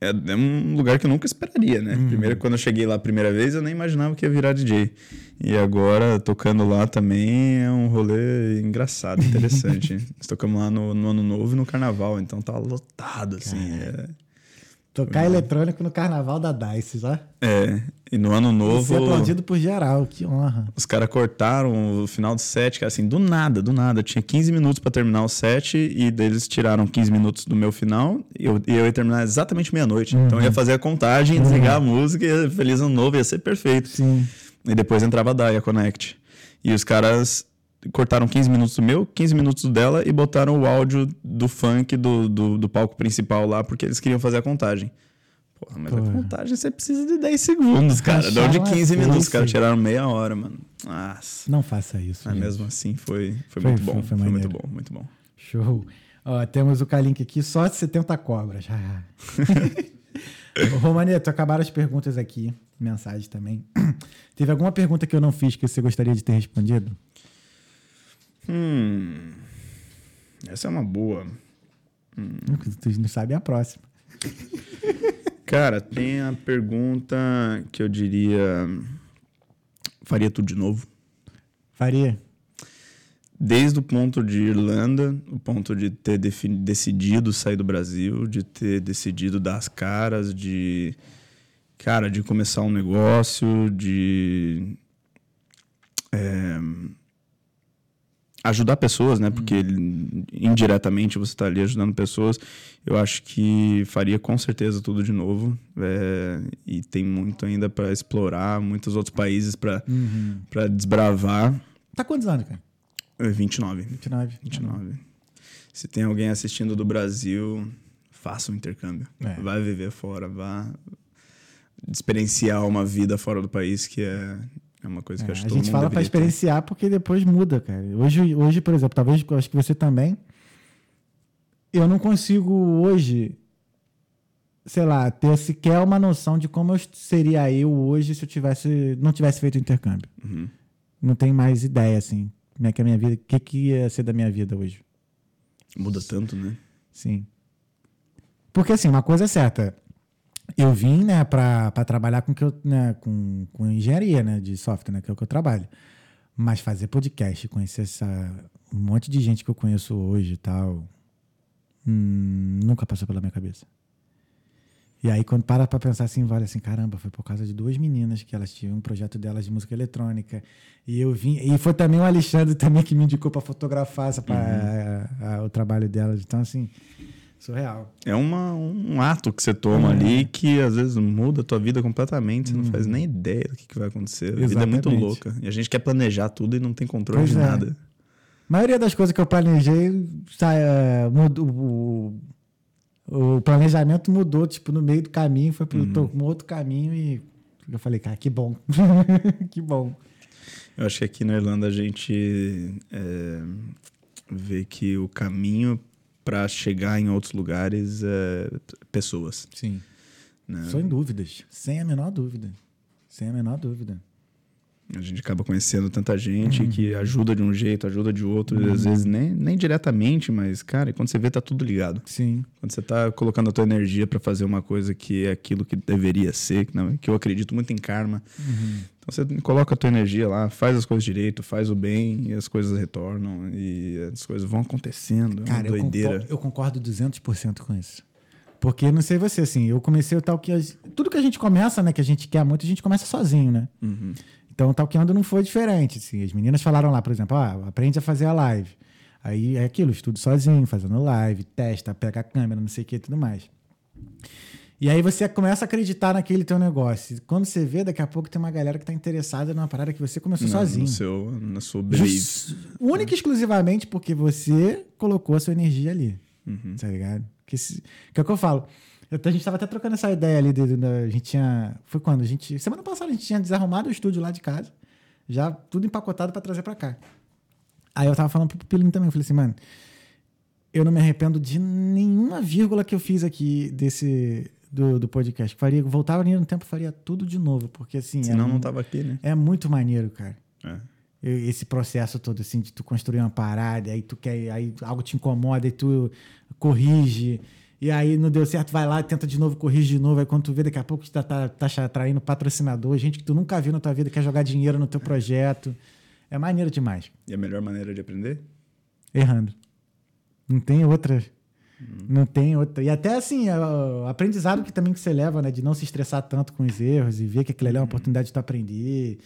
É, é um lugar que eu nunca esperaria, né? Primeiro, quando eu cheguei lá a primeira vez, eu nem imaginava que ia virar DJ. E agora, tocando lá também é um rolê engraçado, interessante. Nós tocamos lá no, no Ano Novo e no Carnaval, então tá lotado, assim. É, Tocar eletrônico no carnaval da DICE, ó. é, e no Ano E Novo. ser aplaudido por geral, que honra. Os caras cortaram o final do set, cara, assim, do nada, do nada. Tinha 15 minutos pra terminar o set e deles tiraram 15 minutos do meu final e eu, e eu ia terminar exatamente meia-noite. Então eu ia fazer a contagem, desligar a música e feliz ano novo, ia ser perfeito. Sim. E depois entrava a Daya Connect. E os caras cortaram 15 minutos do meu, 15 minutos dela e botaram o áudio do funk do, do, do palco principal lá, porque eles queriam fazer a contagem. Porra, mas a contagem você precisa de 10 segundos, cara. Não de Racharam a 15 minutos, foice. tiraram meia hora, mano. Nossa. Não faça isso. Mas gente. mesmo assim foi, Foi- foi, muito foi- bom. foi Foi, muito maneiro. bom, muito bom. Show. Ó, temos o Kalink aqui, só 70 cobras. Romaneto, acabaram as perguntas aqui, mensagem também. Teve alguma pergunta que eu não fiz que você gostaria de ter respondido? Hum. Essa é uma boa. Tu não sabe a próxima. Cara, tem a pergunta que eu diria. Faria tudo de novo? Faria? Desde o ponto de Irlanda, o ponto de ter decidido sair do Brasil, de ter decidido dar as caras, de. Cara, de começar um negócio, de. é, ajudar pessoas, né? Porque ele- indiretamente você está ali ajudando pessoas. Eu acho que faria com certeza tudo de novo. é, e tem muito ainda para explorar, muitos outros países para para desbravar. Tá quantos anos, cara? É, 29. 29. 29. Se tem alguém assistindo do Brasil, faça um intercâmbio. É. Vai viver fora, vá experienciar uma vida fora do país, que é, é uma coisa que É, acho a que todo gente fala pra deveria ter. experienciar porque depois muda, cara. Hoje, hoje, por exemplo, talvez eu acho que você também. Eu não consigo hoje, sei lá, ter sequer uma noção de como eu seria eu hoje se eu tivesse, não tivesse feito intercâmbio. Uhum. Não tenho mais ideia, assim, como é que é a minha vida, o que, que ia ser da minha vida hoje. Muda tanto, né? Sim. Porque, assim, uma coisa é certa. Eu vim, né, pra trabalhar com, que eu, né, com, com engenharia, né, de software, né, que é o que eu trabalho. Mas fazer podcast, conhecer essa, um monte de gente que eu conheço hoje e tal, hum, nunca passou pela minha cabeça. E aí, quando para pra pensar assim, vale assim, caramba, foi por causa de duas meninas que elas tinham um projeto delas de música eletrônica. E eu vim. E foi também o Alexandre também que me indicou pra fotografar essa, pra, a- a- o trabalho delas. Então, assim, surreal. É uma, um ato que você toma ali que às vezes muda a tua vida completamente, você não faz nem ideia do que, que vai acontecer. A vida é muito louca. E a gente quer planejar tudo e não tem controle Pois de é. nada. A maioria das coisas que eu planejei, sai, é, mudou, o, o planejamento mudou, tipo, no meio do caminho, foi Uhum. para um outro caminho e eu falei, cara, que bom. que bom. Eu acho que aqui na Irlanda a gente é, vê que o caminho para chegar em outros lugares é pessoas. Sim. Né? Sem dúvidas. Sem a menor dúvida. Sem a menor dúvida. A gente acaba conhecendo tanta gente que ajuda de um jeito, ajuda de outro, e às vezes nem, nem diretamente, mas, cara, quando você vê, tá tudo ligado. Sim. Quando você tá colocando a tua energia para fazer uma coisa que é aquilo que deveria ser, que, não, que eu acredito muito em karma. Então você coloca a tua energia lá, faz as coisas direito, faz o bem e as coisas retornam e as coisas vão acontecendo. É Cara, eu concordo, eu concordo 200% com isso. Porque não sei você, assim, eu comecei o tal que. Tudo que a gente começa, né, que a gente quer muito, a gente começa sozinho, né? Uhum. Então o talkando não foi diferente. Assim, as meninas falaram lá, por exemplo, ah, aprende a fazer a live. Aí é aquilo, estudo sozinho, fazendo live, testa, pega a câmera, não sei o que e tudo mais. E aí você começa a acreditar naquele teu negócio. Quando você vê, daqui a pouco tem uma galera que está interessada numa parada que você começou Não, sozinho. No seu, na sua. Just- Única e exclusivamente porque você colocou a sua energia ali. Uhum. Tá ligado? Que, se- que é o que eu falo. Eu- a gente tava até trocando essa ideia ali. De, de- a gente tinha. Foi quando? A gente, semana passada a gente tinha desarrumado o estúdio lá de casa. Já tudo empacotado para trazer para cá. Aí eu tava falando pro Pupilinho também. Eu falei assim, mano. Eu não me arrependo de nenhuma vírgula que eu fiz aqui desse. Do, do podcast. Faria, voltava ali no tempo faria tudo de novo. Porque assim. é Senão não tava aqui, né? é muito maneiro, cara. É. Esse processo todo, assim, de tu construir uma parada, aí tu quer, aí algo te incomoda, e tu corrige, e aí não deu certo, vai lá, tenta de novo, corrige de novo, aí quando tu vê, daqui a pouco tu tá, tá, tá atraindo patrocinador, gente que tu nunca viu na tua vida, quer jogar dinheiro no teu projeto. É maneiro demais. E a melhor maneira de aprender? Errando. Não tem outra. Não tem outra. E até assim, é o aprendizado que também que você leva, né? De não se estressar tanto com os erros e ver que aquilo ali é uma oportunidade de tu aprender.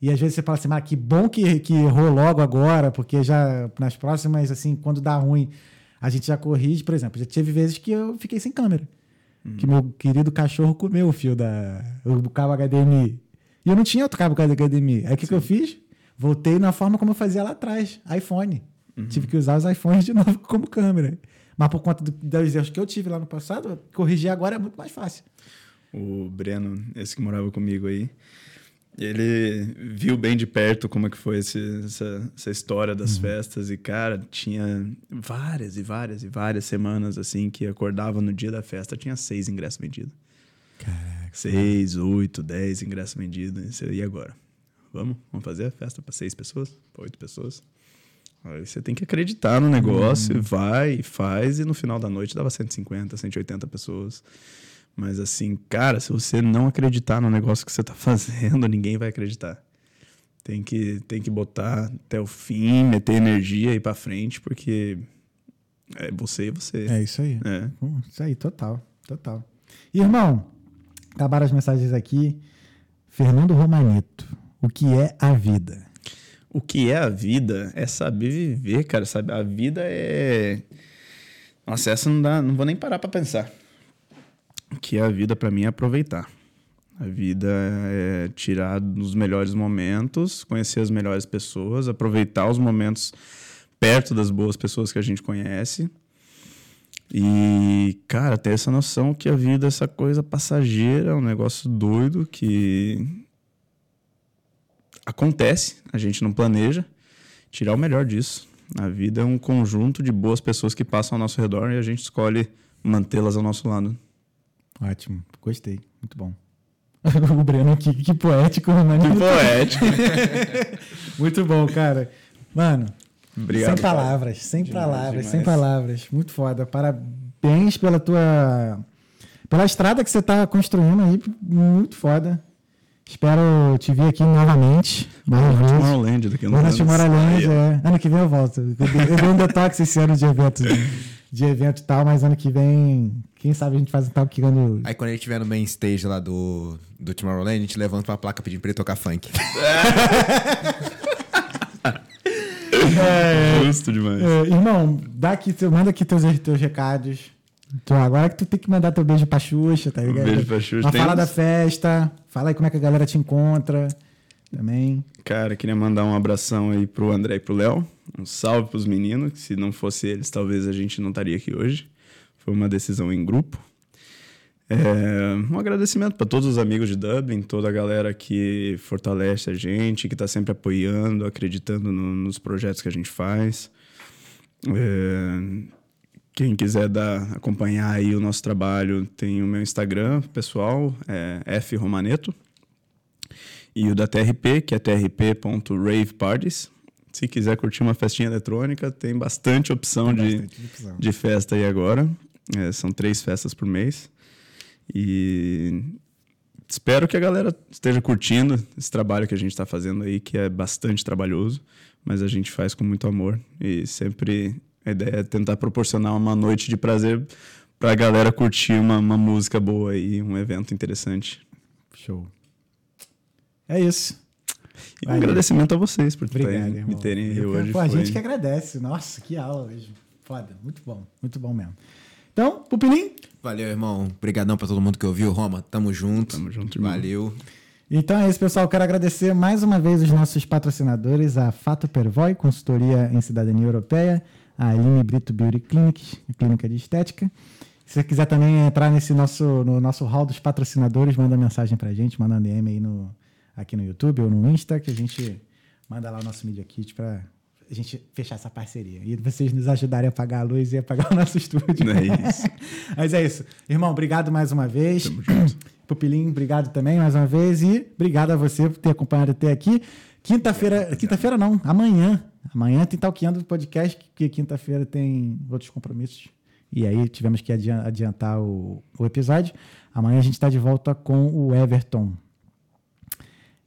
E às vezes você fala assim, ah, que bom que, que errou logo agora, porque já nas próximas, assim, quando dá ruim, a gente já corrige. Por exemplo, já teve vezes que eu fiquei sem câmera. Que meu querido cachorro comeu o fio da. o cabo HDMI. E eu não tinha outro cabo HDMI. Aí o que, que eu fiz? Voltei na forma como eu fazia lá atrás, iPhone. Tive que usar os iPhones de novo como câmera. Mas por conta do, dos erros que eu tive lá no passado, corrigir agora é muito mais fácil. O Breno, esse que morava comigo aí, ele viu bem de perto como é que foi esse- essa, essa história das festas. E, cara, tinha várias e várias e várias semanas, assim, que acordava no dia da festa, tinha seis ingressos vendidos. Caraca. Seis, oito, dez ingressos vendidos. E agora? Vamos? Vamos fazer a festa para seis pessoas? Para oito pessoas? Aí você tem que acreditar no negócio, vai e faz, e no final da noite dava 150, 180 pessoas. Mas assim, cara, se você não acreditar no negócio que você tá fazendo, ninguém vai acreditar. Tem que, tem que botar até o fim, meter energia e ir pra frente, porque é você e você. É isso aí. É. Hum, Isso aí, total. Total. Irmão, acabaram as mensagens aqui. Fernando Romanito, o que é a vida? O que é a vida é saber viver, cara, sabe? A vida é. Nossa, essa não dá, não vou nem parar pra pensar. Que é a vida pra mim é aproveitar. A vida é tirar dos melhores momentos, conhecer as melhores pessoas, aproveitar os momentos perto das boas pessoas que a gente conhece. E, cara, ter essa noção que a vida é essa coisa passageira, um negócio doido que acontece, a gente não planeja, tirar o melhor disso. A vida é um conjunto de boas pessoas que passam ao nosso redor e a gente escolhe mantê-las ao nosso lado. Ótimo, gostei. Muito bom. o Breno aqui, que poético, Romanito. poético. Muito bom, cara. Mano, Obrigado. sem palavras, sem palavras, demais. sem palavras. Muito foda. Parabéns pela tua. pela estrada que você tá construindo aí. Muito foda. Espero te ver aqui novamente. Tomorrowland daqui a anos. Tomorrowland, é. Ano que vem eu volto. Eu dei um detox esse ano de evento, de evento e tal, mas ano que vem, quem sabe a gente faz um tal que ano. Aí quando ele estiver no main stage lá do, do Tomorrowland, a gente levanta uma placa pedindo pra ele tocar funk. Justo demais. É, irmão, dá aqui, manda aqui teus, teus recados. Então, agora que tu tem que mandar teu beijo pra Xuxa, tá ligado? beijo pra Xuxa. Mas fala da festa, fala aí como é que a galera te encontra também. Cara, queria mandar um abração aí pro André e pro Léo. Um salve pros meninos, que se não fosse eles, talvez a gente não estaria aqui hoje. Foi uma decisão em grupo. É, um agradecimento para todos os amigos de Dublin, toda a galera que fortalece a gente, que está sempre apoiando, acreditando no- nos projetos que a gente faz. É, quem quiser dar, acompanhar aí o nosso trabalho, tem o meu Instagram pessoal, é F Romaneto. E o da TRP, que é trp.raveparties. Se quiser curtir uma festinha eletrônica, tem bastante opção, de, Bastante opção. de festa aí agora. É, são três festas por mês. E espero que a galera esteja curtindo esse trabalho que a gente está fazendo aí, que é bastante trabalhoso, mas a gente faz com muito amor. E sempre a ideia é tentar proporcionar uma noite de prazer pra galera curtir uma, uma música boa e um evento interessante. Show. É isso. E um agradecimento a vocês por Obrigado, terem- me terem Eu- hoje. Pô, a gente que agradece. Nossa, que aula hoje. Foda. Muito bom. Muito bom mesmo. Então, Pupilim, Valeu, irmão. Obrigadão pra todo mundo que ouviu. Roma, tamo junto. Tamo junto, irmão. Valeu. Então é isso, pessoal. Quero agradecer mais uma vez os nossos patrocinadores, a Fato Pervoy, consultoria em cidadania europeia, a Aline Brito Beauty Clinics, a clínica de estética. Se você quiser também entrar nesse nosso, no nosso hall dos patrocinadores, manda mensagem pra gente, manda um DM aí no, aqui no YouTube ou no Insta, que a gente manda lá o nosso Media Kit pra a gente fechar essa parceria. E vocês nos ajudarem a pagar a luz e a pagar o nosso estúdio. É isso. Mas é isso. Irmão, obrigado mais uma vez. Pupilim, obrigado também mais uma vez. E obrigado a você por ter acompanhado até aqui. Quinta-feira, quinta-feira não, amanhã. Amanhã tem Talqueando podcast, que quinta-feira tem outros compromissos. E aí tivemos que adian- adiantar o, o episódio. Amanhã a gente está de volta com o Everton.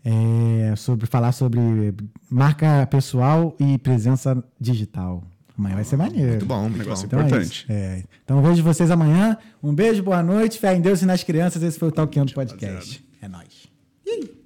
É, sobre falar sobre marca pessoal e presença digital. Amanhã vai ser maneiro. Muito bom, muito Negócio. Então é Importante. isso. É. Então vejo vocês amanhã. Um beijo, boa noite, fé em Deus e nas crianças. Esse foi o Talkando Podcast. rapaziada.